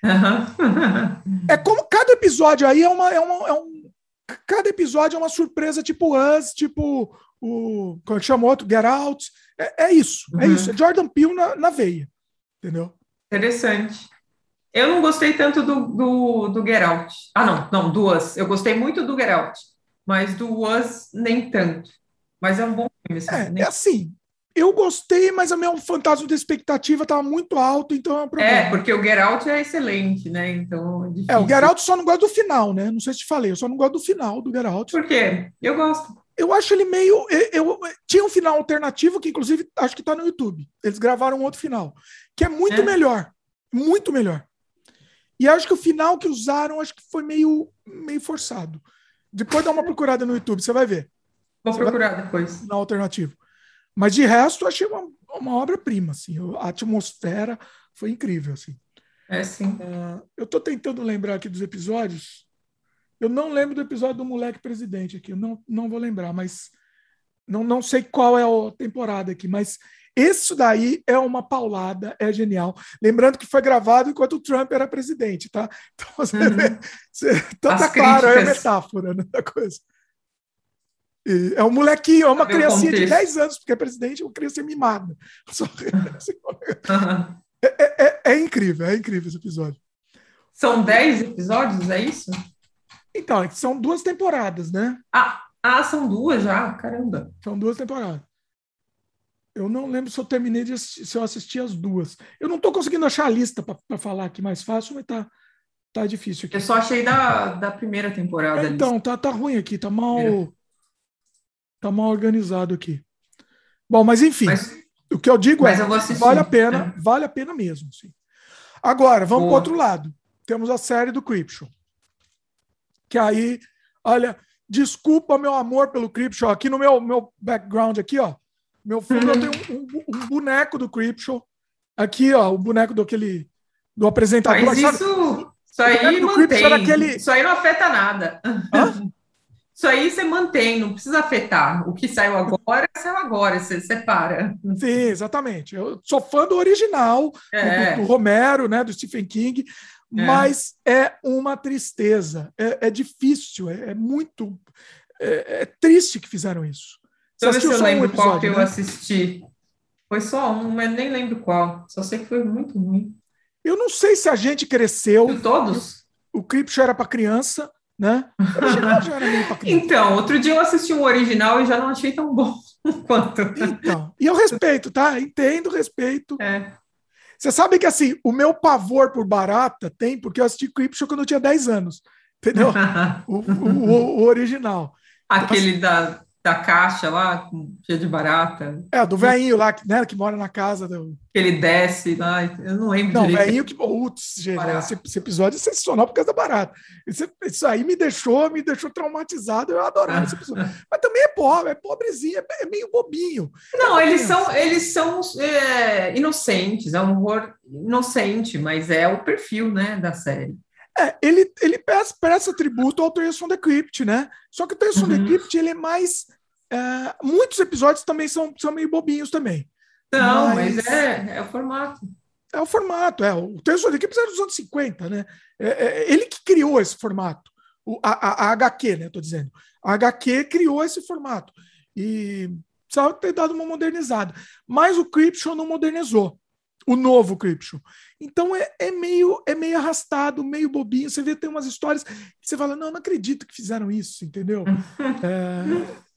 Uhum. é como cada episódio aí é uma, é uma é um cada episódio é uma surpresa tipo Us, tipo o como é que chama outro Get Out. É, é isso, é uhum. é isso. É Jordan Peele na, na veia, entendeu?
Interessante. Eu não gostei tanto do, do, do Get Out. Ah, não, não, do Us. Eu gostei muito do Get Out, mas do Us nem tanto. Mas é um bom filme.
Assim, é, nem... é assim, eu gostei, mas o meu fantasma de expectativa estava muito alto, então é um
problema. É, porque o Get Out é excelente, né? Então
é, é o Get Out só não gosto do final, né? Não sei se te falei, eu só não gosto do final do Get Out.
Por quê? Eu gosto.
Eu acho ele meio. Eu, eu tinha um final alternativo que, inclusive, acho que está no YouTube. Eles gravaram um outro final, que é muito é. melhor. Muito melhor. E acho que o final que usaram, acho que foi meio, meio forçado. Depois dá uma procurada no YouTube, você vai ver.
Vou você procurar depois.
Final alternativo. Mas de resto, achei uma, uma obra-prima, assim. A atmosfera foi incrível, assim.
É, sim.
Uh, eu estou tentando lembrar aqui dos episódios. Eu não lembro do episódio do moleque presidente aqui. Eu não, não vou lembrar, mas não, não sei qual é a temporada aqui, mas isso daí é uma paulada, é genial. Lembrando que foi gravado enquanto o Trump era presidente, tá? Então você uhum. vê, você, então tá claro, é a metáfora né, da coisa. E é um molequinho, é uma criancinha de 10 anos, porque é presidente, é uma criança mimada. Só... é, é, é, é, incrível, é incrível esse episódio.
São 10 episódios, é isso?
Então, é são duas temporadas, né?
Ah, ah, são duas já? Caramba.
São duas temporadas. Eu não lembro se eu terminei de assistir, se eu assisti as duas. Eu não estou conseguindo achar a lista para falar aqui mais fácil, mas tá, tá difícil aqui.
Eu só achei da, da primeira temporada.
então, tá, tá ruim aqui, tá mal. Tá mal organizado aqui. Bom, mas enfim, mas, o que eu digo é, eu vale a pena, é. vale a pena mesmo. Sim. Agora, vamos para o outro lado. Temos a série do Cripshaw. Que aí, olha, desculpa meu amor pelo Cripshaw. Aqui no meu, meu background, aqui, ó, meu fundo, uhum. eu tenho um, um, um, boneco do Cripshaw. Aqui, ó, o boneco do aquele do apresentador.
Mas isso, isso aí mantém. Aquele... Isso aí não afeta nada. Hã? Isso aí você mantém, não precisa afetar. O que saiu agora, saiu agora, você separa.
Sim, exatamente. Eu sou fã do original, é. do, do, Romero, né, do Stephen King, é. mas é uma tristeza. É, é difícil, é, é muito. É, é, triste que fizeram isso.
Deixa eu ver se eu lembro um episódio, qual que né? eu assisti. Foi só um, mas nem lembro qual. Só sei que foi muito ruim.
Eu não sei se a gente cresceu.
De todos?
O Creepshow era para criança, né?
já era meio pra criança. Então, outro dia eu assisti um original e já não achei tão bom quanto.
Então, e eu respeito, tá? Entendo, respeito.
É.
Você sabe que assim, o meu pavor por barata tem porque eu assisti Creepshow quando eu tinha 10 anos. Entendeu? o, o, o, original.
Aquele da da caixa lá, cheia de barata.
É, do velhinho lá, né, que mora na casa. Do...
Que ele desce lá, eu não lembro
Não, o velhinho que... Putz, gente, esse, esse, episódio é sensacional por causa da barata. Isso, isso, aí me deixou, me deixou traumatizado, eu adorava esse episódio. Mas também é pobre, é pobrezinho, é, é meio bobinho.
Não, é eles são, eles são é, inocentes, é um horror inocente, mas é o perfil, né, da série.
É, ele, ele presta, presta tributo ao Tales from the Crypt, né? Só que o Tales uhum. from the Crypt, ele é mais... É, muitos episódios também são, são meio bobinhos também.
Não, mas, mas é, é o formato.
É o formato, é. O Tales from the Crypt é dos anos 50, né? É, é, ele que criou esse formato. O, a, a, a HQ, né? Tô dizendo. A HQ criou esse formato. E precisava ter dado uma modernizada. Mas o Cryption não modernizou o novo Creepshow. Então é, é, meio é meio arrastado, meio bobinho. Você vê tem umas histórias que você fala, não, não acredito que fizeram isso, entendeu? é...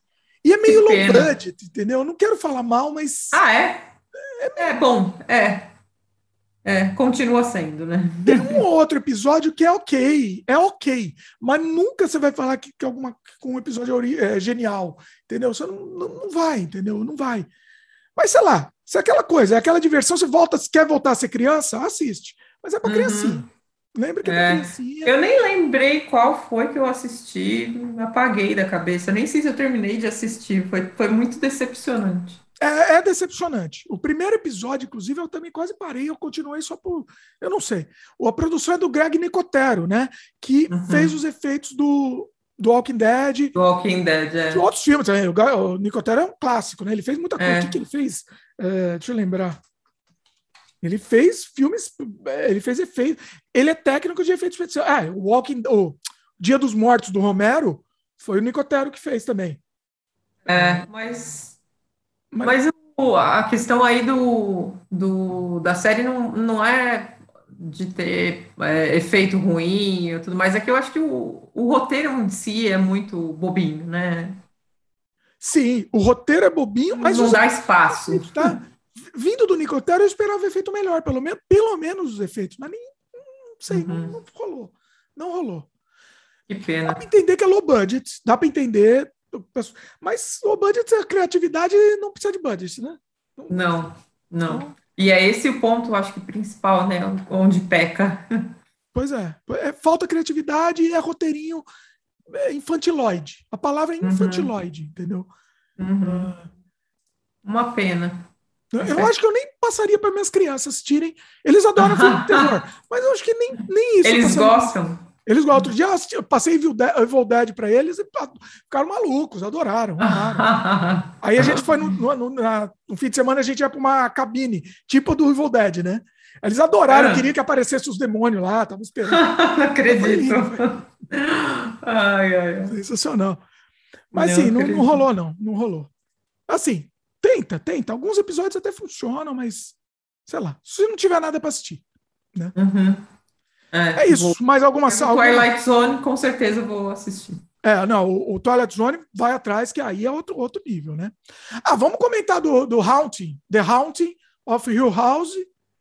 E é meio low budget, entendeu? Eu não quero falar mal, mas.
Ah, é? É, é bom, é. É, continua sendo, né?
Tem um outro episódio que é ok, é ok, mas nunca você vai falar que, que, alguma, que um episódio é, genial, entendeu? Você não, não, não vai, entendeu? Não vai. Mas sei lá, se é aquela coisa, é aquela diversão, você volta, se quer voltar a ser criança, assiste. Mas é para uhum. criancinha. Lembra que é, é criancinha.
Eu nem lembrei qual foi que eu assisti, apaguei da cabeça. nem sei se eu terminei de assistir, foi, foi muito decepcionante.
É, é, decepcionante. O primeiro episódio, inclusive, eu também quase parei, eu continuei só por. Eu não sei. A produção é do Greg Nicotero, né? Que uhum. fez os efeitos do do Walking Dead.
Do Walking Dead, é.
De outros filmes também. O, o Nicotero é um clássico, né? Ele fez muita coisa. É. O que, que ele fez? É, deixa eu lembrar. Ele fez filmes, é, ele fez efeitos. Ele é técnico de efeitos especiais. Ah, o Walking, o Dia dos Mortos do Romero foi o Nicotero que fez também.
É, mas, mas, mas a questão aí do, do, da série não, não é de ter é, efeito ruim e tudo mais, é que eu acho que o, o roteiro em si é muito bobinho, né?
Sim, o roteiro é bobinho, mas
não dá espaço.
Tá? Vindo do Nicotero, eu esperava efeito melhor, pelo menos, pelo menos os efeitos, mas nem não sei, uhum. não, não, rolou. Não rolou.
Que pena.
Dá para entender que é low budget, dá para entender, mas low budget, a criatividade não precisa de budget, né?
Não, não. não. E é esse o ponto, acho que principal, né? Onde peca.
Pois é. é falta criatividade e é roteirinho é infantiloide. A palavra é uhum. infantiloide, uhum. entendeu?
Uhum. Uh, Uma pena.
Eu é. acho que eu nem passaria para minhas crianças assistirem. Eles adoram filme de terror, mas eu acho que nem, nem isso.
Eles gostam.
Eles. Outro dia eu passei Evil Dead para eles e ficaram malucos, adoraram. Aí a gente foi no, no, na, no, fim de semana, a gente ia para uma cabine, tipo do Evil Dead, né? Eles adoraram, é. queriam que aparecesse os demônios lá, estavam esperando.
acredito. ai, ai,
Sensacional. Mas sim, não, não rolou, não. Não rolou. Assim, tenta, tenta. Alguns episódios até funcionam, mas sei lá, se não tiver nada para assistir. Né?
Uhum.
É, é isso, vou... mais alguma
sala. Twilight Zone, com certeza vou assistir.
É, não, o, o, Twilight Zone vai atrás, que aí é outro, outro nível, né? Ah, vamos comentar do, do Haunting, The Haunting of Hill House.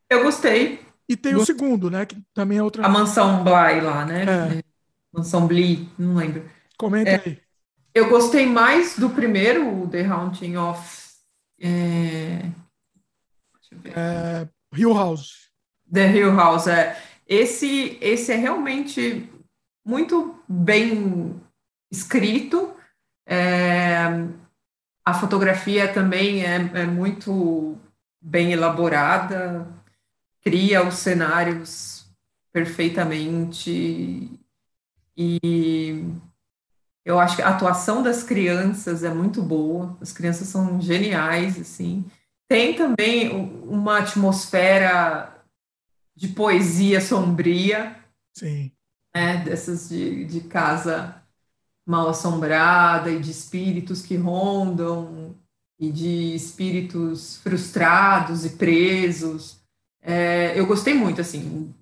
Eu gostei.
E tem gostei. o segundo, né? Que também é outra.
A Mansão Bly lá, né? É. Mansão Bly, não lembro.
Comenta é, aí.
Eu gostei mais do primeiro, The Haunting of. É...
Deixa eu ver. É, Hill House.
The Hill House, é. Esse, esse é realmente muito bem escrito. É, a fotografia também é, é muito bem elaborada, cria os cenários perfeitamente e eu acho que a atuação das crianças é muito boa, as crianças são geniais, assim. Tem também uma atmosfera de poesia sombria.
Sim.
Né, dessas de, de casa mal assombrada e de espíritos que rondam e de espíritos frustrados e presos. É, eu gostei muito, assim,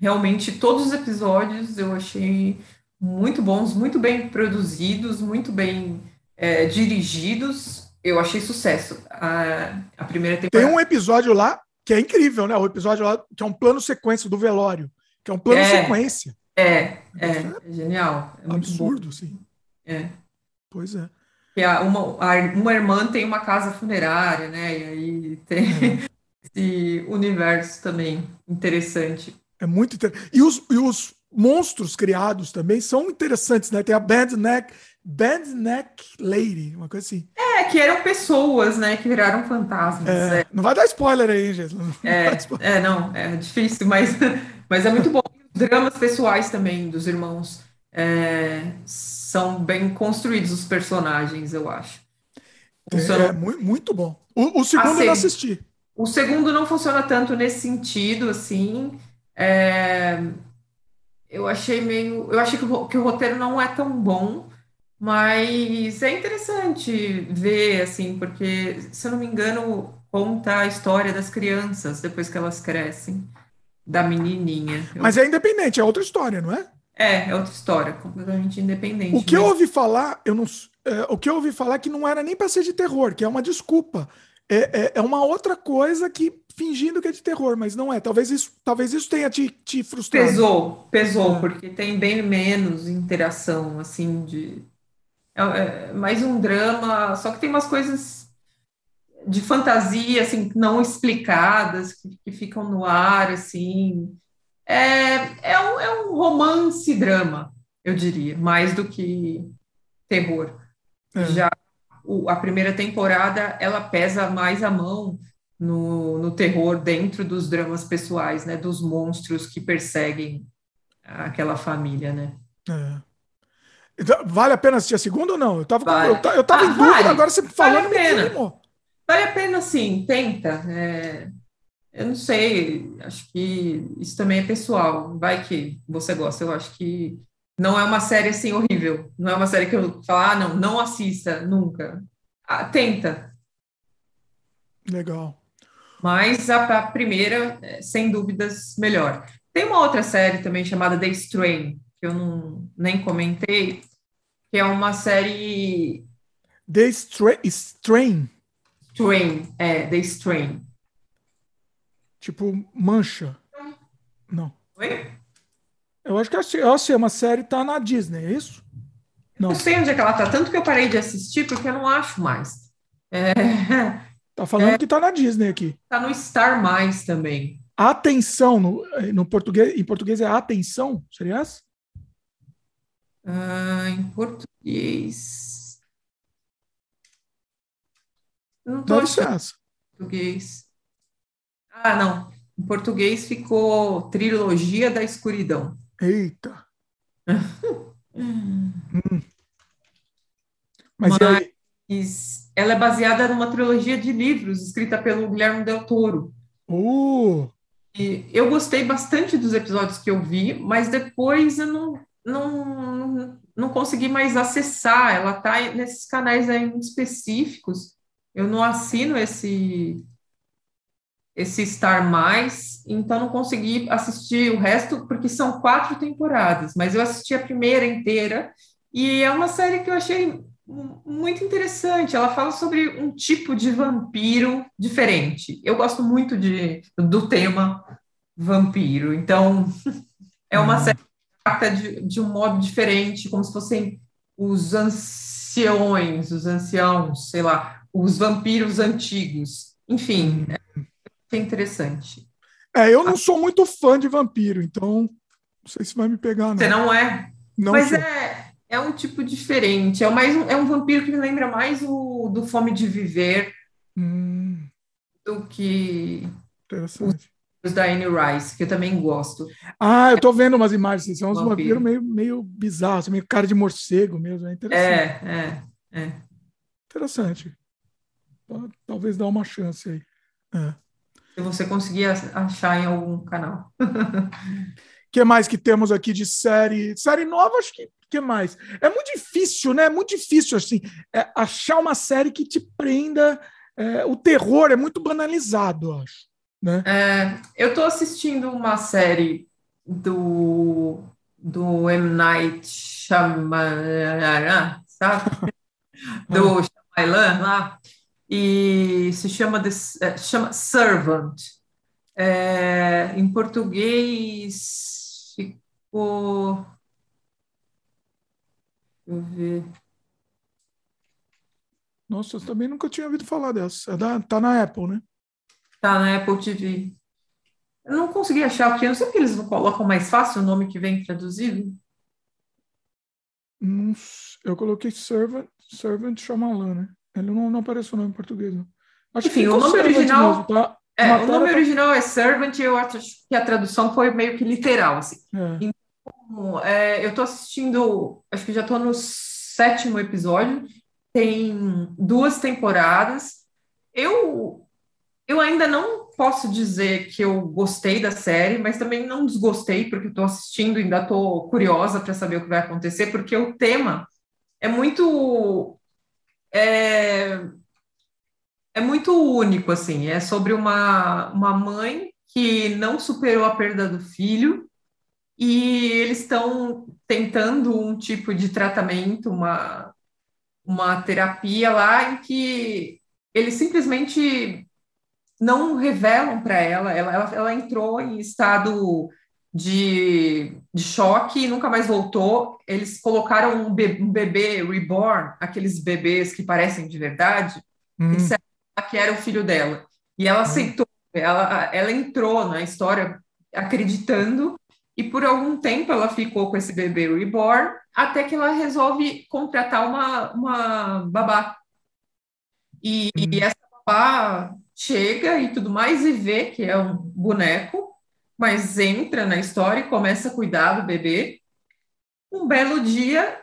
realmente todos os episódios eu achei muito bons, muito bem produzidos, muito bem é, dirigidos. Eu achei sucesso. A, a primeira temporada.
Tem um episódio lá que é incrível, né? O episódio lá que é um plano sequência do velório, que é um plano é, sequência.
É, é, é, genial. É
absurdo, sim.
É.
Pois é.
Que a, uma, a, uma irmã tem uma casa funerária, né? E aí tem é. esse universo também interessante.
É muito interessante. E os, e os monstros criados também são interessantes, né? Tem a Bad Neck, Bad Neck Lady, uma coisa assim.
É, que eram pessoas, né? Que viraram fantasmas.
É, é. Não vai dar spoiler aí, gente. Não
é, é, não, é difícil, mas, mas é muito bom. Os dramas pessoais também dos irmãos é, são bem construídos, os personagens, eu acho.
Funciona... É, muito, muito bom. O, o segundo assim, eu não assisti.
O segundo não funciona tanto nesse sentido, assim. É, eu achei meio. Eu achei que o, que o roteiro não é tão bom, mas é interessante ver, assim, porque, se eu não me engano, conta a história das crianças depois que elas crescem, da menininha.
Mas é independente, é outra história, não é?
É, é outra história, completamente independente.
O que mas... eu ouvi falar, eu não, é, o que eu ouvi falar é que não era nem para ser de terror, que é uma desculpa. É, é, é, uma outra coisa que fingindo que é de terror, mas não é. Talvez isso, talvez isso tenha te, te frustrado.
Pesou, pesou, é. porque tem bem menos interação, assim, de. É, é, mais um drama, só que tem umas coisas de fantasia, assim, não explicadas, que, que ficam no ar, assim. É, é, um, é um romance-drama, eu diria, mais do que terror. É. Já o, a primeira temporada, ela pesa mais a mão no, no terror dentro dos dramas pessoais, né? Dos monstros que perseguem aquela família, né?
É. Então, vale a pena assistir a segunda ou não? Eu tava, vale. eu, eu tava ah, em dúvida, vale. agora você falando vale a pena.
Vale a pena, sim, tenta. É, eu não sei, acho que isso também é pessoal. Vai que você gosta, eu acho que não é uma série assim horrível. Não é uma série que eu falo, ah, não, não assista nunca. Ah, tenta.
Legal.
Mas a, a, primeira, é, sem dúvidas, melhor. Tem uma outra série também chamada The Strain, que eu não, nem comentei, que é uma série.
The Strain? Strain,
Strain é, The Strain.
Tipo, mancha. Não.
Oi?
Eu acho que eu achei uma série tá na Disney, é isso?
Não. Eu sei onde é que ela tá, tanto que eu parei de assistir porque eu não acho mais. É,
Tá falando é, que tá na Disney aqui.
Tá no Star Mais também.
Atenção, no, no português, em português é atenção, seria essa?
Ah, em português.
Não tô ser essa.
Português. Ah, não. Em português ficou Trilogia da Escuridão.
Eita. hum. Mas, Mas...
ela é baseada numa trilogia de livros escrita pelo Guilherme Del Toro.
Uh.
E eu gostei bastante dos episódios que eu vi, mas depois eu não, não, não consegui mais acessar. Ela está nesses canais aí específicos. Eu não assino esse esse Star Mais, então não consegui assistir o resto, porque são quatro temporadas, mas eu assisti a primeira inteira, e é uma série que eu achei muito interessante. Ela fala sobre um tipo de vampiro diferente. Eu gosto muito de, do tema vampiro, então é uma uhum. série trata de, de um modo diferente, como se fossem os anciões, os anciãos, sei lá, os vampiros antigos. Enfim, é interessante.
É, eu não sou muito fã de vampiro, então não sei se vai me pegar. Não.
Você não é?
Não
Mas
sou.
é é um tipo diferente. É, mais um, é um vampiro que me lembra mais o do Fome de Viver
hum.
do que
Interessante.
os da Anne Rice, que eu também gosto.
Ah, eu tô vendo umas imagens. São uns vampiros meio, meio bizarros, meio cara de morcego mesmo. É interessante.
É, é, é.
Interessante. Talvez dá uma chance aí. É.
Se você conseguir achar em algum canal.
O que mais que temos aqui de série? Série nova, acho que que mais? É muito difícil, né? É muito difícil assim é, achar uma série que te prenda. É, o terror é muito banalizado, eu acho. Né?
É, eu estou assistindo uma série do, do M. Night Shyamalan, sabe? Do Shyamalan lá, e se chama, de, é, chama Servant. É, em português ficou. Deixa eu ver.
Nossa, eu também nunca tinha ouvido falar dessa. É da, tá na Apple, né?
Tá na Apple TV. Eu não consegui achar aqui. Eu não sei porque eles não colocam mais fácil o nome que vem traduzido.
Eu coloquei Servant, Servant Shyamalan, né? Ele não, não aparece o nome em português. Não.
Acho Enfim, o nome original. Mesmo, tá? É, o nome tá... original é Servant e eu acho que a tradução foi meio que literal. Assim. É. Então, é, eu estou assistindo, acho que já estou no sétimo episódio, tem duas temporadas. Eu, eu ainda não posso dizer que eu gostei da série, mas também não desgostei, porque estou assistindo e ainda estou curiosa para saber o que vai acontecer, porque o tema é muito. É, é muito único, assim. É sobre uma, uma mãe que não superou a perda do filho e eles estão tentando um tipo de tratamento, uma, uma terapia lá em que eles simplesmente não revelam para ela, ela, ela, ela entrou em estado de, de choque e nunca mais voltou. Eles colocaram um, be, um bebê reborn, aqueles bebês que parecem de verdade, hum. que era o filho dela. E ela hum. aceitou, ela, ela entrou na história acreditando, e por algum tempo ela ficou com esse bebê reborn, até que ela resolve contratar uma, uma babá. E, hum. e essa babá chega e tudo mais e vê que é um boneco, mas entra na história e começa a cuidar do bebê. Um belo dia,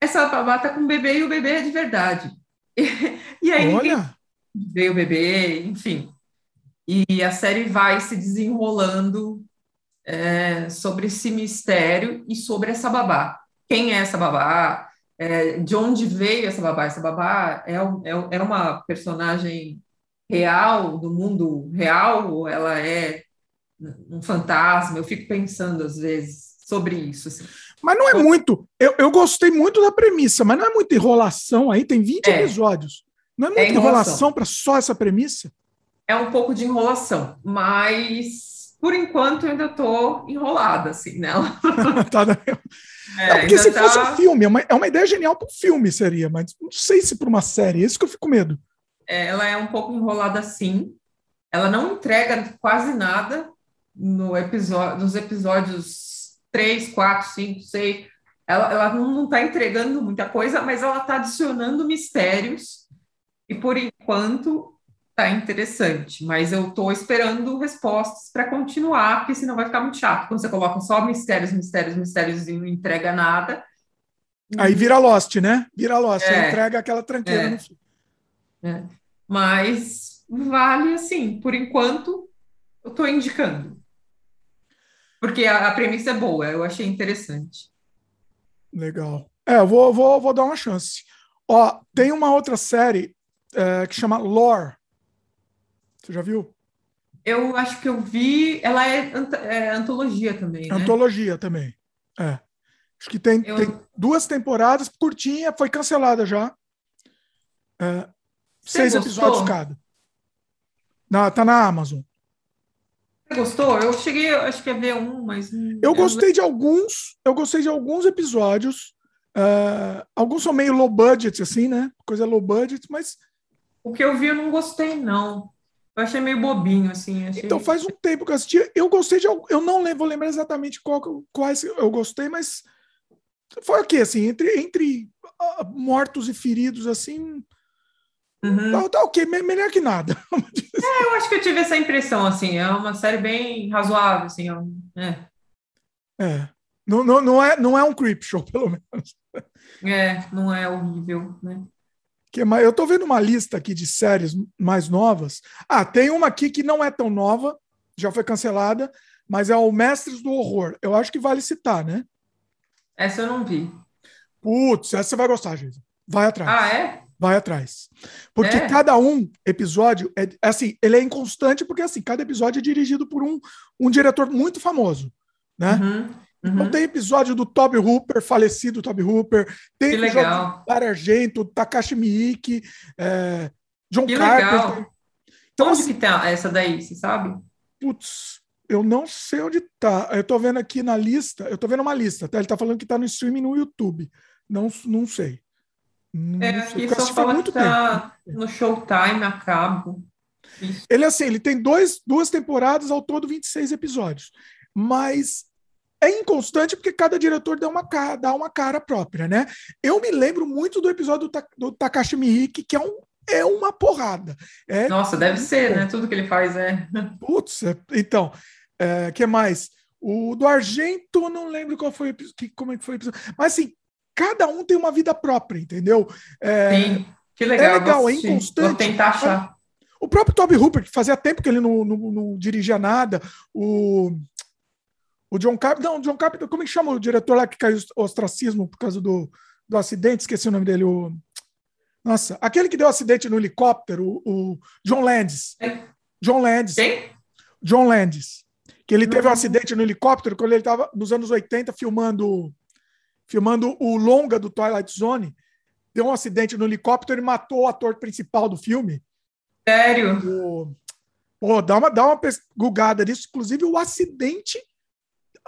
essa babá tá com o bebê e o bebê é de verdade. E, aí Olha. vê o bebê, enfim. E a série vai se desenrolando é, sobre esse mistério e sobre essa babá. Quem é essa babá? É, de onde veio essa babá? Essa babá é, é, é uma personagem real, do mundo real, ou ela é um fantasma? Eu fico pensando, às vezes, sobre isso. Assim.
Mas não é muito. Eu, eu gostei muito da premissa, mas não é muita enrolação aí, tem 20 é. episódios. Não é muita é enrolação, para só essa premissa?
É um pouco de enrolação, mas por enquanto eu ainda estou enrolada assim nela. tá,
é, porque se tá... fosse um filme, é uma, é uma ideia genial para um filme, seria, mas não sei se para uma série, é isso que eu fico com medo.
É, ela é um pouco enrolada sim. Ela não entrega quase nada no episódio, nos episódios 3, 4, 5, 6. Ela, ela não está entregando muita coisa, mas ela está adicionando mistérios. E por enquanto está interessante. Mas eu estou esperando respostas para continuar, porque senão vai ficar muito chato. Quando você coloca só mistérios, mistérios, mistérios e não entrega nada.
Aí vira Lost, né? Vira Lost, é, entrega aquela tranqueira é, no fim.
É. Mas vale assim, por enquanto, eu estou indicando. Porque a, a, premissa é boa, eu achei interessante.
Legal. É, eu vou, vou, vou dar uma chance. Ó, tem uma outra série é, que chama Lore. Você já viu?
Eu acho que eu vi. Ela é, é antologia também. Né?
Antologia também. É. Acho que tem, eu... tem duas temporadas, curtinha, foi cancelada já. É, Seis gostou? episódios cada. Na, tá na Amazon.
Você gostou? Eu cheguei, acho que a ver um, mas.
Eu gostei de alguns. Eu gostei de alguns episódios. Uh, alguns são meio low budget, assim, né? Coisa low budget, mas.
O que eu vi eu não gostei, não. Eu achei meio bobinho, assim. Achei...
Então faz um tempo que eu assisti. Eu gostei de. Eu não vou lembrar exatamente qual, quais eu gostei, mas foi o quê? Assim, entre, entre uh, mortos e feridos, assim. Uhum. Tá, tá ok, melhor que nada.
é, eu acho que eu tive essa impressão, assim, é uma série bem razoável, assim, é.
É. Não, não, não, é, não é um creep show, pelo menos.
É, não é horrível, né?
Que, mas eu tô vendo uma lista aqui de séries mais novas. Ah, tem uma aqui que não é tão nova, já foi cancelada, mas é o Mestres do Horror. Eu acho que vale citar, né?
Essa eu não vi.
Putz, essa você vai gostar, gente. Vai atrás.
Ah, é?
Vai atrás. Porque é. cada um episódio é assim, ele é inconstante porque assim, cada episódio é dirigido por um, um diretor muito famoso, né? Uhum, uhum. Então tem episódio do Toby Hooper, falecido Toby Hooper, tem
que
episódio
legal.
do Argento, Takashi Miike, é, John
que
Carpenter.
Legal. Então, Onde assim, que tá essa daí, você sabe?
Putz, eu não sei onde tá. Eu tô vendo aqui na lista, eu tô vendo uma lista, tá? Ele tá falando que tá no streaming no YouTube. Não, não sei.
Não é, aqui só fala muito que tá tempo. no Showtime a cabo.
Isso. Ele assim, ele tem dois, duas temporadas, ao todo 26 episódios. Mas é inconstante porque cada diretor dá uma, cara, dá uma cara própria, né? Eu me lembro muito do episódio do, do Takashi Miike, que é, um, é uma porrada. É,
Nossa, deve ser, né? Tudo que ele faz é.
Putz, é, então, é, que mais? O do Argento, não lembro qual foi, que, como é que foi o episódio. Mas assim, cada um tem uma vida própria, entendeu?
É, Sim, que legal.
É legal, é inconstante.
Vou tentar achar.
O próprio Toby Hooper, que fazia tempo que ele não, não, não dirigia nada, o, o John Carpenter, não, John Carpenter, como é que chama o diretor lá que caiu o ostracismo por causa do, do acidente? Esqueci o nome dele, o... Nossa, aquele que deu acidente no helicóptero, o, o John Landis. John Landis.
Quem?
John Landis. Que ele teve um acidente no helicóptero quando ele estava nos anos 80 filmando filmando o longa do Twilight Zone, deu um acidente no helicóptero e matou o ator principal do filme.
Sério?
O, pô, dá uma, dá uma gugada nisso. Inclusive, o acidente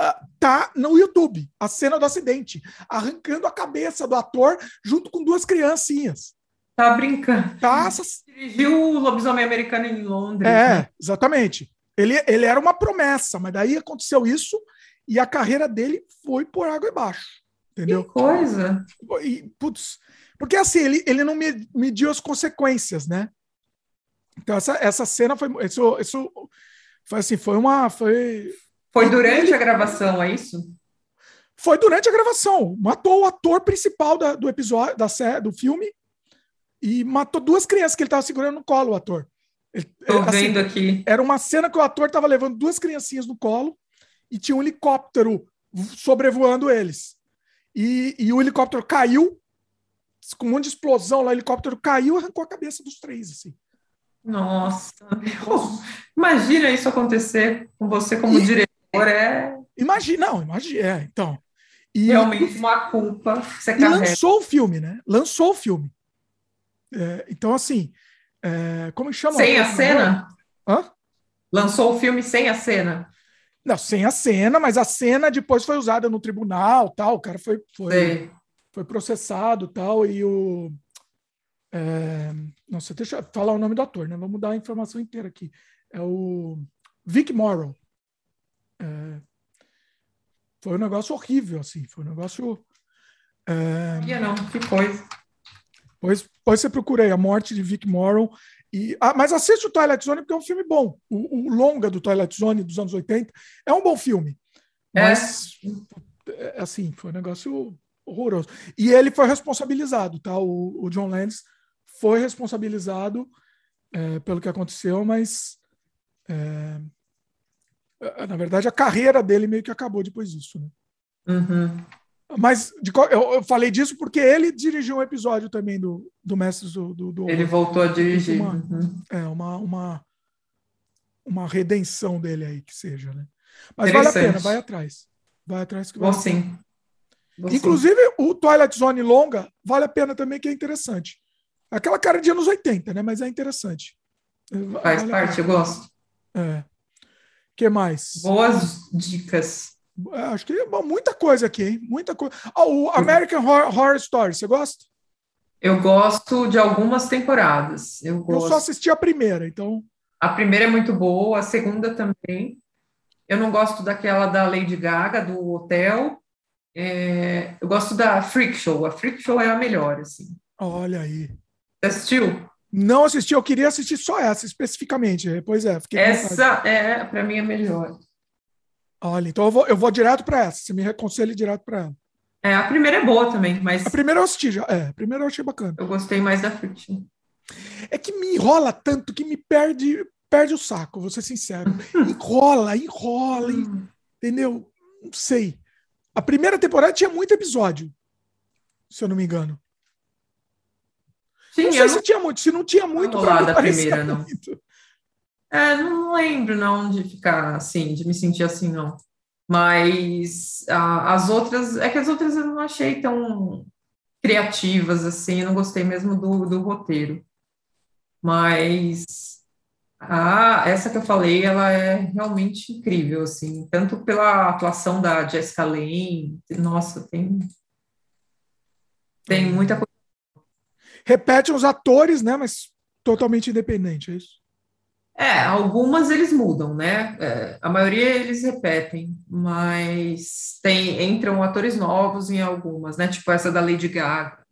uh, tá no YouTube. A cena do acidente. Arrancando a cabeça do ator junto com duas criancinhas.
Tá brincando.
Tá,
Dirigiu o Lobisomem Americano em Londres.
É, né? exatamente. Ele, ele era uma promessa, mas daí aconteceu isso e a carreira dele foi por água abaixo. Entendeu?
Que coisa!
E, putz, porque assim, ele, ele não mediu as consequências, né? Então, essa, essa cena foi. Isso, isso foi assim, foi uma. Foi,
foi durante ele, a gravação, é isso?
Foi durante a gravação. Matou o ator principal da, do episódio, da série, do filme, e matou duas crianças que ele estava segurando no colo, o ator.
Estou assim, vendo aqui.
Era uma cena que o ator estava levando duas criancinhas no colo e tinha um helicóptero sobrevoando eles. E, e o helicóptero caiu, com um monte de explosão lá, o helicóptero caiu e arrancou a cabeça dos três, assim.
Nossa, imagina isso acontecer com você como e, diretor, é...
Imagina, não, imagina, é, então...
E, Realmente uma culpa
você e lançou o filme, né? Lançou o filme. É, então, assim, é, como chama?
Sem a cena?
Hã?
Lançou o filme sem a cena?
Não, sem a cena, mas a cena depois foi usada no tribunal, tal. O cara foi, foi, foi processado, tal. E o. É, nossa, deixa eu falar o nome do ator, né? Vamos dar a informação inteira aqui. É o Vic Morrow. É, foi um negócio horrível, assim. Foi um negócio.
É, não, que coisa.
Pois, depois você procura aí a morte de Vic Morrow. E, ah, mas assiste o Twilight Zone porque é um filme bom. O, o, longa do Twilight Zone dos anos 80 é um bom filme. É. Mas, é. assim, foi um negócio horroroso. E ele foi responsabilizado, tá? O, o John Landis foi responsabilizado é, pelo que aconteceu, mas é, é, na verdade a carreira dele meio que acabou depois disso. Né?
Uhum.
Mas de, eu, eu, falei disso porque ele dirigiu um episódio também do, do Mestres do, do, do
Ele voltou a dirigir.
Uma, uhum. É, uma, uma, uma redenção dele aí, que seja, né? Mas vale a pena, vai atrás. Vai atrás que vai.
sim.
Inclusive, o Twilight Zone longa vale a pena também, que é interessante. Aquela cara de anos 80, né? Mas é interessante.
Faz vale parte, eu gosto.
É. que mais?
Boas dicas.
É, acho que bom, muita coisa aqui, hein? Muita coisa. Oh, o American Horror, Horror, Story, você gosta?
Eu gosto de algumas temporadas. Eu,
eu só assisti a primeira, então.
A primeira é muito boa, a segunda também. Eu não gosto daquela da Lady Gaga, do hotel. É, eu gosto da Freak Show. A Freak Show é a melhor, assim.
Olha aí.
Você assistiu?
Não assisti, eu queria assistir só essa especificamente. Pois é,
fiquei Essa é, para mim, a melhor.
Olha, então eu vou, eu vou direto para essa. Você me aconselha direto para ela.
É, a primeira é boa também, mas.
A primeira eu assisti já. É, a primeira eu achei bacana.
Eu gostei mais da Fruit.
É que me enrola tanto que me perde, perde o saco, vou ser sincero. enrola, enrola, hum. entendeu? Não sei. A primeira temporada tinha muito episódio, se eu não me engano. Tinha, não sei se tinha muito, se não tinha muito.
Não lá da primeira, não. Muito. É, não lembro não de ficar assim, de me sentir assim, não. Mas a, as outras, é que as outras eu não achei tão criativas assim, eu não gostei mesmo do, do roteiro. Mas a, essa que eu falei, ela é realmente incrível, assim, tanto pela atuação da Jessica Lange, nossa, tem tem muita coisa.
Repete os atores, né? Mas totalmente independente, é isso?
É, algumas eles mudam, né? É, a maioria eles repetem, mas tem entram atores novos em algumas, né? Tipo essa da Lady Gaga.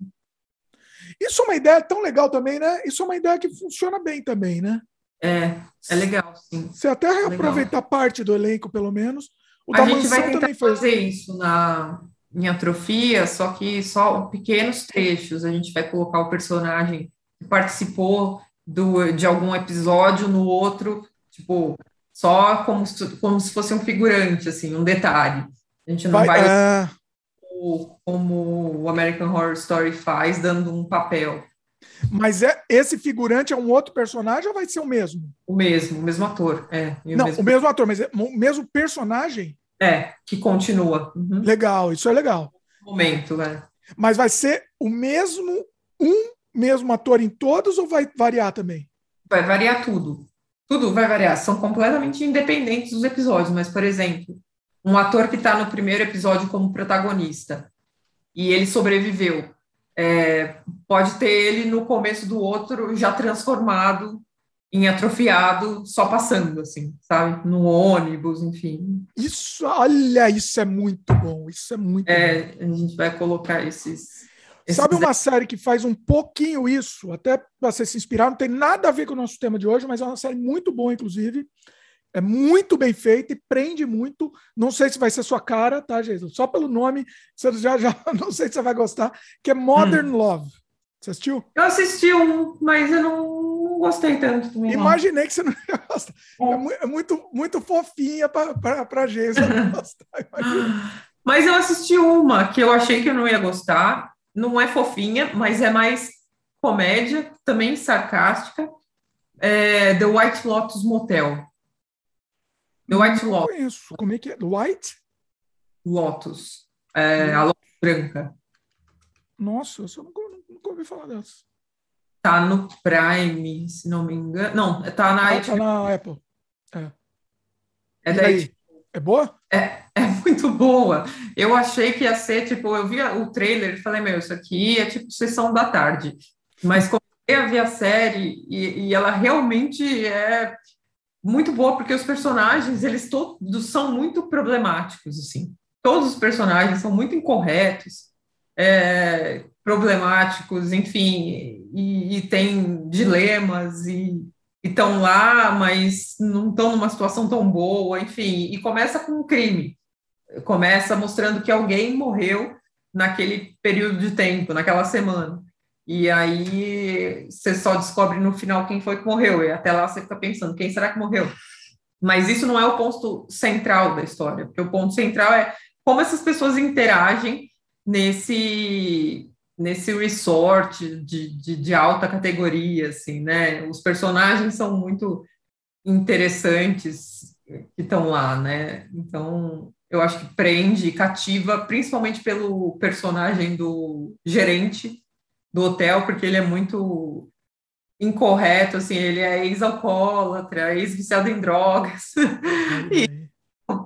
Isso é uma ideia tão legal também, né? Isso é uma ideia que funciona bem também, né?
É, é legal, sim.
Você até é reaproveitar parte do elenco, pelo menos.
O a gente vai tentar fazer isso na, em atrofia, só que só pequenos trechos. A gente vai colocar o personagem que participou do, de algum episódio no outro, tipo, só como se, como se fosse um figurante, assim, um detalhe. A gente não vai, vai é... como o American Horror Story faz, dando um papel.
Mas é, esse figurante é um outro personagem ou vai ser o mesmo?
O mesmo, o mesmo ator. É,
não, o mesmo, o mesmo ator, mas é o mesmo personagem?
É, que continua.
Uhum. Legal, isso é legal.
Momento, né?
Mas vai ser o mesmo, um mesmo ator em todos ou vai variar também?
Vai variar tudo. Tudo vai variar. São completamente independentes dos episódios, mas, por exemplo, um ator que está no primeiro episódio como protagonista e ele sobreviveu. É, pode ter ele no começo do outro já transformado em atrofiado, só passando, assim, sabe? No ônibus, enfim.
Isso, olha, isso é muito bom. Isso é muito
é,
bom.
A gente vai colocar esses
Sabe uma série que faz um pouquinho isso, até para você se inspirar, não tem nada a ver com o nosso tema de hoje, mas é uma série muito boa, inclusive. É muito bem feita e prende muito. Não sei se vai ser sua cara, tá, Jesus? Só pelo nome, você já, já não sei se você vai gostar, que é Modern hum. Love. Você assistiu?
Eu assisti um, mas eu não, gostei tanto também.
Imaginei não. que você não ia gostar. É, é muito, muito fofinha para Jesus gostar.
Mas eu assisti uma que eu achei que eu não ia gostar, não é fofinha, mas é mais comédia, também sarcástica. É The White Lotus Motel.
The White não Lotus. Conheço. Como é que é? White?
Lotus. É, a Lotus branca.
Nossa, eu nunca, nunca ouvi falar dessa.
Tá no Prime, se não me engano. Não, tá na,
ah, tá na Apple. É.
É daí.
É boa?
É, é muito boa. Eu achei que ia ser, tipo, eu vi o trailer e falei, meu, isso aqui é tipo sessão da tarde. Mas comecei a ver a série e, e ela realmente é muito boa, porque os personagens, eles todos são muito problemáticos, assim. Todos os personagens são muito incorretos, é, problemáticos, enfim, e, e tem dilemas e estão lá, mas não estão numa situação tão boa, enfim, e começa com um crime. Começa mostrando que alguém morreu naquele período de tempo, naquela semana. E aí você só descobre no final quem foi que morreu, e até lá você fica pensando, quem será que morreu? Mas isso não é o ponto central da história, porque o ponto central é como essas pessoas interagem nesse nesse resort de, de, de, alta categoria, assim, né? Os personagens são muito interessantes que estão lá, né? Então, eu acho que prende e cativa, principalmente pelo personagem do gerente do hotel, porque ele é muito incorreto, assim, ele é ex-alcoólatra, ex-viciado em drogas, e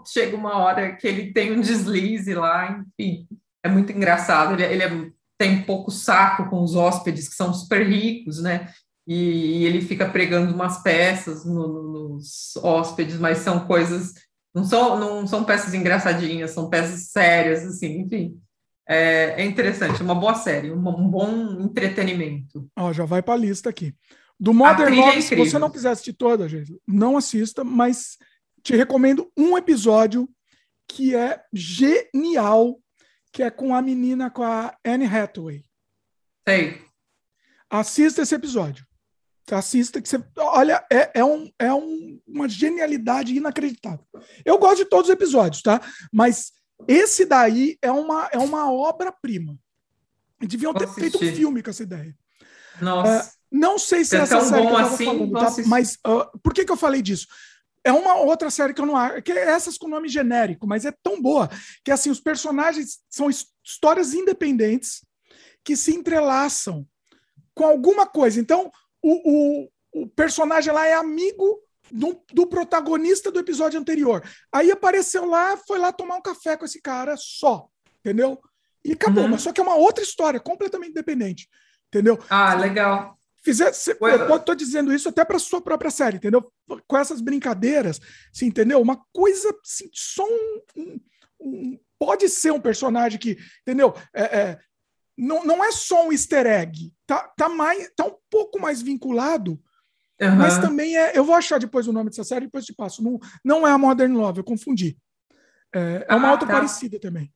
chega uma hora que ele tem um deslize lá, enfim, é muito engraçado, ele, é, ele é tem pouco saco com os hóspedes que são super ricos, né? E, e ele fica pregando umas peças no, nos hóspedes, mas são coisas não são não são peças engraçadinhas, são peças sérias, assim, enfim. É, é interessante, uma boa série, um, um bom entretenimento.
Ó, já vai para a lista aqui. Do Modern Love, é se você não quiser assistir toda, gente, não assista, mas te recomendo um episódio que é genial que é com a menina, com a Anne Hathaway.
Sei.
Assista esse episódio. Assista que você. Olha, é, é, um, é um, uma genialidade inacreditável. Eu gosto de todos os episódios, tá? Mas esse daí é uma, é uma obra-prima. Deviam ter feito um filme com essa ideia.
Nossa.
Uh, não sei se é essa
tão
série
bom
que eu
assim,
falando, tá? mas uh, por que, que eu falei disso? É uma outra série que eu não acho, que é essas com nome genérico, mas é tão boa que assim os personagens são histórias independentes que se entrelaçam com alguma coisa. Então, o, o, o personagem lá é amigo do, do, protagonista do episódio anterior. Aí apareceu lá, foi lá tomar um café com esse cara só, entendeu? E acabou. Uhum. Mas só que é uma outra história, completamente independente, entendeu?
Ah, legal.
Fizer, eu estou dizendo isso até para sua própria série, entendeu? Com essas brincadeiras, assim, entendeu? Uma coisa, assim, só um, um, um pode ser um personagem que, entendeu? É, é, não, não é só um easter egg, tá, tá, mais, tá um pouco mais vinculado, uhum. mas também é. Eu vou achar depois o nome dessa série, depois te passo. Não, não é a Modern Love, eu confundi. É, é uma ah, outra tá. parecida também.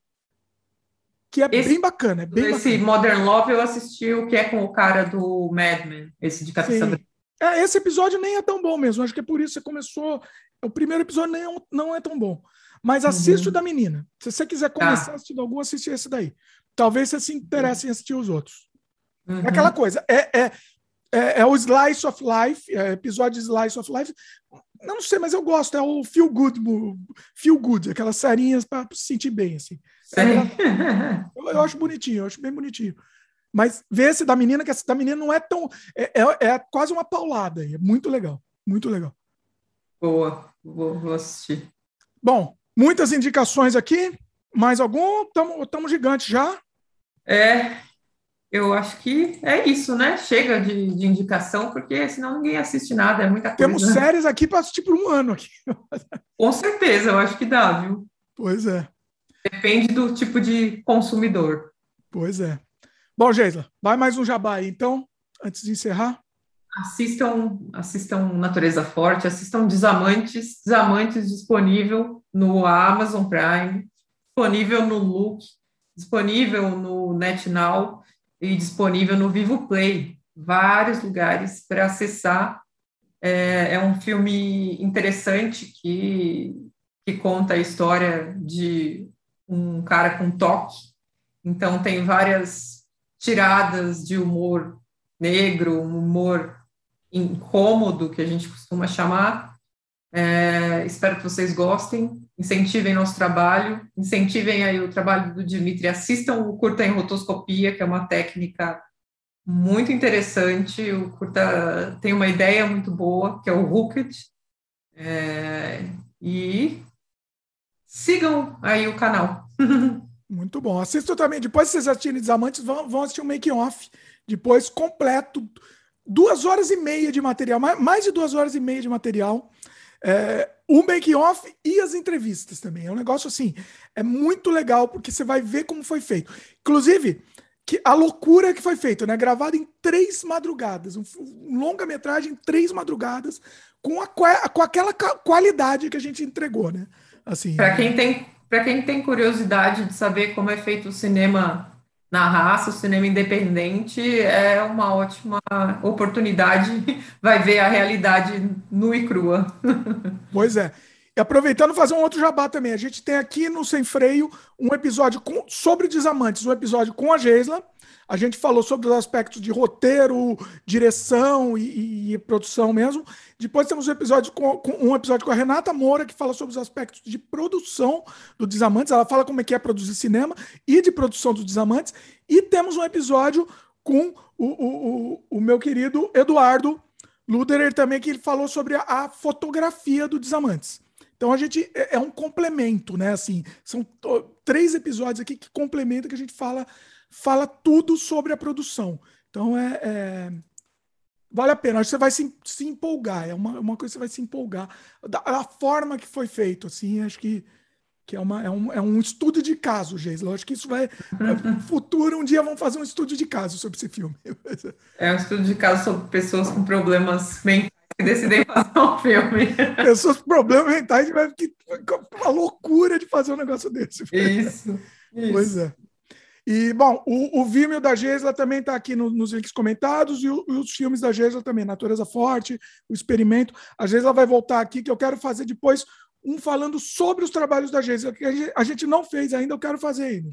Que é esse, bem bacana. É bem
esse
bacana.
Modern Love eu assisti o que é com o cara do Mad Men, esse de cabeça
é, Esse episódio nem é tão bom mesmo. Acho que é por isso que você começou. O primeiro episódio nem é, não é tão bom. Mas assiste uhum. o da menina. Se você quiser começar tá. assistindo algum, assiste esse daí. Talvez você se interesse em assistir os outros. Uhum. É aquela coisa. É, é, é, é, o Slice of Life, é episódio Slice of Life. Não sei, mas eu gosto. É o Feel Good, Feel Good, aquelas serinhas para se sentir bem. Assim. Eu, eu, acho bonitinho, eu acho bem bonitinho. Mas ver esse da menina, que esse da menina não é tão. É, é, é quase uma paulada. É muito legal. Muito legal.
Boa, vou, vou assistir.
Bom, muitas indicações aqui. Mais algum? Estamos gigantes já.
É, eu acho que é isso, né? Chega de, de, indicação, porque senão ninguém assiste nada, é muita coisa.
Temos séries aqui para assistir por um ano aqui.
Com certeza, eu acho que dá, viu?
Pois é.
Depende do tipo de consumidor.
Pois é. Bom, Geisla, vai mais um jabá aí, então, antes de encerrar.
Assistam, assistam Natureza Forte, assistam Desamantes, Desamantes disponível no Amazon Prime, disponível no Look, disponível no NetNow e disponível no Vivo Play. Vários lugares para acessar. É, é, um filme interessante que, que conta a história de um cara com toque. Então, tem várias tiradas de humor negro, um humor incômodo, que a gente costuma chamar. É, espero que vocês gostem. Incentivem nosso trabalho, incentivem aí o trabalho do Dimitri, assistam o curta em rotoscopia, que é uma técnica muito interessante, o curta tem uma ideia muito boa, que é o Hooked, é, e sigam aí o canal.
Muito bom. Assistam também, depois que vocês assistirem Desamantes, vão, vão assistir o um make-off, depois completo, duas horas e meia de material, mais, mais de duas horas e meia de material, é, o make-off e as entrevistas também. É um negócio assim, é muito legal porque você vai ver como foi feito. Inclusive, que a loucura que foi feito, né? Gravado em três madrugadas, um, um longa-metragem, três madrugadas, com, a, com aquela qualidade que a gente entregou, né? Assim.
Para quem tem para quem tem curiosidade de saber como é feito o cinema na raça, o cinema independente é uma ótima oportunidade, vai ver a realidade nua e crua.
Pois é. E aproveitando, fazer um outro jabá também. A gente tem aqui no Sem Freio um episódio com, sobre Desamantes, um episódio com a Geisla, a gente falou sobre os aspectos de roteiro, direção e, e produção mesmo. Depois temos um episódio com, com, um episódio com a Renata Moura, que fala sobre os aspectos de produção do Desamantes. Ela fala como é que é produzir cinema e de produção dos Desamantes. E temos um episódio com o, o, o, o meu querido Eduardo Luderer também, que ele falou sobre a, a fotografia do Desamantes. Então a gente é, é, um complemento, né? Assim, são três episódios aqui que complementam que a gente fala fala tudo sobre a produção. Então é, é vale a pena. Acho que você vai se, se empolgar. É uma, uma coisa que você vai se empolgar. Da, a forma que foi feito, assim, acho que, que é, uma, é, um, é um estudo de caso, Geisla. Acho que isso vai. No futuro, um dia vamos fazer um estudo de caso sobre esse filme.
É um estudo de caso sobre pessoas com problemas mentais que decidem fazer um filme.
Pessoas com problemas mentais que uma loucura de fazer um negócio desse.
Isso. isso.
Pois é. E, bom, o, o Vimeo da Gesla também está aqui no, nos links comentados e, o, e, os filmes da Gesla também, Natureza Forte, o Experimento. A Gesla vai voltar aqui, que eu quero fazer depois um falando sobre os trabalhos da Geisa. A gente não fez ainda, eu quero fazer ainda.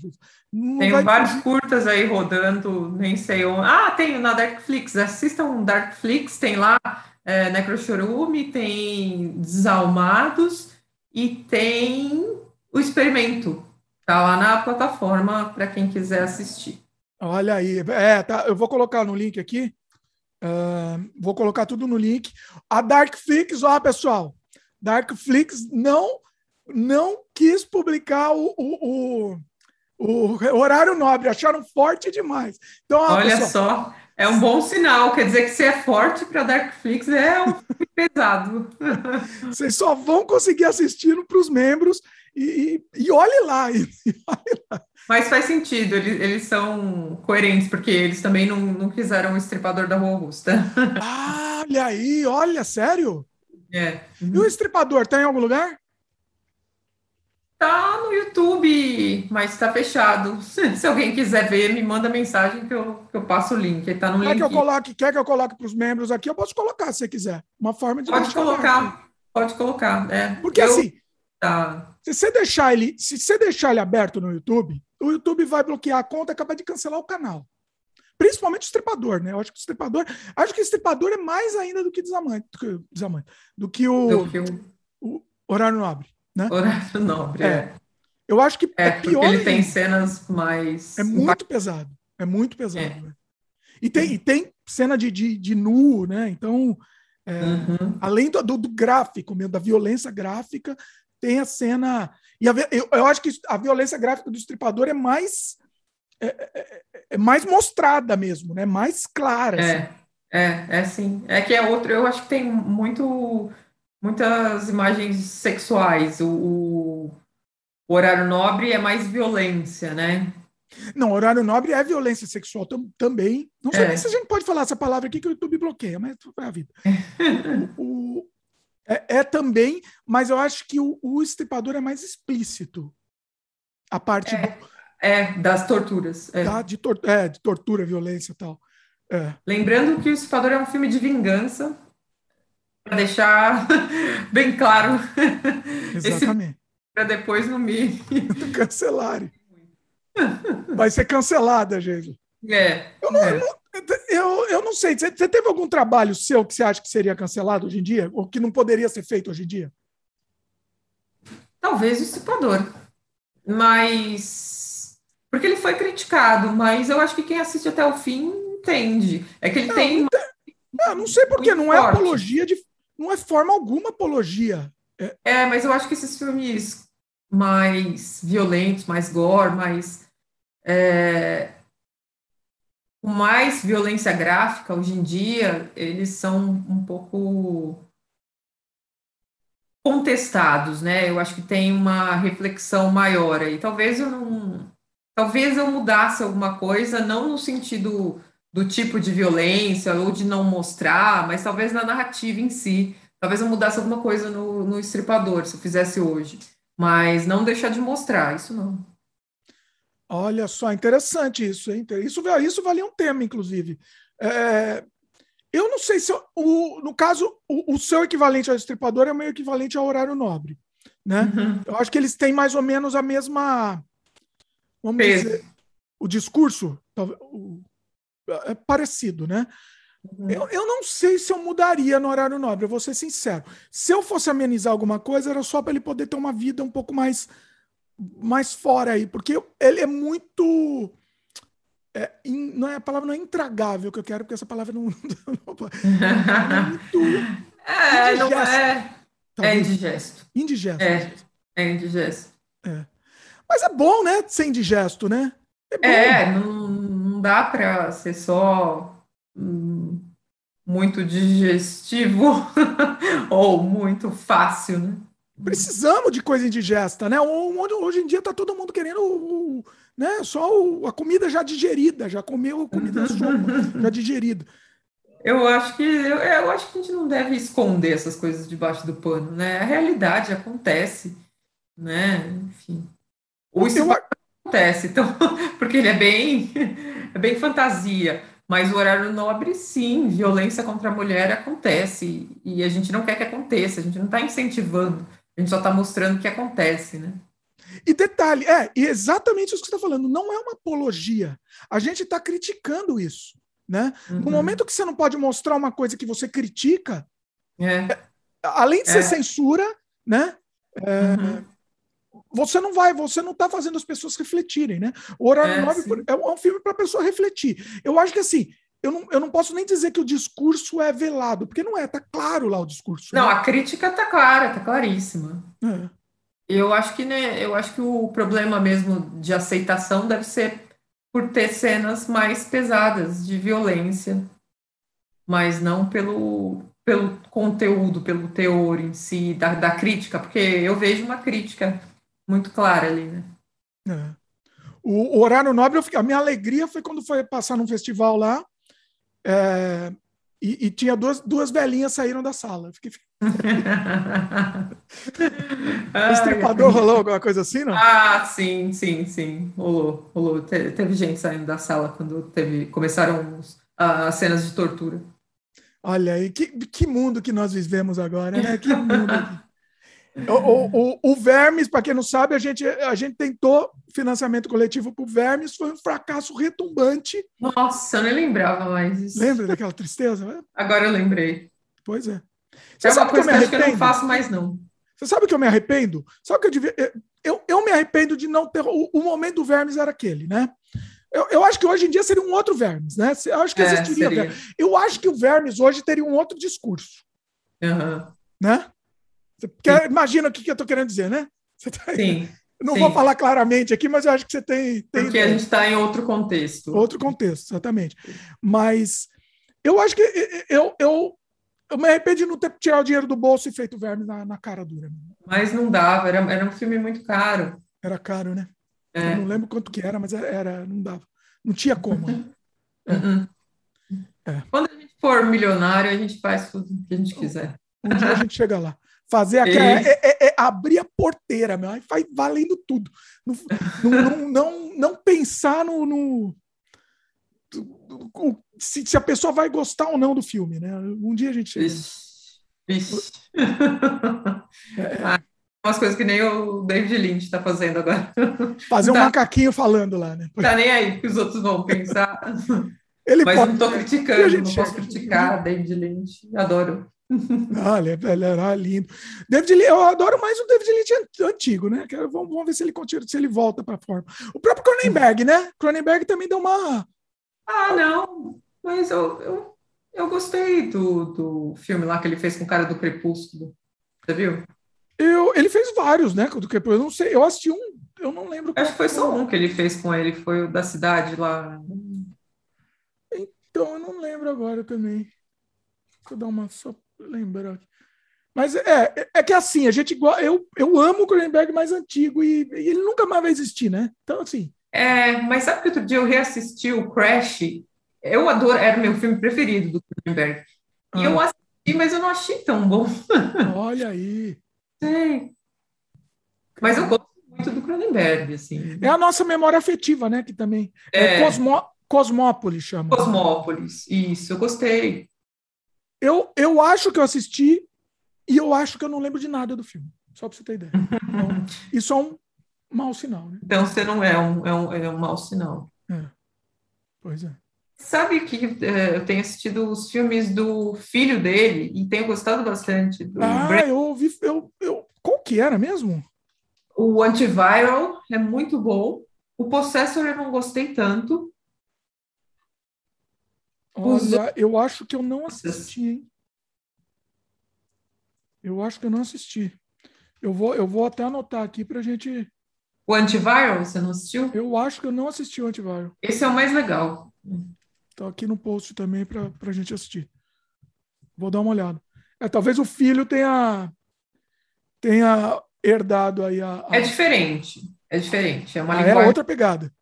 Tem vários curtas aí rodando, nem sei onde. Ah, tem na Darkflix. Assistam Darkflix, tem lá é, Necrochorume, tem Desalmados e tem o Experimento. Tá lá na plataforma para quem quiser assistir.
Olha aí, é, tá, eu vou colocar no link aqui. Uh, vou colocar tudo no link. A Darkflix, ó, pessoal, Darkflix não não quis publicar o, o, o, o horário nobre, acharam forte demais.
Então, ó, Olha pessoal, só, é um bom sinal, quer dizer que se é forte para Darkflix é um pesado.
Vocês só vão conseguir assistir para os membros e, e, olhe lá, e, olhe
lá. Mas faz sentido, eles, eles são coerentes, porque eles também não, não fizeram o estripador da Rua Augusta.
Ah, olha aí, olha, sério?
É.
E o estripador, tá em algum lugar?
Tá no YouTube, mas está fechado. Se alguém quiser ver, me manda mensagem que eu, que eu passo o link. Ele tá no
quer
link.
Que eu coloque, quer que eu coloque para os membros aqui? Eu posso colocar se você quiser. Uma forma de.
Pode colocar, pode colocar. É.
Porque eu, assim, tá. Se você deixar ele, se você deixar ele aberto no YouTube, o YouTube vai bloquear a conta e acabar de cancelar o canal. Principalmente o estripador, né? Eu acho que o estripador. Acho que o estripador é mais ainda do que desamante, do que, desamante, do que o, do que o... o horário nobre. Né?
Horário nobre, é. é.
Eu acho que
é, é pior. Porque ele tem cenas mais.
É muito pesado. É muito pesado. É. Né? E, tem, e tem cena de, de, de nu, né? Então, é, uhum. além do, do, do, gráfico, mesmo, da violência gráfica, tem a cena. E a, eu, eu acho que a violência gráfica do estripador é mais é, é, é, é, mais mostrada mesmo, né? Mais clara.
É, assim. é, é sim. É que é outro, eu acho que tem muito, muitas imagens sexuais. O, o, o horário nobre é mais violência, né?
Não, horário nobre é violência sexual tam, também. Não sei é. nem se a gente pode falar essa palavra aqui que o YouTube bloqueia, mas é a vida. o, o é, é, também, mas eu acho que o, o estripador é mais explícito. A parte
é. do é, das torturas. É.
Tá? De, tor é, de tortura, violência e tal. É.
Lembrando que O Estufador é um filme de vingança, para deixar bem claro.
Exatamente.
Para depois não me.
Cancelarem. Vai ser cancelada, gente.
É.
Eu não, é. Eu, eu, não sei. Você, você teve algum trabalho seu que você acha que seria cancelado hoje em dia? Ou que não poderia ser feito hoje em dia?
Talvez o Estufador. Mas porque ele foi criticado, mas eu acho que quem assiste até o fim entende. É que ele não, tem. Não,
não, não sei porque, não é forte. apologia de. Não é forma alguma apologia.
É... é, mas eu acho que esses filmes mais violentos, mais gore, mais. É, com mais violência gráfica hoje em dia, eles são um pouco contestados, né? Eu acho que tem uma reflexão maior aí. Talvez eu não, talvez eu mudasse alguma coisa, não no sentido do tipo de violência ou de não mostrar, mas talvez na narrativa em si. Talvez eu mudasse alguma coisa no, no estripador, se eu fizesse hoje. Mas não deixar de mostrar, isso não.
Olha só, interessante isso, hein? Isso, isso valia um tema, inclusive. É, eu não sei se, eu, o, no caso, o, o, seu equivalente ao estripador é meio equivalente ao horário nobre. Né? Uhum. Eu acho que eles têm mais ou menos a mesma vamos Peso. dizer, o discurso o, é parecido, né? Uhum. Eu, eu não sei se eu mudaria no horário nobre, eu vou ser sincero. Se eu fosse amenizar alguma coisa, era só para ele poder ter uma vida um pouco mais, mais fora aí, porque ele é muito. É, in, não é, a palavra não é intragável que eu quero, porque essa palavra não.
é muito. É, indigesto, não é. É indigesto.
Indigesto.
É, é indigesto.
É. Mas é bom, né? Ser indigesto, né?
É, é não, não dá para ser só hum, muito digestivo ou muito fácil, né?
Precisamos de coisa indigesta, né? Hoje em dia tá todo mundo querendo né? só a comida já digerida, já comeu comida sopa, já digerida.
Eu acho que eu, eu, acho que a gente não deve esconder essas coisas debaixo do pano, né? A realidade acontece, né? Enfim. O isso acontece, então, porque ele é bem, é bem fantasia. Mas o horário nobre, sim, violência contra a mulher acontece. E a gente não quer que aconteça, a gente não está incentivando A gente só está mostrando o que acontece, né?
E detalhe, é, e exatamente isso que você está falando, não é uma apologia. A gente está criticando isso. Né? Uhum. No momento que você não pode mostrar uma coisa que você critica, é. é além de ser é. censura, né? É, uhum. Você não vai, você não está fazendo as pessoas refletirem, né? O Horário é, 9 é um filme para a pessoa refletir. Eu acho que assim, eu não, eu não posso nem dizer que o discurso é velado, porque não é, tá claro lá o discurso.
Não, né? a crítica tá clara, tá claríssima. É. Eu acho que né, eu acho que o problema mesmo de aceitação deve ser por ter cenas mais pesadas de violência, mas não pelo, pelo conteúdo, pelo teor em si, da, da crítica, porque eu vejo uma crítica muito clara ali, né?
É. O, o, horário nobre, a minha alegria foi quando foi passar num festival lá é, e, e, tinha duas, duas velhinhas saíram da sala. Fiquei... o estripador rolou alguma coisa assim, não?
Ah, sim, sim, sim. Rolou, rolou. Te, teve gente saindo da sala quando teve, começaram os, as cenas de tortura.
Olha aí, que, que mundo que nós vivemos agora, né? Que mundo. O, o, o, Vermes, para quem não sabe, a gente, a gente tentou financiamento coletivo para o Vermes, foi um fracasso retumbante.
Nossa, eu nem lembrava mais isso.
Lembra daquela tristeza?
Agora eu lembrei.
Pois é.
Você é sabe que eu me arrependo? Que eu não faço mais, não.
Você sabe que eu me arrependo? Sabe que eu devia. Eu, eu me arrependo de não ter. O, o momento do Vermes era aquele, né? Eu, eu, acho que hoje em dia seria um outro Vermes, né? Eu acho que é, existiria. É, eu acho que o Vermes hoje teria um outro discurso.
Uhum.
Né? Imagina o que, que eu estou querendo dizer, né?
Tá Sim.
Não
Sim.
vou falar claramente aqui, mas eu acho que você tem. tem
Porque a gente está em outro contexto.
Outro contexto, exatamente. Mas eu acho que eu, eu, eu me arrependi de não ter tirado o dinheiro do bolso e feito verme na, na cara dura.
Mas não dava, era, era um filme muito caro.
Era caro, né? É. Eu não lembro quanto que era, mas era, não dava. Não tinha como. Né?
Uhum. É. Quando a gente for milionário, a gente faz tudo que a gente quiser.
Um dia a gente chega lá. Fazer aquela. É, é, é, abrir a porteira, meu. Aí vai valendo tudo. Não, não, não, não, pensar no. no se, se, a pessoa vai gostar ou não do filme, né? Um dia a gente chega.
Ixi, ixi. É. Ah, umas coisas que nem o David Lynch está fazendo agora.
Fazer um tá. macaquinho falando lá, né?
Tá nem aí que os outros vão pensar. Ele Mas pode... não estou criticando, não posso criticar David Lynch. Adoro.
Ah, ele, era lindo. David Lynch, eu adoro mais o David Lynch antigo, né? Vamos, vamos ver se ele continua, se ele volta para a forma. O próprio Cronenberg, né? Cronenberg também deu uma.
Ah, não. Mas eu, eu, eu gostei do, do filme lá que ele fez com o cara do Crepúsculo. Você viu?
Eu, ele fez vários, né? Do Crepúsculo. Eu não sei, eu assisti um, eu não lembro.
Acho que foi só um que ele fez com ele, foi o da cidade lá.
Então, eu não lembro agora também. Eu dar uma só lembrar aqui. Mas é, é, é que assim, a gente eu, eu amo o Cronenberg mais antigo e, e, ele nunca mais vai existir, né? Então, assim.
É, mas sabe que outro dia eu reassisti o Crash? Eu adoro, era o meu filme preferido do Cronenberg. E ah. eu assisti, mas eu não achei tão bom.
Olha aí.
Sei. Mas eu gosto muito do Cronenberg, assim.
É a nossa memória afetiva, né? Que também. É, é Cosmo, Cosmópolis chama.
Cosmópolis, isso, eu gostei.
Eu, eu acho que eu assisti e eu acho que eu não lembro de nada do filme. Só para você ter ideia. Então, isso é um mau sinal, né?
Então você não é um, é um, é um mau sinal.
É. Pois é.
Sabe que é, eu tenho assistido os filmes do filho dele e tenho gostado bastante. Do
ah, Brand... eu ouvi. Eu, eu, qual que era mesmo?
O Antiviral é muito bom. O Possessor eu não gostei tanto.
Olha, eu acho que eu não assisti, hein? Eu acho que eu não assisti. Eu vou, eu vou até anotar aqui para a gente.
O Antiviral, você não assistiu?
Eu acho que eu não assisti o Antiviral.
Esse é o mais legal.
Tá aqui no post também para a gente assistir. Vou dar uma olhada. É, talvez o filho tenha, tenha herdado aí a, a...
É diferente. É diferente. É uma
ah, linguagem... É outra pegada.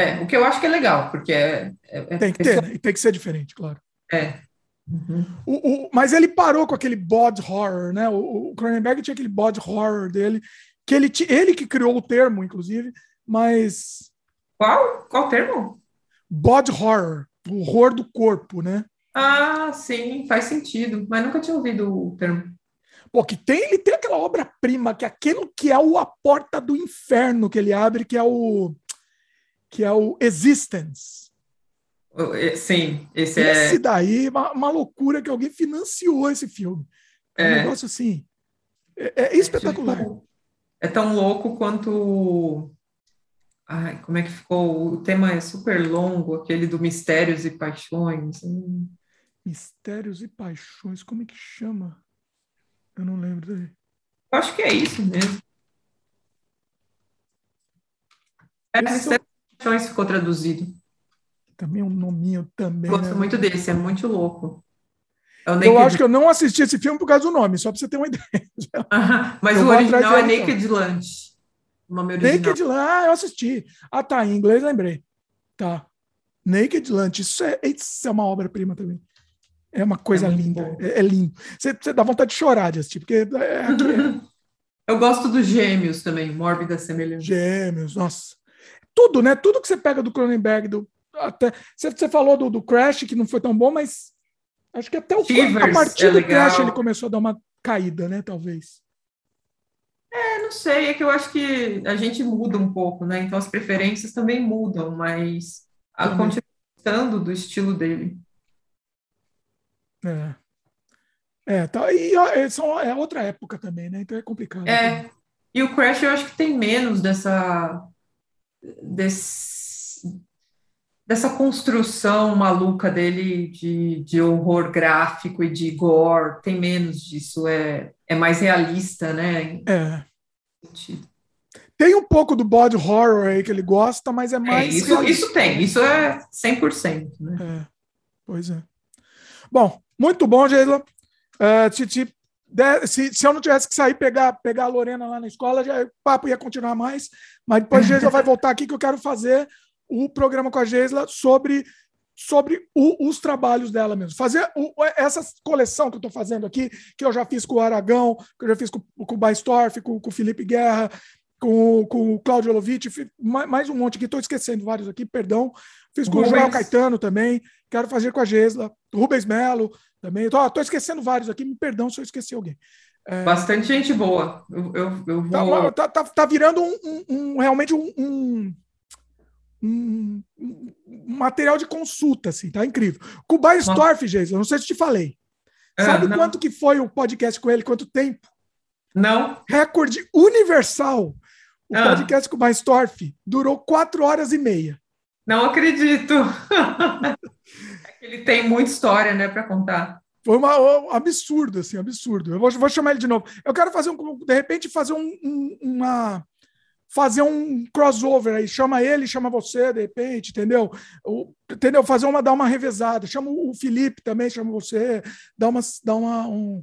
É, o que eu acho que é legal, porque é. é,
é tem que ter, né? tem que ser diferente, claro.
É.
Uhum. O, o, mas ele parou com aquele bod horror, né? O, o Cronenberg tinha aquele bod horror dele, que ele, ele que criou o termo, inclusive, mas.
Qual? Qual termo?
Bod horror, o horror do corpo, né?
Ah, sim, faz sentido, mas nunca tinha ouvido o termo.
Pô, que tem, ele tem aquela obra-prima, que é aquilo que é o A Porta do Inferno que ele abre, que é o que é o Existence.
Sim, esse,
esse é... daí, uma, uma, loucura que alguém financiou esse filme. É, é um negócio assim, é, é espetacular. É, tipo,
é tão louco quanto Ai, como é que ficou? O tema é super longo, aquele do Mistérios e Paixões. Hum.
Mistérios e Paixões, como é que chama? Eu não lembro daí.
Acho que é isso mesmo. É, Mistérios Paixões ficou traduzido.
Também um nominho também.
Gosto né? muito desse, é muito louco.
É eu acho que eu não assisti esse filme por causa do nome, só para você ter uma ideia.
Mas eu o original é Naked Lunch.
Naked Lunch, ah, eu assisti. Ah, tá, em inglês lembrei. Tá. Naked Lunch, isso é, isso é uma obra-prima também. É uma coisa é linda, é, é, lindo. Você, você, dá vontade de chorar de assistir, porque é, é,
Eu gosto dos Gêmeos também, Mórbida Semelhança.
Gêmeos, nossa. Tudo, né? Tudo que você pega do Cronenberg, do, até, você, você falou do, do Crash, que não foi tão bom, mas acho que até o
Shivers,
a partir é do legal. Crash ele começou a dar uma caída, né? Talvez.
É, não sei, é que eu acho que a gente muda um pouco, né? Então as preferências também mudam, mas a continuação do estilo dele.
É. É, tá, e é, são, é outra época também, né? Então é complicado.
É. Né? E o Crash eu acho que tem menos dessa. Desse, dessa construção maluca dele de, de horror gráfico e de gore, tem menos disso. É, é mais realista, né?
É. Tem um pouco do body horror aí que ele gosta, mas é, é mais.
É, isso, isso tem, isso é 100%. Né?
É, pois é. Bom, muito bom, Geisla. Uh, se, se, se, eu não tivesse que sair pegar, pegar a Lorena lá na escola, já, o papo ia continuar mais. Mas depois a Geisla vai voltar aqui que eu quero fazer o programa com a Geisla sobre sobre o, os trabalhos dela mesmo. Fazer o, essa coleção que eu estou fazendo aqui, que eu já fiz com o Aragão, que eu já fiz com, com o Baistorff, com, com o Felipe Guerra, com, com o Claudio Lovitch, mais um monte aqui, estou esquecendo vários aqui, perdão. Fiz com Rubens. o Joel Caetano também, quero fazer com a Gesla, Rubens Melo também. Estou esquecendo vários aqui, me perdão se eu esqueci alguém.
É... Bastante gente boa. Eu, eu, eu
tá, vou... tá, tá, tá, virando um, um, um realmente um, um, material de consulta, assim, tá incrível. Com o Baistorff, Geisa, não sei se te falei. É, Sabe não. quanto que foi o podcast com ele? Quanto tempo?
Não.
Recorde universal. O ah. podcast com o Baistorff durou quatro horas e meia.
Não acredito. ele tem muita história, né, para contar.
Foi uma, um absurdo, assim, absurdo. Eu vou, vou, chamar ele de novo. Eu quero fazer um, de repente, fazer um, um, uma, fazer um crossover aí, chama ele, chama você, de repente, entendeu? O, entendeu? Fazer uma, dar uma revezada, chama o Felipe também, chama você, dá uma, dá uma um,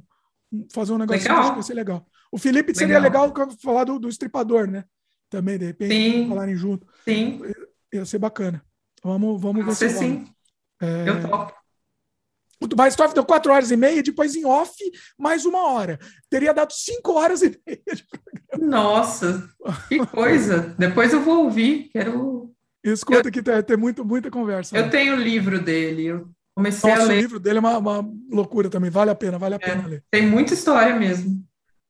fazer um negócio
legal. que
vai ser legal. O Felipe legal. seria legal falar do, do estripador, né? Também, de repente, sim. falarem junto.
Sim.
Ia ser bacana. Vamos, vamos
ver se sim. É... Eu topo.
O Bastoff deu quatro horas e meia, depois em off, mais uma hora. Teria dado cinco horas e meia de
programa. Nossa, que coisa! depois eu vou ouvir, quero.
Escuta eu... que tem, tem muito, muita conversa.
Eu né? tenho o livro dele, eu comecei
Nossa,
a ler.
o livro dele é uma, uma, loucura também, vale a pena, vale a pena
é,
ler.
Tem muita história mesmo.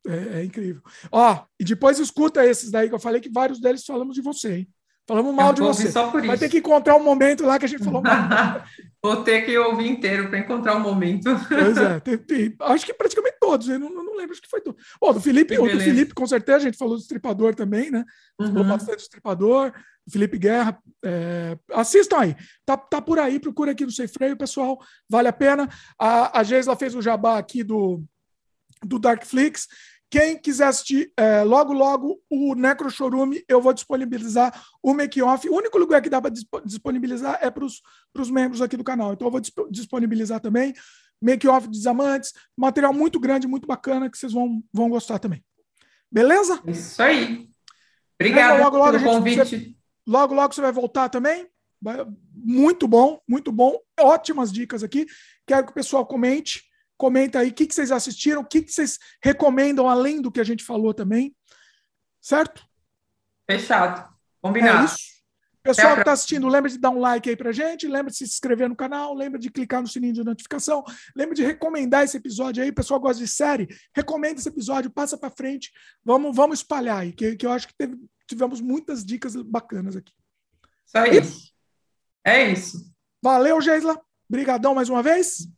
É, é, incrível. Ó, e depois escuta esses daí que eu falei que vários deles falamos de você, hein? Falamos mal de você. Vai ter que encontrar um momento lá que a gente falou mal.
Vou ter que ouvir inteiro para encontrar o um momento.
Pois é, tem, tem, acho que praticamente todos, eu não, não lembro, acho que foi tudo. Bom, do Felipe, o do Felipe, com certeza, a gente falou do Estripador também, né? Uhum. Falou bastante do Estripador, Felipe Guerra. É, assistam aí, tá, tá por aí, procura aqui no Sem Freio, pessoal, vale a pena. A, a Geisla fez o jabá aqui do, do Darkflix. Quem quiser assistir é, logo, logo o Necro Chorume, eu vou disponibilizar o make-off. O único lugar que dá para disponibilizar é para os membros aqui do canal. Então eu vou disponibilizar também. Make-off de Diamantes, material muito grande, muito bacana, que vocês vão, vão gostar também. Beleza?
Isso aí. Obrigado logo, logo, pelo gente, convite. Você,
logo, logo você vai voltar também. Muito bom, muito bom. Ótimas dicas aqui. Quero que o pessoal comente Comenta aí o que, que vocês assistiram, o que, que vocês recomendam além do que a gente falou também. Certo?
Fechado. Combinado. É isso.
Pessoal que está assistindo, lembra de dar um like aí pra gente, lembra de se inscrever no canal, lembra de clicar no sininho de notificação, lembra de recomendar esse episódio aí. O pessoal gosta de série, recomenda esse episódio, passa para frente, vamos, vamos espalhar aí, que, que eu acho que teve, tivemos muitas dicas bacanas aqui.
Só isso. É isso.
Valeu, Geisla. Obrigadão mais uma vez.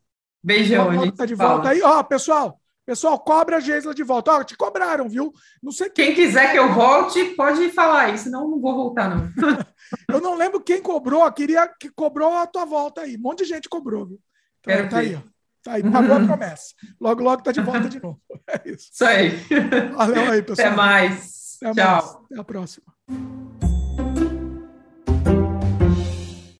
Beijão,
gente. Tá de volta aí. Ó, pessoal, Pessoal, cobra a Geisla de volta. Ó, te cobraram, viu?
Não sei quem quiser que eu volte, pode falar aí, senão eu não vou voltar, não.
eu não lembro quem cobrou, queria que cobrou a tua volta aí. Um monte de gente cobrou, viu?
Então, Quero
tá ver. aí, ó. Tá aí, pagou a promessa. Logo, logo tá de volta de novo.
É isso. Isso aí.
Valeu aí, pessoal.
Até mais.
Até Tchau. Mais. Até a próxima.